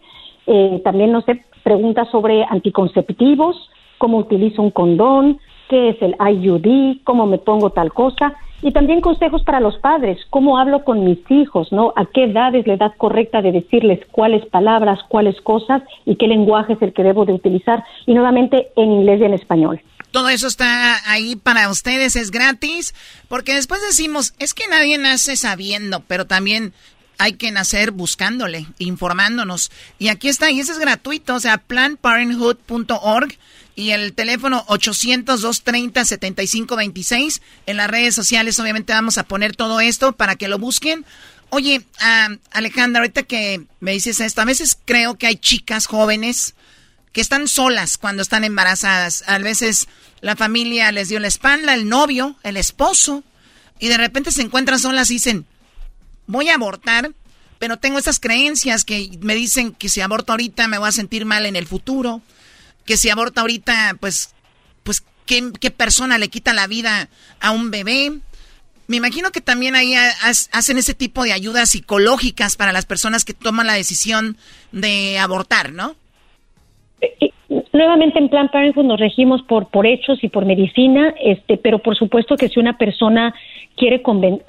Eh, también nos sé, preguntas sobre anticonceptivos, cómo utilizo un condón, qué es el IUD, cómo me pongo tal cosa. Y también consejos para los padres, cómo hablo con mis hijos, ¿no? A qué edad es la edad correcta de decirles cuáles palabras, cuáles cosas y qué lenguaje es el que debo de utilizar. Y nuevamente en inglés y en español. Todo eso está ahí para ustedes, es gratis, porque después decimos, es que nadie nace sabiendo, pero también hay que nacer buscándole, informándonos. Y aquí está, y eso es gratuito, o sea, planparenthood.org y el teléfono 800-230-7526. En las redes sociales obviamente vamos a poner todo esto para que lo busquen. Oye, Alejandra, ahorita que me dices esto, a veces creo que hay chicas jóvenes que están solas cuando están embarazadas. A veces la familia les dio la espalda, el novio, el esposo, y de repente se encuentran solas y dicen, voy a abortar, pero tengo esas creencias que me dicen que si aborto ahorita me voy a sentir mal en el futuro que si aborta ahorita, pues, pues, ¿qué, ¿qué, persona le quita la vida a un bebé? Me imagino que también ahí hacen ese tipo de ayudas psicológicas para las personas que toman la decisión de abortar, ¿no? Nuevamente en Plan Parenthood nos regimos por, por hechos y por medicina, este, pero por supuesto que si una persona quiere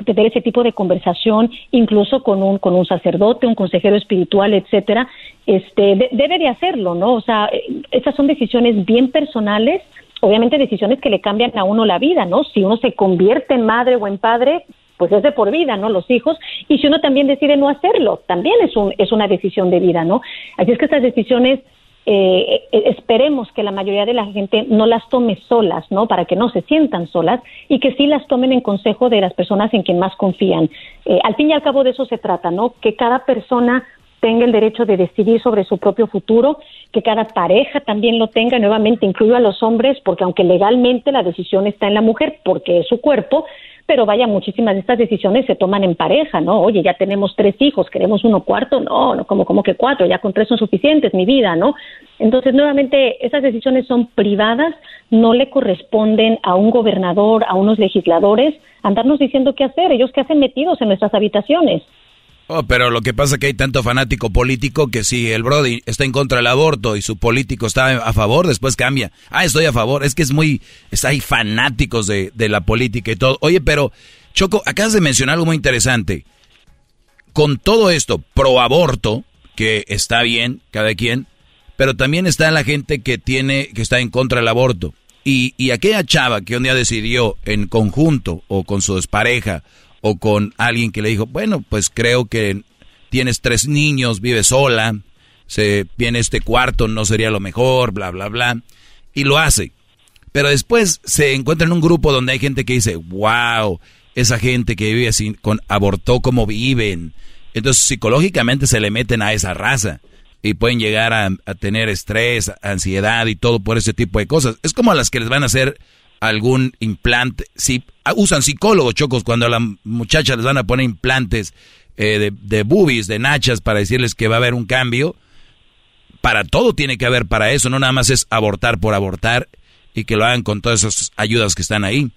tener ese tipo de conversación, incluso con un, con un sacerdote, un consejero espiritual, etcétera, este, debe de hacerlo, ¿no? O sea, esas son decisiones bien personales, obviamente decisiones que le cambian a uno la vida, ¿no? Si uno se convierte en madre o en padre, pues es de por vida, ¿no? Los hijos. Y si uno también decide no hacerlo, también es, un, es una decisión de vida, ¿no? Así es que estas decisiones eh, eh, esperemos que la mayoría de la gente no las tome solas, ¿no? Para que no se sientan solas y que sí las tomen en consejo de las personas en quien más confían. Eh, al fin y al cabo de eso se trata, ¿no? Que cada persona tenga el derecho de decidir sobre su propio futuro, que cada pareja también lo tenga, nuevamente incluyo a los hombres, porque aunque legalmente la decisión está en la mujer, porque es su cuerpo, pero vaya, muchísimas de estas decisiones se toman en pareja, ¿no? Oye, ya tenemos tres hijos, queremos uno cuarto, no, no, como, como que cuatro, ya con tres son suficientes, mi vida, ¿no? Entonces, nuevamente, esas decisiones son privadas, no le corresponden a un gobernador, a unos legisladores, andarnos diciendo qué hacer, ellos que hacen metidos en nuestras habitaciones. Oh, pero lo que pasa es que hay tanto fanático político que si el Brody está en contra del aborto y su político está a favor, después cambia. Ah, estoy a favor. Es que es muy... Es, hay fanáticos de, de la política y todo. Oye, pero Choco, acabas de mencionar algo muy interesante. Con todo esto, pro aborto, que está bien, cada quien, pero también está la gente que tiene, que está en contra del aborto. Y, y aquella chava que un día decidió en conjunto o con su pareja o con alguien que le dijo, bueno, pues creo que tienes tres niños, vives sola, se viene este cuarto, no sería lo mejor, bla, bla, bla, y lo hace. Pero después se encuentra en un grupo donde hay gente que dice, wow, esa gente que vive así, con abortó como viven. Entonces psicológicamente se le meten a esa raza y pueden llegar a, a, tener estrés, ansiedad y todo por ese tipo de cosas. Es como a las que les van a hacer algún implante. Si ah, usan psicólogos, chocos, cuando a la muchacha les van a poner implantes eh, de, de boobies, de nachas, para decirles que va a haber un cambio. Para todo tiene que haber para eso, no nada más es abortar por abortar y que lo hagan con todas esas ayudas que están ahí.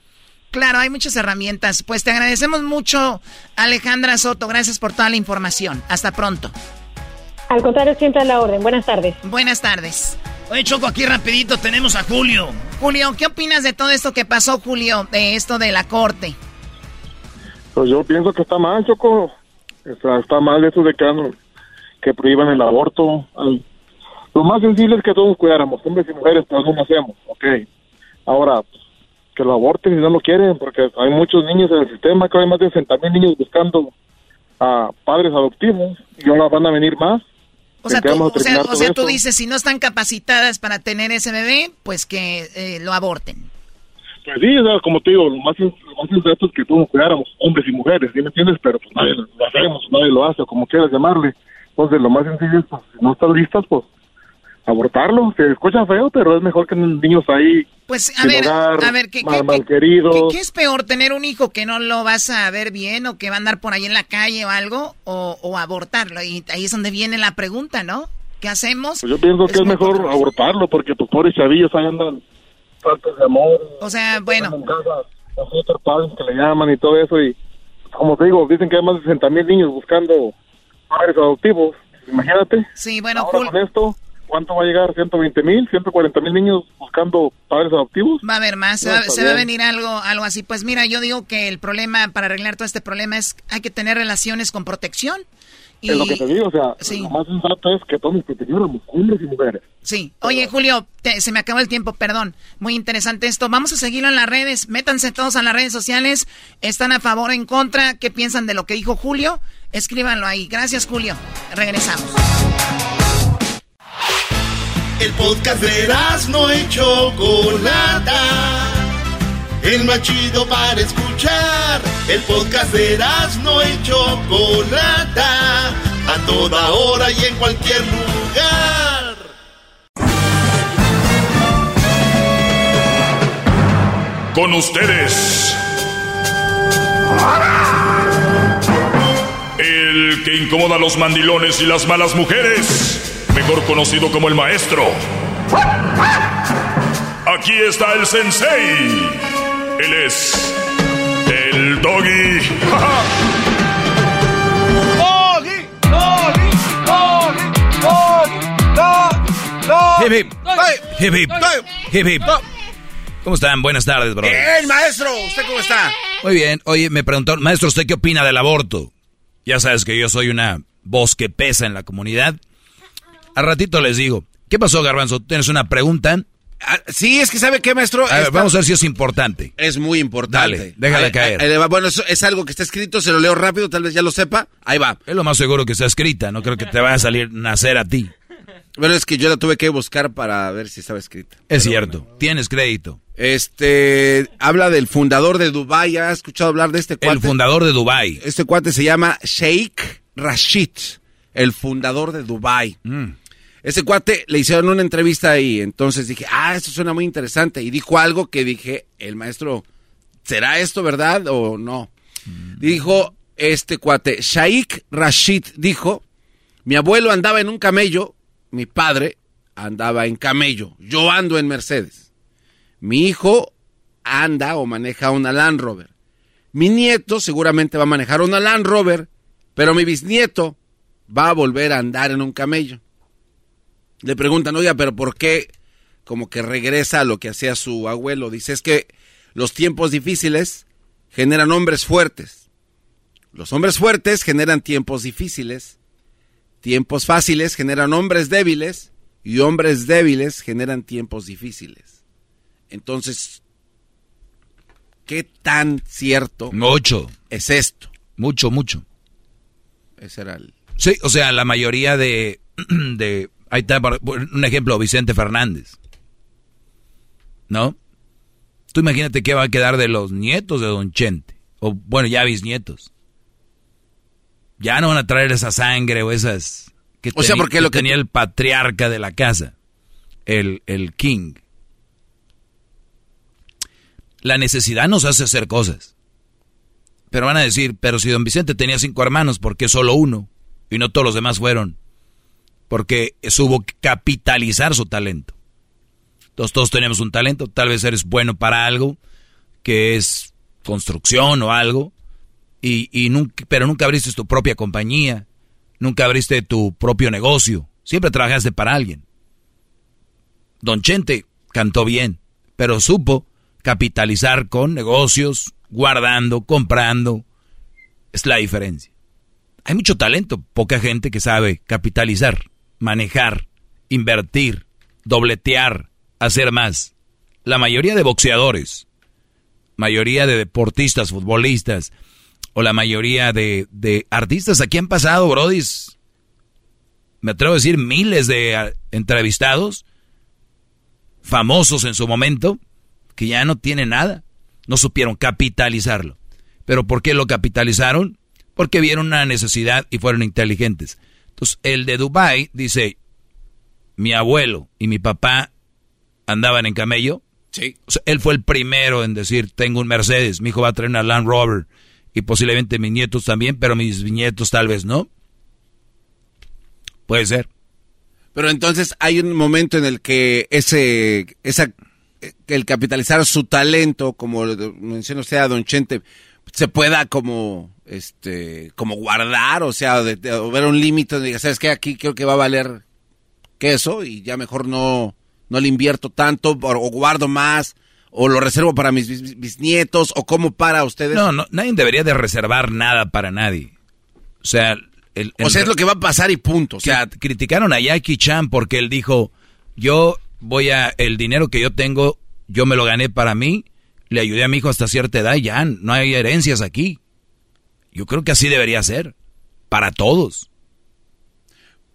Claro, hay muchas herramientas. Pues te agradecemos mucho, Alejandra Soto. Gracias por toda la información. Hasta pronto. Al contrario, siempre a la orden. Buenas tardes. Buenas tardes. Oye, Choco, aquí rapidito tenemos a Julio. Julio, ¿qué opinas de todo esto que pasó, Julio, de esto de la corte? Pues yo pienso que está mal, Choco. Está, está mal eso de que, que prohíban el aborto. Lo más sensible es que todos cuidáramos, hombres y mujeres, pero no lo hacemos, ok. Ahora, que lo aborten si no lo quieren, porque hay muchos niños en el sistema, que hay más de 60 mil niños buscando a padres adoptivos, y ahora van a venir más. O sea, tú, o sea, tú dices, si no están capacitadas para tener ese bebé, pues que eh, lo aborten. Pues sí, como te digo, lo más, lo más sensato es que todos cuidáramos, hombres y mujeres, ¿sí me entiendes? Pero pues nadie lo hacemos, nadie lo hace, como quieras llamarle. Entonces, lo más sencillo es, pues, si no están listas, pues, abortarlo. Se escucha feo, pero es mejor que niños ahí. Pues a ver, a ver, ¿qué, mal, querido. ¿qué, es peor, tener un hijo que no lo vas a ver bien o que va a andar por ahí en la calle o algo, o, abortarlo? Y ahí es donde viene la pregunta, ¿no? ¿Qué hacemos? Pues yo pienso que es mejor abortarlo porque tus pobres chavillos ahí andan faltas de amor. O sea, bueno. Los padres que le llaman y todo eso y como te digo, dicen que hay más de 60 mil niños buscando padres adoptivos. Imagínate. Sí, bueno, Ahora con esto ¿Cuánto va a llegar? ¿120 mil? ¿140 mil niños buscando padres adoptivos? Va a haber más, se, va, a venir algo, algo así. Pues mira, yo digo que el problema para arreglar todo este problema es hay que tener relaciones con protección. Y... Es lo que te digo, o sea, lo más sensato es que todos protegiéramos, hombres y mujeres. Sí. Oye, Julio, se me acabó el tiempo, perdón. Muy interesante esto. Vamos a seguirlo en las redes. Métanse todos a las redes sociales. ¿Están a favor o en contra? ¿Qué piensan de lo que dijo Julio? Escríbanlo ahí. Gracias, Julio. Regresamos. El podcast de no y Chocolata. El más chido para escuchar. El podcast de no y Chocolata. A toda hora y en cualquier lugar. Con ustedes. El que incomoda a los mandilones y las malas mujeres mejor conocido como el maestro. Aquí está el sensei. Él es el doggy. doggy, doggy, doggy, doggy, doggy. ¿Cómo están? Buenas tardes, bro. Bien, maestro. ¿Usted cómo está? Muy bien. Oye, me preguntó, maestro, ¿usted qué opina del aborto? Ya sabes que yo soy una voz que pesa en la comunidad. A ratito les digo. ¿Qué pasó, Garbanzo? ¿Tienes una pregunta? Ah, sí, es que sabe qué, maestro. vamos a ver si es importante. Es muy importante. Dale, déjale caer. bueno, eso es algo que está escrito, se lo leo rápido, tal vez ya lo sepa. Ahí va. Es lo más seguro que está escrita, no creo que te vaya a salir nacer a ti. Bueno, es que yo la tuve que buscar para ver si estaba escrita. Es cierto, tienes crédito. Este, habla del fundador de Dubai, ¿has escuchado hablar de este cuate? El fundador de Dubai. Este cuate se llama Sheikh Rashid, el fundador de Dubai. Mm. Ese cuate le hicieron una entrevista ahí, entonces dije, ah, esto suena muy interesante. Y dijo algo que dije, el maestro, ¿será esto verdad o no? Dijo este cuate, Shaikh Rashid dijo, mi abuelo andaba en un camello, mi padre andaba en camello, yo ando en Mercedes. Mi hijo anda o maneja una Land Rover. Mi nieto seguramente va a manejar una Land Rover, pero mi bisnieto va a volver a andar en un camello le preguntan, oiga, pero ¿por qué como que regresa a lo que hacía su abuelo? Dice, es que los tiempos difíciles generan hombres fuertes. Los hombres fuertes generan tiempos difíciles. Tiempos fáciles generan hombres débiles y hombres débiles generan tiempos difíciles. Entonces, ¿qué tan cierto mucho. es esto? Mucho, mucho. Ese era el... Sí, o sea, la mayoría de, de Ahí está un ejemplo, Vicente Fernández. ¿No? Tú imagínate qué va a quedar de los nietos de Don Chente. O bueno, ya bisnietos. Ya no van a traer esa sangre o esas... Que o sea, porque lo que tenía el patriarca de la casa. El, el king. La necesidad nos hace hacer cosas. Pero van a decir, pero si don Vicente tenía cinco hermanos, ¿por qué solo uno? Y no todos los demás fueron porque que capitalizar su talento. Entonces todos tenemos un talento, tal vez eres bueno para algo que es construcción o algo, y, pero nunca abriste tu propia compañía, nunca abriste tu propio negocio, siempre trabajaste para alguien. Don Chente cantó bien, pero supo capitalizar con negocios, guardando, comprando. Es la diferencia. Hay mucho talento, poca gente que sabe capitalizar, manejar, invertir, dobletear, hacer más. La mayoría de boxeadores, mayoría de deportistas, futbolistas, o la mayoría de, de artistas aquí han pasado, brodis. Me atrevo a decir miles de ah, entrevistados, famosos en su momento, que ya no tienen nada. No supieron capitalizarlo. ¿Pero por qué lo capitalizaron? Porque vieron una necesidad y fueron inteligentes. Entonces, el de Dubai dice, mi abuelo y mi papá andaban en camello. Sí. él fue el primero en decir, tengo un Mercedes, mi hijo va a traer una Land Rover y posiblemente mis nietos también, pero mis nietos tal vez no. Puede ser. Pero entonces hay un momento en el que ese, esa, el capitalizar su talento, como menciona usted a Don Chente, se pueda como, este, como guardar, o sea, de, ver un límite donde diga, ¿sabes qué? Aquí creo que va a valer queso y ya mejor no, no le invierto tanto o guardo más o lo reservo para mis bisnietos o cómo para ustedes? No, no, nadie debería de reservar nada para nadie. O sea, el, o sea, es lo que va a pasar y punto. O sea, criticaron a Jackie Chan porque él dijo, yo voy a, el dinero que yo tengo, yo me lo gané para mí, le ayudé a mi hijo hasta cierta edad y ya no hay herencias aquí. Yo creo que así debería ser, para todos.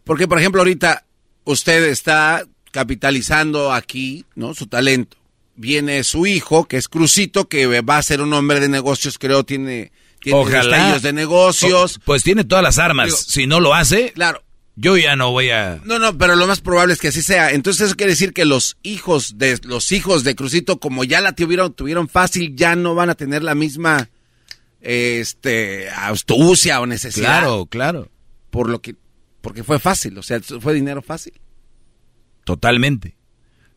Porque, por ejemplo, ahorita usted está capitalizando aquí, ¿no? Su talento viene su hijo, que es Crucito, que va a ser un hombre de negocios, creo, tiene, tiene Ojalá. de negocios. pues tiene todas las armas. si no lo hace, claro. yo ya no voy a... No, no, pero lo más probable es que así sea. Entonces eso quiere decir que los hijos de los hijos de Crucito, como ya la tuvieron, tuvieron fácil, ya no van a tener la misma este astucia o necesidad. Claro, claro. Por lo que porque fue fácil, o sea, fue dinero fácil. Totalmente.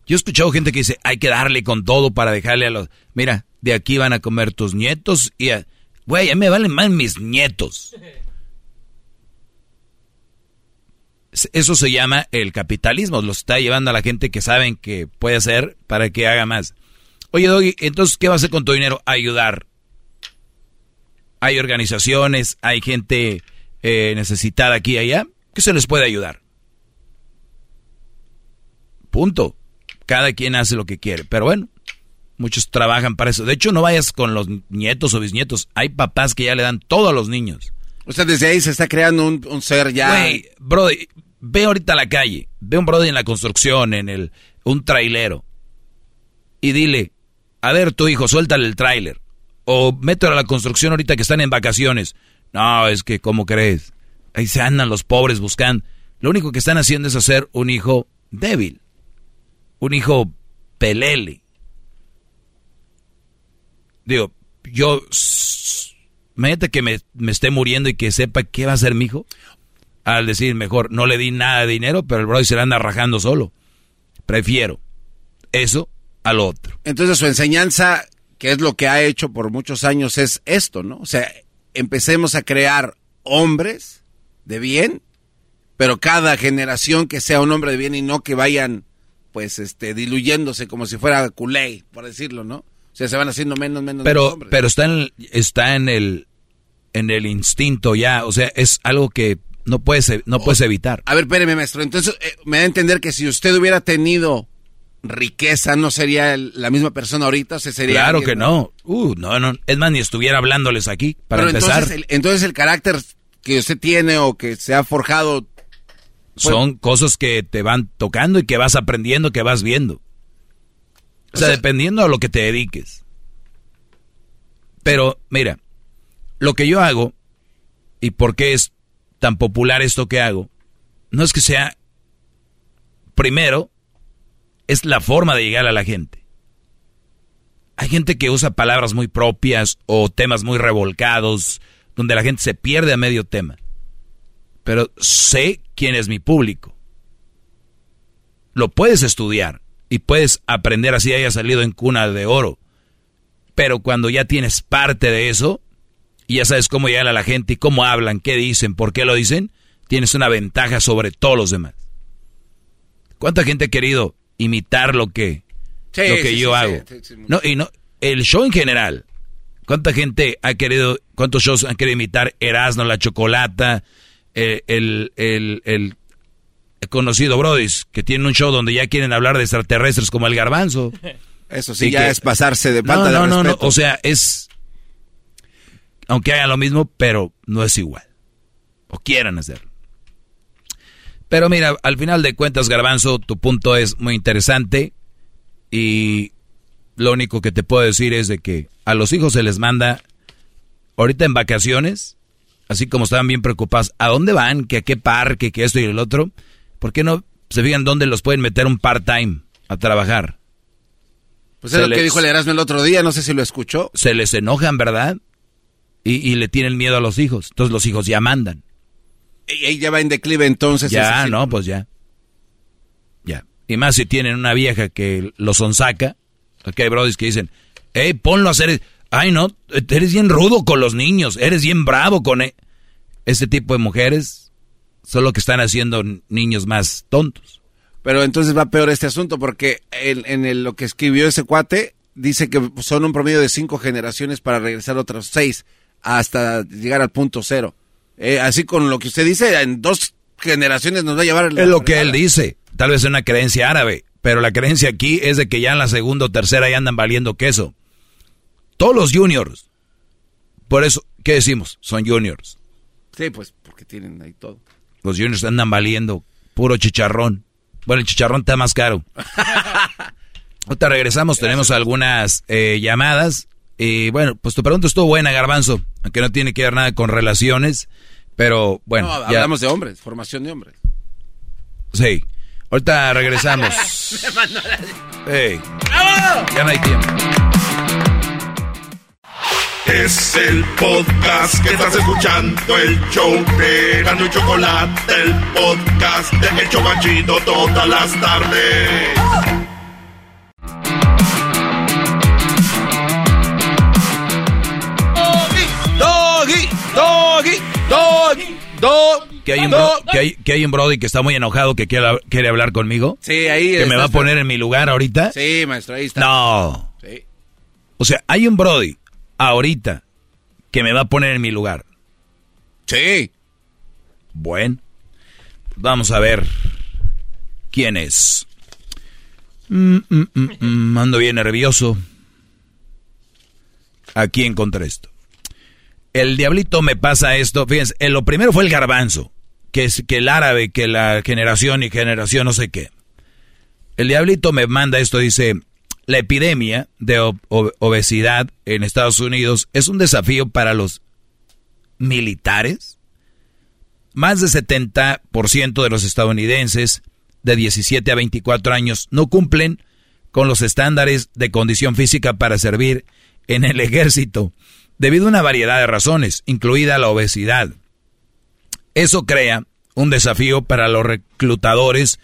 Yo he escuchado gente que dice, hay que darle con todo para dejarle a los... Mira, de aquí van a comer tus nietos y... A... Güey, ya me valen más mis nietos. Eso se llama el capitalismo, lo está llevando a la gente que saben que puede hacer para que haga más. Oye, Doggy, entonces, ¿qué va a hacer con tu dinero? Ayudar. Hay organizaciones, hay gente eh, necesitada aquí y allá, que se les puede ayudar. Punto. Cada quien hace lo que quiere. Pero bueno, muchos trabajan para eso. De hecho, no vayas con los nietos o bisnietos. Hay papás que ya le dan todo a los niños. O sea, desde ahí se está creando un, ser ya. Güey, brody, ve ahorita a la calle. Ve un brody en la construcción, en el. un trailero. Y dile, a ver, tu hijo, suéltale el trailer. O mételo a la construcción ahorita que están en vacaciones. No, es que, ¿cómo crees? Ahí se andan los pobres buscando. Lo único que están haciendo es hacer un hijo débil un hijo pelele. Digo, yo, imagínate que me, esté muriendo y que sepa qué va a hacer mi hijo. Al decir, mejor, no le di nada de dinero, pero el brother se le anda rajando solo. Prefiero eso al otro. Entonces su enseñanza, que es lo que ha hecho por muchos años, es esto, ¿no? O sea, empecemos a crear hombres de bien, pero cada generación que sea un hombre de bien y no que vayan pues este diluyéndose como si fuera culé, por decirlo, ¿no? O sea, se van haciendo menos menos Pero pero está en está en el en el instinto ya, o sea, es algo que no puedes no puedes evitar. A ver, espéreme, maestro. Entonces, eh, me da a entender que si usted hubiera tenido riqueza, no sería la misma persona ahorita, o sería Claro que no. Uh, no, no, es más ni estuviera hablándoles aquí para empezar. Entonces entonces el carácter que usted tiene o que se ha forjado pues- Son cosas que te van tocando y que vas aprendiendo, que vas viendo. O sea, dependiendo a lo que te dediques. Pero, mira, lo que yo hago, y por qué es tan popular esto que hago, no es que sea, primero, es la forma de llegar a la gente. Hay gente que usa palabras muy propias o temas muy revolcados, donde la gente se pierde a medio tema pero sé quién es mi público. Lo puedes estudiar y puedes aprender así haya salido en cuna de oro. Pero cuando ya tienes parte de eso, y ya sabes cómo llegan a la gente y cómo hablan, qué dicen, por qué lo dicen, tienes una ventaja sobre todos los demás. ¿Cuánta gente querido imitar lo que, lo que yo hago? no, y no, el show en general. ¿Cuánta gente ha querido, cuántos shows han querido imitar Erasmo, La Chocolata, eh, el, el, el, conocido Brodis, que tiene un show donde ya quieren hablar de extraterrestres como el garbanzo? Eso sí, ya es pasarse de pata no, no, No, o sea, es, aunque hagan lo mismo, pero no es igual. O quieran hacerlo. Pero mira, al final de cuentas, Garbanzo, tu punto es muy interesante y lo único que te puedo decir es de que a los hijos se les manda ahorita en vacaciones, así como estaban bien preocupados, ¿a dónde van? ¿Que a qué parque? ¿Que esto y el otro? ¿Por qué no se fijan dónde los pueden meter un part-time a trabajar? Pues es lo que dijo el Erasmo el otro día, no sé si lo escuchó. Se les enojan, ¿verdad? Y, y le tienen miedo a los hijos. Entonces los hijos ya mandan. Y ya va en declive entonces. Ya, no, pues ya. Ya. Y más si tienen una vieja que lo sonsaca. Aquí hay brodis que dicen, hey, ponlo a hacer... Ay, no, eres bien rudo con los niños, eres bien bravo con... E-". Este tipo de mujeres son lo que están haciendo niños más tontos. Pero entonces va peor este asunto porque en, lo que escribió ese cuate dice que son un promedio de cinco generaciones para regresar otras seis hasta llegar al punto cero. Eh, así con lo que usted dice, en dos generaciones nos va a llevar... es lo que él dice, tal vez es una creencia árabe, pero la creencia aquí es de que ya en la segunda o tercera ya andan valiendo queso. Todos los juniors, por eso, ¿qué decimos? Son juniors. Sí, pues porque tienen ahí todo. Los juniors andan valiendo puro chicharrón. Bueno, el chicharrón está más caro. Ahorita regresamos, tenemos algunas eh, llamadas. Y bueno, pues tu pregunta estuvo buena, Garbanzo, aunque no tiene que ver nada con relaciones, pero bueno. No, hablamos de hombres, formación de hombres. Sí. Ahorita regresamos. hey. Ya no hay tiempo. Es el podcast que estás escuchando, el show de Gano y Chocolate, el podcast de El Chocachito todas las tardes. Que hay, un que, hay, un Brody que está muy enojado que quiere, quiere hablar conmigo. Sí, ahí Que me va a poner en mi lugar ahorita. Sí, maestro, ahí está. No. O sea, hay un Brody ahorita que me va a poner en mi lugar. Sí. Bueno. Vamos a ver quién es. Mm, mm, mm, ando bien nervioso. Aquí encontré esto el diablito me pasa esto. Fíjense, lo primero fue el garbanzo, que es que el árabe, que la generación y generación no sé qué. El diablito me manda esto, dice, la epidemia de obesidad en Estados Unidos es un desafío para los militares. Más del 70% de los estadounidenses de 17 a 24 años no cumplen con los estándares de condición física para servir en el ejército debido a una variedad de razones, incluida la obesidad. Eso crea un desafío para los reclutadores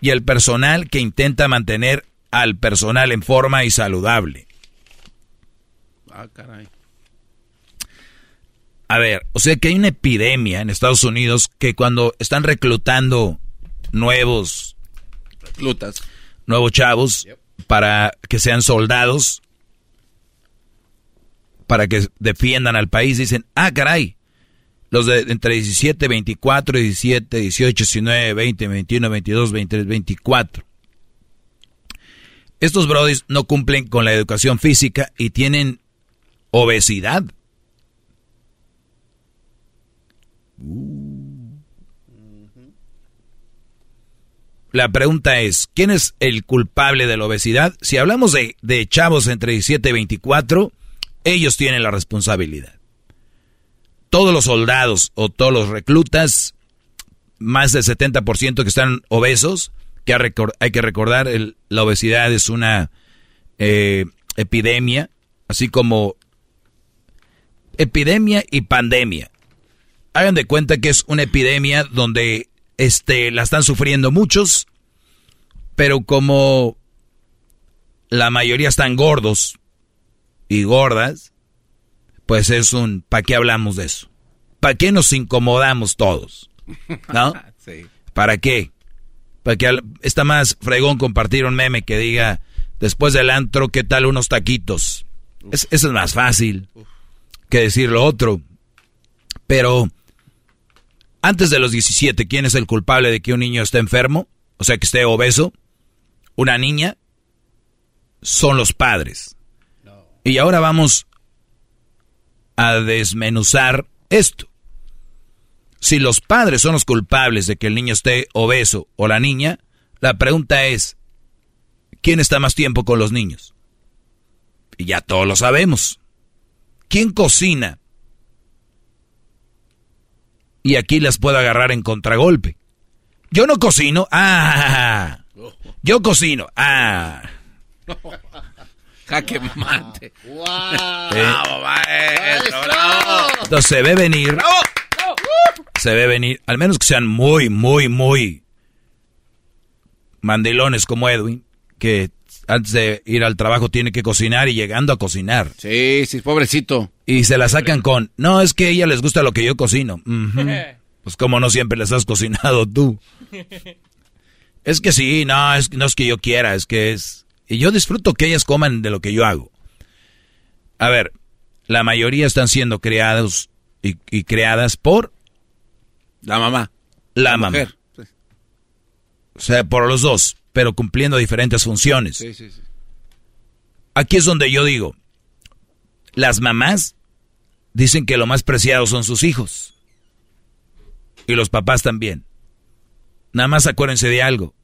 y el personal que intenta mantener al personal en forma y saludable. Ah, caray. A ver, o sea que hay una epidemia en Estados Unidos que cuando están reclutando nuevos reclutas, nuevos chavos para que sean soldados, para que defiendan al país, dicen, ah, caray, los de entre 17, 24, 17, 18, 19, 20, 21, 22, 23, 24. Estos brodis no cumplen con la educación física y tienen obesidad. La pregunta es, ¿quién es el culpable de la obesidad? Si hablamos de, de chavos entre 17 y 24, ellos tienen la responsabilidad. Todos los soldados o todos los reclutas, más del 70% que están obesos, que hay que recordar, la obesidad es una eh, epidemia, así como epidemia y pandemia. Hagan de cuenta que es una epidemia donde este, la están sufriendo muchos, pero como la mayoría están gordos, y gordas, pues es un, ¿para qué hablamos de eso? ¿Para qué nos incomodamos todos? ¿No? sí. ¿Para qué? Para que está más fregón compartir un meme que diga, después del antro, ¿qué tal unos taquitos? Es, eso es más fácil que decir lo otro. Pero, antes de los 17, ¿quién es el culpable de que un niño esté enfermo? O sea, que esté obeso. Una niña. Son los padres. Y ahora vamos a desmenuzar esto. Si los padres son los culpables de que el niño esté obeso o la niña, la pregunta es, ¿quién está más tiempo con los niños? Y ya todos lo sabemos. ¿Quién cocina? Y aquí las puedo agarrar en contragolpe. Yo no cocino. Ah. Yo cocino. Ah. Jaque mate. ¡Wow! Entonces se ve venir. Se ve venir. Al menos que sean muy, muy, muy mandilones como Edwin, que antes de ir al trabajo tiene que cocinar y llegando a cocinar. Sí, sí, pobrecito. Y se la sacan con, no, es que a ella les gusta lo que yo cocino. Pues como no siempre les has cocinado tú. es que sí, no, es, no es que yo quiera, es que es... Y yo disfruto que ellas coman de lo que yo hago. A ver, la mayoría están siendo criados y, creadas por... La mamá. La, mamá. O sea, por los dos, pero cumpliendo diferentes funciones. Sí, sí, sí. Aquí es donde yo digo, las mamás dicen que lo más preciado son sus hijos. Y los papás también. Nada más acuérdense de algo.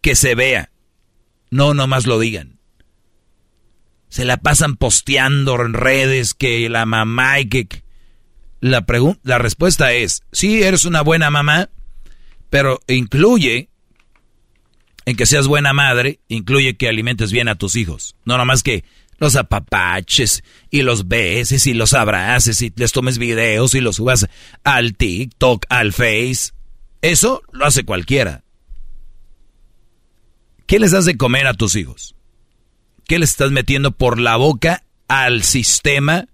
Que se vea. No nomás lo digan. Se la pasan posteando en redes que la mamá y que... La, la respuesta es, sí, eres una buena mamá, pero incluye, en que seas buena madre, incluye que alimentes bien a tus hijos. No nomás que los apapaches y los beses y los abraces y les tomes videos y los subas al TikTok, al Face. Eso lo hace cualquiera. ¿Qué les das de comer a tus hijos? ¿Qué les estás metiendo por la boca al sistema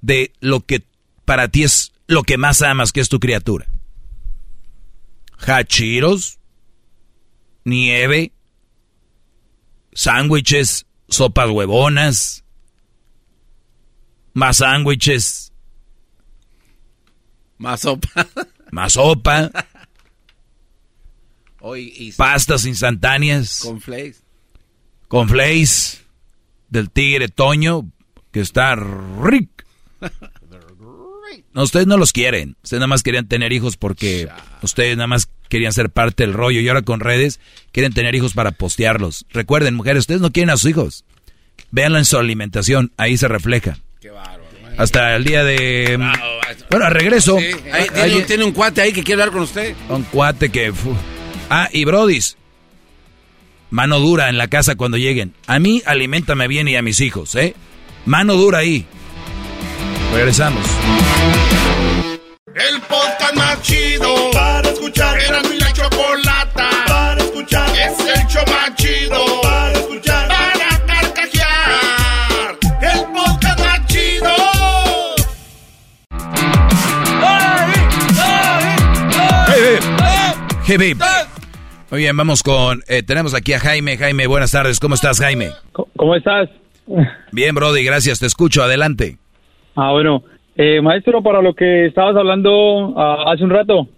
de lo que para ti es lo que más amas, que es tu criatura? Hachiros, nieve, sándwiches, sopas huevonas, más sándwiches, más sopa, más sopa, pastas instantáneas, con flakes, con flakes del tigre Toño que está rico. No, ustedes no los quieren. Ustedes nada más querían tener hijos porque ustedes nada más querían ser parte del rollo y ahora con redes quieren tener hijos para postearlos. Recuerden, mujeres, ustedes no quieren a sus hijos. Véanlo en su alimentación, ahí se refleja. Qué bárbaro. Hasta el día de... bueno, regreso. tiene, un cuate ahí que quiere hablar con usted. Un cuate que... Ah, y Brodis. Mano dura en la casa cuando lleguen. A mí, alimentame bien y a mis hijos, ¿eh? Mano dura ahí. Regresamos. El podcast más chido para escuchar. Era mi la chocolata para escuchar. Es el show más chido para escuchar. Para carcajear. El podcast más chido. Hey, hey, Muy bien, vamos con. Eh, tenemos aquí a Jaime. Jaime, buenas tardes. ¿Cómo estás, Jaime? ¿Cómo estás? Bien, Brody, gracias. Te escucho. Adelante. Ah, bueno. Eh, maestro, para lo que estabas hablando ah, hace un rato.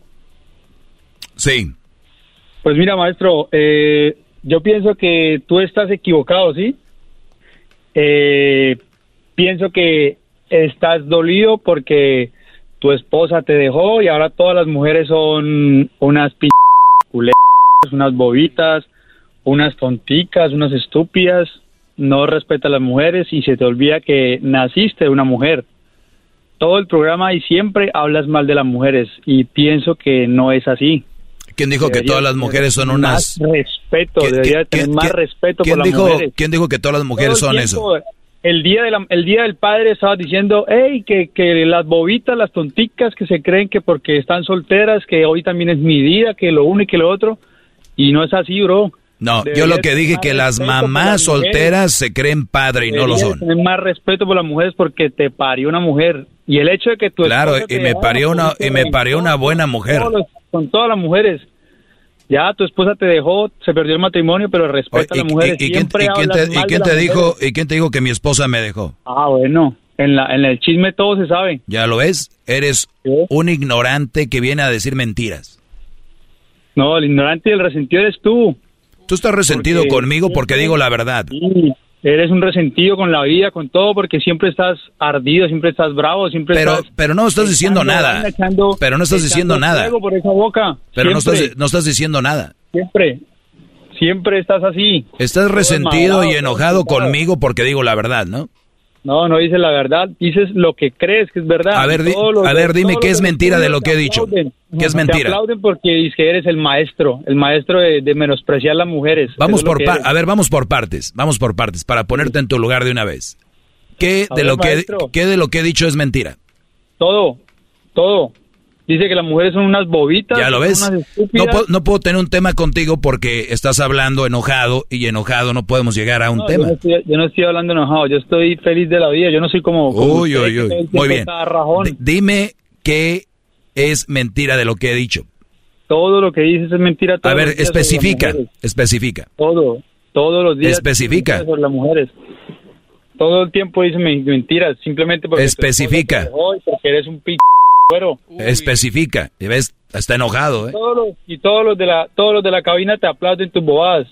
Sí. Pues mira, maestro, eh, yo pienso que tú estás equivocado, ¿sí? Eh, pienso que estás dolido porque tu esposa te dejó y ahora todas las mujeres son unas p unas bobitas, unas tonticas, unas estúpidas, no respeta a las mujeres y se te olvida que naciste de una mujer todo el programa y siempre hablas mal de las mujeres y pienso que no es así. ¿Quién dijo que todas las mujeres son unas... Más respeto, debería tener más respeto por las dijo, mujeres. ¿Quién dijo que todas las mujeres son eso? El día, de el día del padre estaba diciendo, hey, que, que las bobitas, las tonticas que se creen que porque están solteras, que hoy también es mi día, que lo uno y que lo otro, y no es así, bro. No, yo lo que dije que las mamás solteras se creen padre y no lo son. Tener más respeto por las mujeres porque te parió una mujer y el hecho de que tú Claro, y me parió una y me parió una buena mujer. con todas las mujeres. Ya tu esposa te dejó, se perdió el matrimonio, pero respeta a las mujeres. ¿Y, quién, te, dijo y quién te dijo que mi esposa me dejó? Ah, bueno, en la en el chisme todo se sabe. Ya lo ves, eres un ignorante que viene a decir mentiras. No, el ignorante y el resentido eres tú. Tú estás resentido conmigo porque digo la verdad. Eres un resentido con la vida, con todo, porque siempre estás ardido, siempre estás bravo, siempre pero, estás... Pero no estás diciendo nada. pero no estás diciendo nada. Por esa boca. Pero no estás, no estás diciendo nada. Siempre. Siempre estás así. Estás resentido y enojado conmigo porque digo la verdad, ¿no? No, no dices la verdad, dices lo que crees que es verdad. A ver, a ver dime qué es mentira de lo que he dicho. ¿Qué es mentira? Te aplauden porque dices que eres el maestro, el maestro de, menospreciar a las mujeres. Vamos por a ver, vamos por partes, vamos por partes para ponerte en tu lugar de una vez. ¿Qué de lo que qué de lo que he dicho es mentira? Todo, todo. Dice que las mujeres son unas bobitas. Ya lo ves. No puedo, no puedo, tener un tema contigo porque estás hablando enojado y enojado no podemos llegar a un tema. Yo no, estoy, hablando enojado, yo estoy feliz de la vida. Yo no soy como. uy, uy, uy. Muy bien. dime qué es mentira de lo que he dicho. Todo lo que dices es mentira. a ver, especifica, especifica. Todo, todos los días. Especifica. Sobre las mujeres. Todo el tiempo dices mentiras, simplemente porque. Especifica. Porque eres un p Especifica. Y ves, está enojado, ¿eh? y todos los de la todos los de la cabina te aplauden tus bobadas.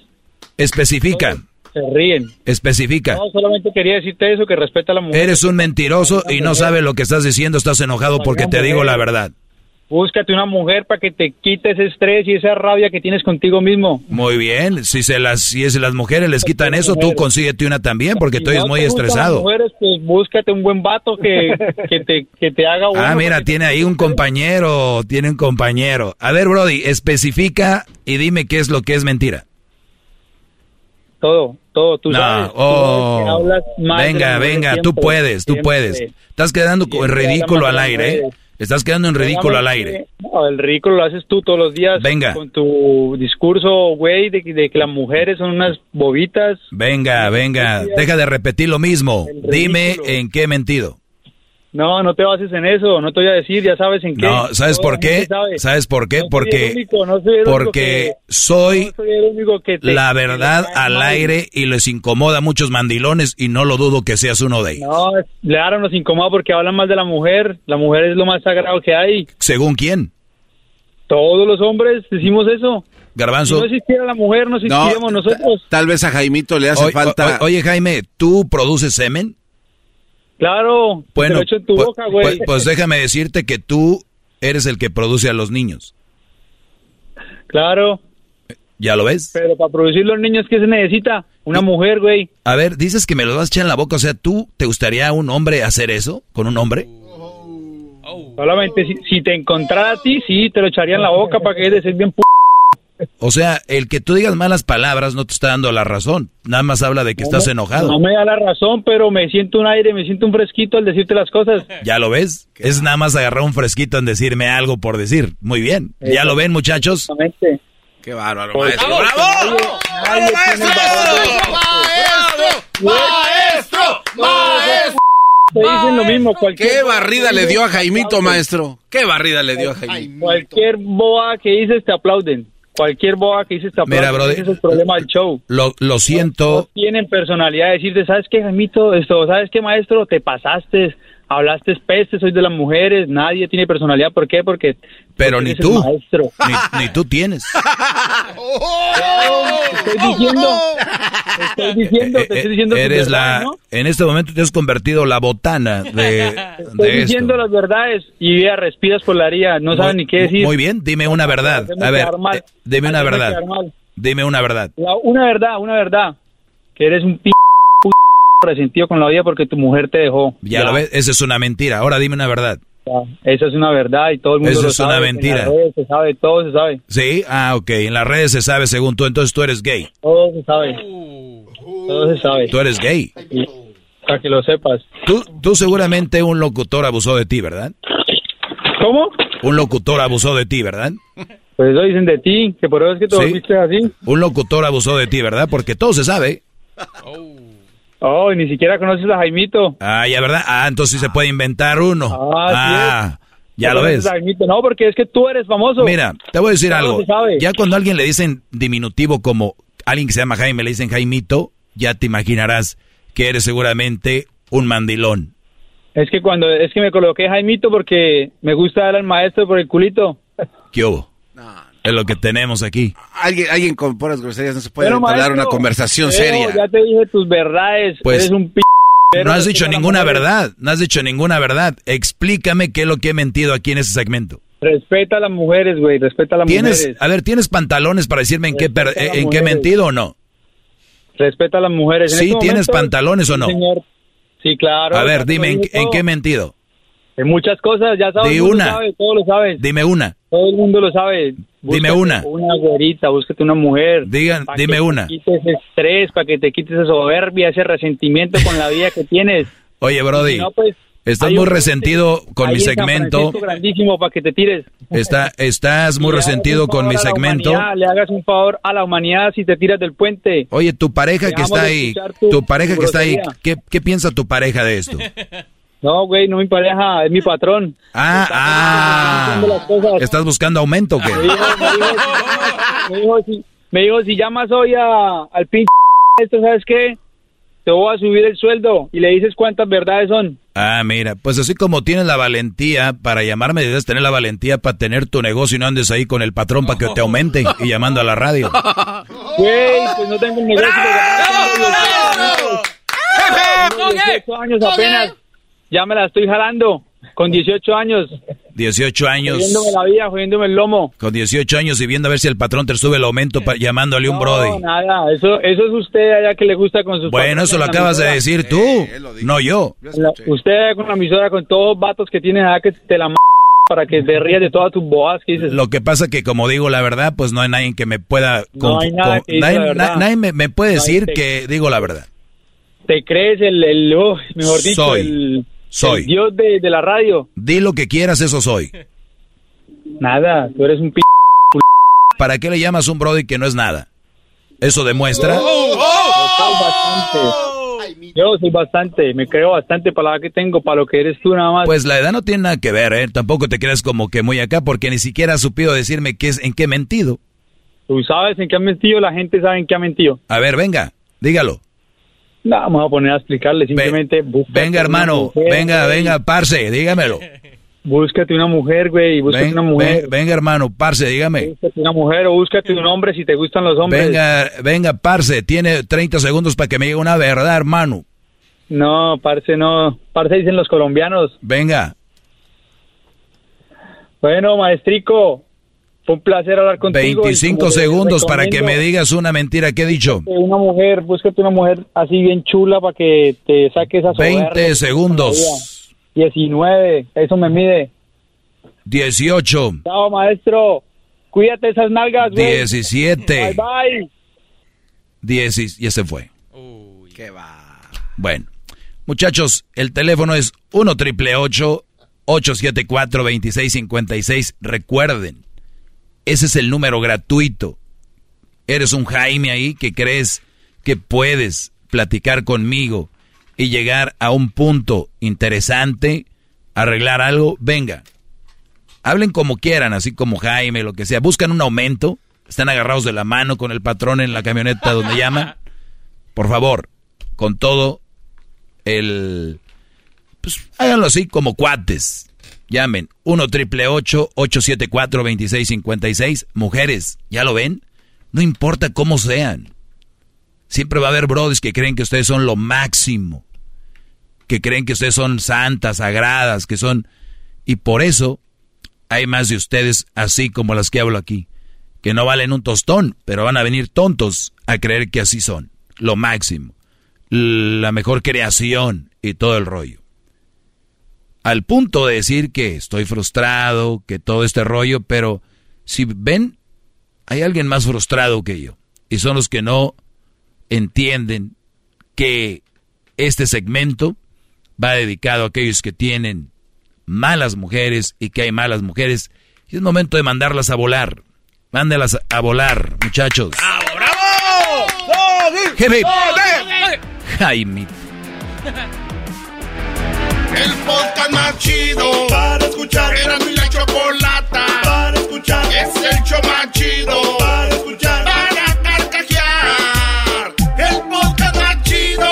Especifica. se ríen. Especifica. No, solamente quería decirte eso, que respeta a la mujer. Eres un mentiroso y no sabes lo que estás diciendo, estás enojado porque te digo la verdad. Búscate una mujer para que te quite ese estrés y esa rabia que tienes contigo mismo. Muy bien, si se las si es las mujeres les quitan eso, tú consíguete una también porque tú eres muy estresado. mujeres, pues búscate un buen vato que, te, que te haga bueno. Ah, mira, tiene ahí un compañero, tiene un compañero. A ver, Brody, especifica y dime qué es lo que es mentira. Todo, todo, tú sabes. Oh, venga, venga, tú puedes, tú puedes. Estás quedando ridículo al aire, ¿eh? Estás quedando en ridículo al aire. El ridículo lo haces tú todos los días. Venga. Con tu discurso, güey, de, que las mujeres son unas bobitas. Venga, venga. Deja de repetir lo mismo. Dime en qué mentido. No, no te bases en eso, no te voy a decir, ya sabes en qué. No, ¿sabes por qué? ¿Sabes por qué? porque porque soy la verdad al aire y les incomoda a muchos mandilones y no lo dudo que seas uno de ellos. No, claro, nos incomoda porque hablan más de la mujer, la mujer es lo más sagrado que hay. ¿Según quién? Todos los hombres decimos eso. Garbanzo. Si no existiera la mujer, no existiríamos nosotros. Tal vez a Jaimito le hace falta. oye, Jaime, ¿tú produces semen? Claro, bueno, lo en tu pues, boca, güey. Pues, pues, déjame decirte que tú eres el que produce a los niños. Claro. ¿Ya lo ves? Pero para producir los niños, ¿qué se necesita? Una mujer, güey. A ver, dices que me lo vas a echar en la boca. O sea, ¿tú te gustaría un hombre hacer eso con un hombre? Solamente si, si te encontrara a ti, sí, te lo echaría en la boca para que ser bien p o sea, el que tú digas malas palabras no te está dando la razón. Nada más habla de que estás enojado. No me da la razón, pero me siento un aire, me siento un fresquito al decirte las cosas. ¿Ya lo ves? Es nada más agarrar un fresquito en decirme algo por decir. Muy bien. ¿Ya lo ven, muchachos? Qué bárbaro, maestro. ¡Bravo! ¡Bravo, maestro! ¡Maestro! ¡Maestro! ¡Maestro! Te dicen lo mismo. Cualquier ¿Qué barrida le dio a Jaimito, maestro? ¿Qué barrida le dio a Jaimito? Cualquier boa que dices te aplauden. Cualquier boa que dices te Mira, aplauden. Ese es el problema del show. Lo, lo siento. tienen personalidad de decirte, ¿sabes qué, Jaimito? Esto, ¿sabes qué, maestro? Te pasaste hablaste peste, soy de las mujeres, nadie tiene personalidad, ¿por qué? Porque... Pero ni tú, ni, tú tienes. estoy diciendo, estoy diciendo, te estoy diciendo... Eres la... En este momento te has convertido la botana de... Estoy diciendo las verdades y ya respiras por la haría, no sabes ni qué decir. Muy bien, dime una verdad. A ver, eh, dime una verdad. Dime una verdad. una verdad, una verdad. Que eres un p resentido con la vida porque tu mujer te dejó. Ya, lo ves, esa es una mentira. Ahora dime una verdad. esa es una verdad y todo el mundo Eso lo es una mentira. En las redes se sabe, todo se sabe. Sí, ah, ok. En las redes se sabe según tú, entonces tú eres gay. Todo se sabe. Todo se sabe. Tú eres gay. para que lo sepas. Tú, tú seguramente un locutor abusó de ti, ¿verdad? ¿Cómo? Un locutor abusó de ti, ¿verdad? Pues eso dicen de ti, que por eso es que te viste así. Un locutor abusó de ti, ¿verdad? Porque todo se sabe. Oh, ni siquiera conoces a Jaimito. Ah, ya, ¿verdad? Ah, entonces se puede inventar uno. Ah, ya lo ves. No, porque es que tú eres famoso. Mira, te voy a decir algo. Ya cuando a alguien le dicen diminutivo como alguien que se llama Jaime, le dicen Jaimito, ya te imaginarás que eres seguramente un mandilón. Es que cuando, es que me coloqué Jaimito porque me gusta dar al maestro por el culito. ¿Qué hubo? Es lo que tenemos aquí. Alguien, alguien con puras groserías no se puede dar una conversación seria. Ya te dije tus verdades. Pues, eres un p no has dicho ninguna verdad. No has dicho ninguna verdad. Explícame qué es lo que he mentido aquí en ese segmento. Respeta a las mujeres, güey. Respeta a las mujeres. A ver, ¿tienes pantalones para decirme en qué, en qué he mentido o no? Respeta a las mujeres. sí, este ¿tienes pantalones o no? Señor, sí, claro. A ver, dime, ¿en, qué he mentido? En muchas cosas, ya sabes. Dime una. todo lo sabes. Dime una. Todo el mundo lo sabe. Dime una. Una güerita, búscate una mujer. Digan, dime una. Para que te quites ese estrés, para que te quites esa soberbia, ese resentimiento con la vida que tienes. Oye, Brody. Pues, estás muy resentido con mi segmento. grandísimo para que te tires. Está, estás muy resentido con mi segmento. Le hagas un favor a la humanidad si te tiras del puente. Oye, tu pareja que está ahí, tu, pareja que está ahí, ¿qué, ¿qué piensa tu pareja de esto? No, güey, no mi pareja, es mi patrón. Ah, ah. ¿Estás buscando aumento o qué? Me dijo, si, me dijo, si llamas hoy a, al pinche esto, ¿sabes qué? Te voy a subir el sueldo y le dices cuántas verdades son. Ah, mira, pues así como tienes la valentía para llamarme, debes tener la valentía para tener tu negocio y no andes ahí con el patrón para que te aumente y llamando a la radio. Güey, pues no tengo un negocio. ¡Jefe! años apenas ya me la estoy jalando. Con 18 años. 18 años. Jodiéndome la vida, jodiéndome el lomo. Con 18 años y viendo a ver si el patrón te sube el aumento llamándole un brody. No, nada, eso, eso es usted allá que le gusta con sus Bueno, eso lo acabas de decir tú, no yo. usted con la emisora, con todos los vatos que tienes allá que te la m para que te rías de todas tus boas que dices. Lo que pasa que como digo la verdad, pues no hay nadie que me pueda... No hay nada nadie, me, puede decir que digo la verdad. Te crees el, el oh, mejor dicho, el soy. Dios de, la radio. Di lo que quieras, eso soy. Nada, tú eres un p... ¿Para qué le llamas un brody que no es nada? ¿Eso demuestra? Oh, oh, Yo soy bastante, me creo bastante para la que tengo, para lo que eres tú nada más. Pues la edad no tiene nada que ver, ¿eh? Tampoco te creas como que muy acá, porque ni siquiera has supido decirme qué es, en qué he mentido. Tú sabes en qué ha mentido, la gente sabe en qué ha mentido. A ver, venga, dígalo. No, vamos a poner a explicarle simplemente. venga, hermano, venga, venga, parce, dígamelo. Búscate una mujer, güey, búscate una mujer. venga, hermano, parce, dígame. Búscate una mujer o búscate un hombre si te gustan los hombres. Venga, venga, parce, tiene 30 segundos para que me diga una verdad, hermano. No, parce, no. Parce dicen los colombianos. Venga. Bueno, maestrico, fue un placer hablar contigo. 25 segundos para que me digas una mentira que he dicho. Una mujer, búscate una mujer así bien chula para que te saque esa 20 segundos. 19, eso me mide. 18. Chao, maestro. Cuídate esas nalgas, güey. 17. Bye, bye. 10 y ese fue. Uy, qué va. Bueno, muchachos, el teléfono es 1 triple 874 2656. Recuerden, ese es el número gratuito. Eres un Jaime ahí que crees que puedes platicar conmigo y llegar a un punto interesante, arreglar algo, venga. Hablen como quieran, así como Jaime, lo que sea. Buscan un aumento, están agarrados de la mano con el patrón en la camioneta donde llaman. Por favor, con todo el... Pues háganlo así como cuates. Llamen 1 triple 874 2656. Mujeres, ¿ya lo ven? No importa cómo sean. Siempre va a haber brothers que creen que ustedes son lo máximo. Que creen que ustedes son santas, sagradas, que son... Y por eso hay más de ustedes así como las que hablo aquí. Que no valen un tostón, pero van a venir tontos a creer que así son. Lo máximo. La mejor creación y todo el rollo al punto de decir que estoy frustrado, que todo este rollo, pero si ven, hay alguien más frustrado que yo. Y son los que no entienden que este segmento va dedicado a aquellos que tienen malas mujeres y que hay malas mujeres. Y es momento de mandarlas a volar. Mándelas a volar, muchachos. ¡Bravo, bravo! Podcast más chido para escuchar. Era mi la chocolata para escuchar. Es el show más chido para escuchar. Para carcajear. El podcast más chido.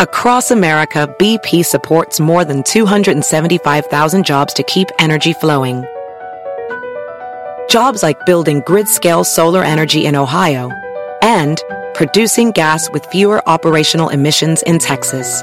Across America, BP supports more than 275,000 jobs to keep energy flowing. Jobs like building grid-scale solar energy in Ohio and producing gas with fewer operational emissions in Texas.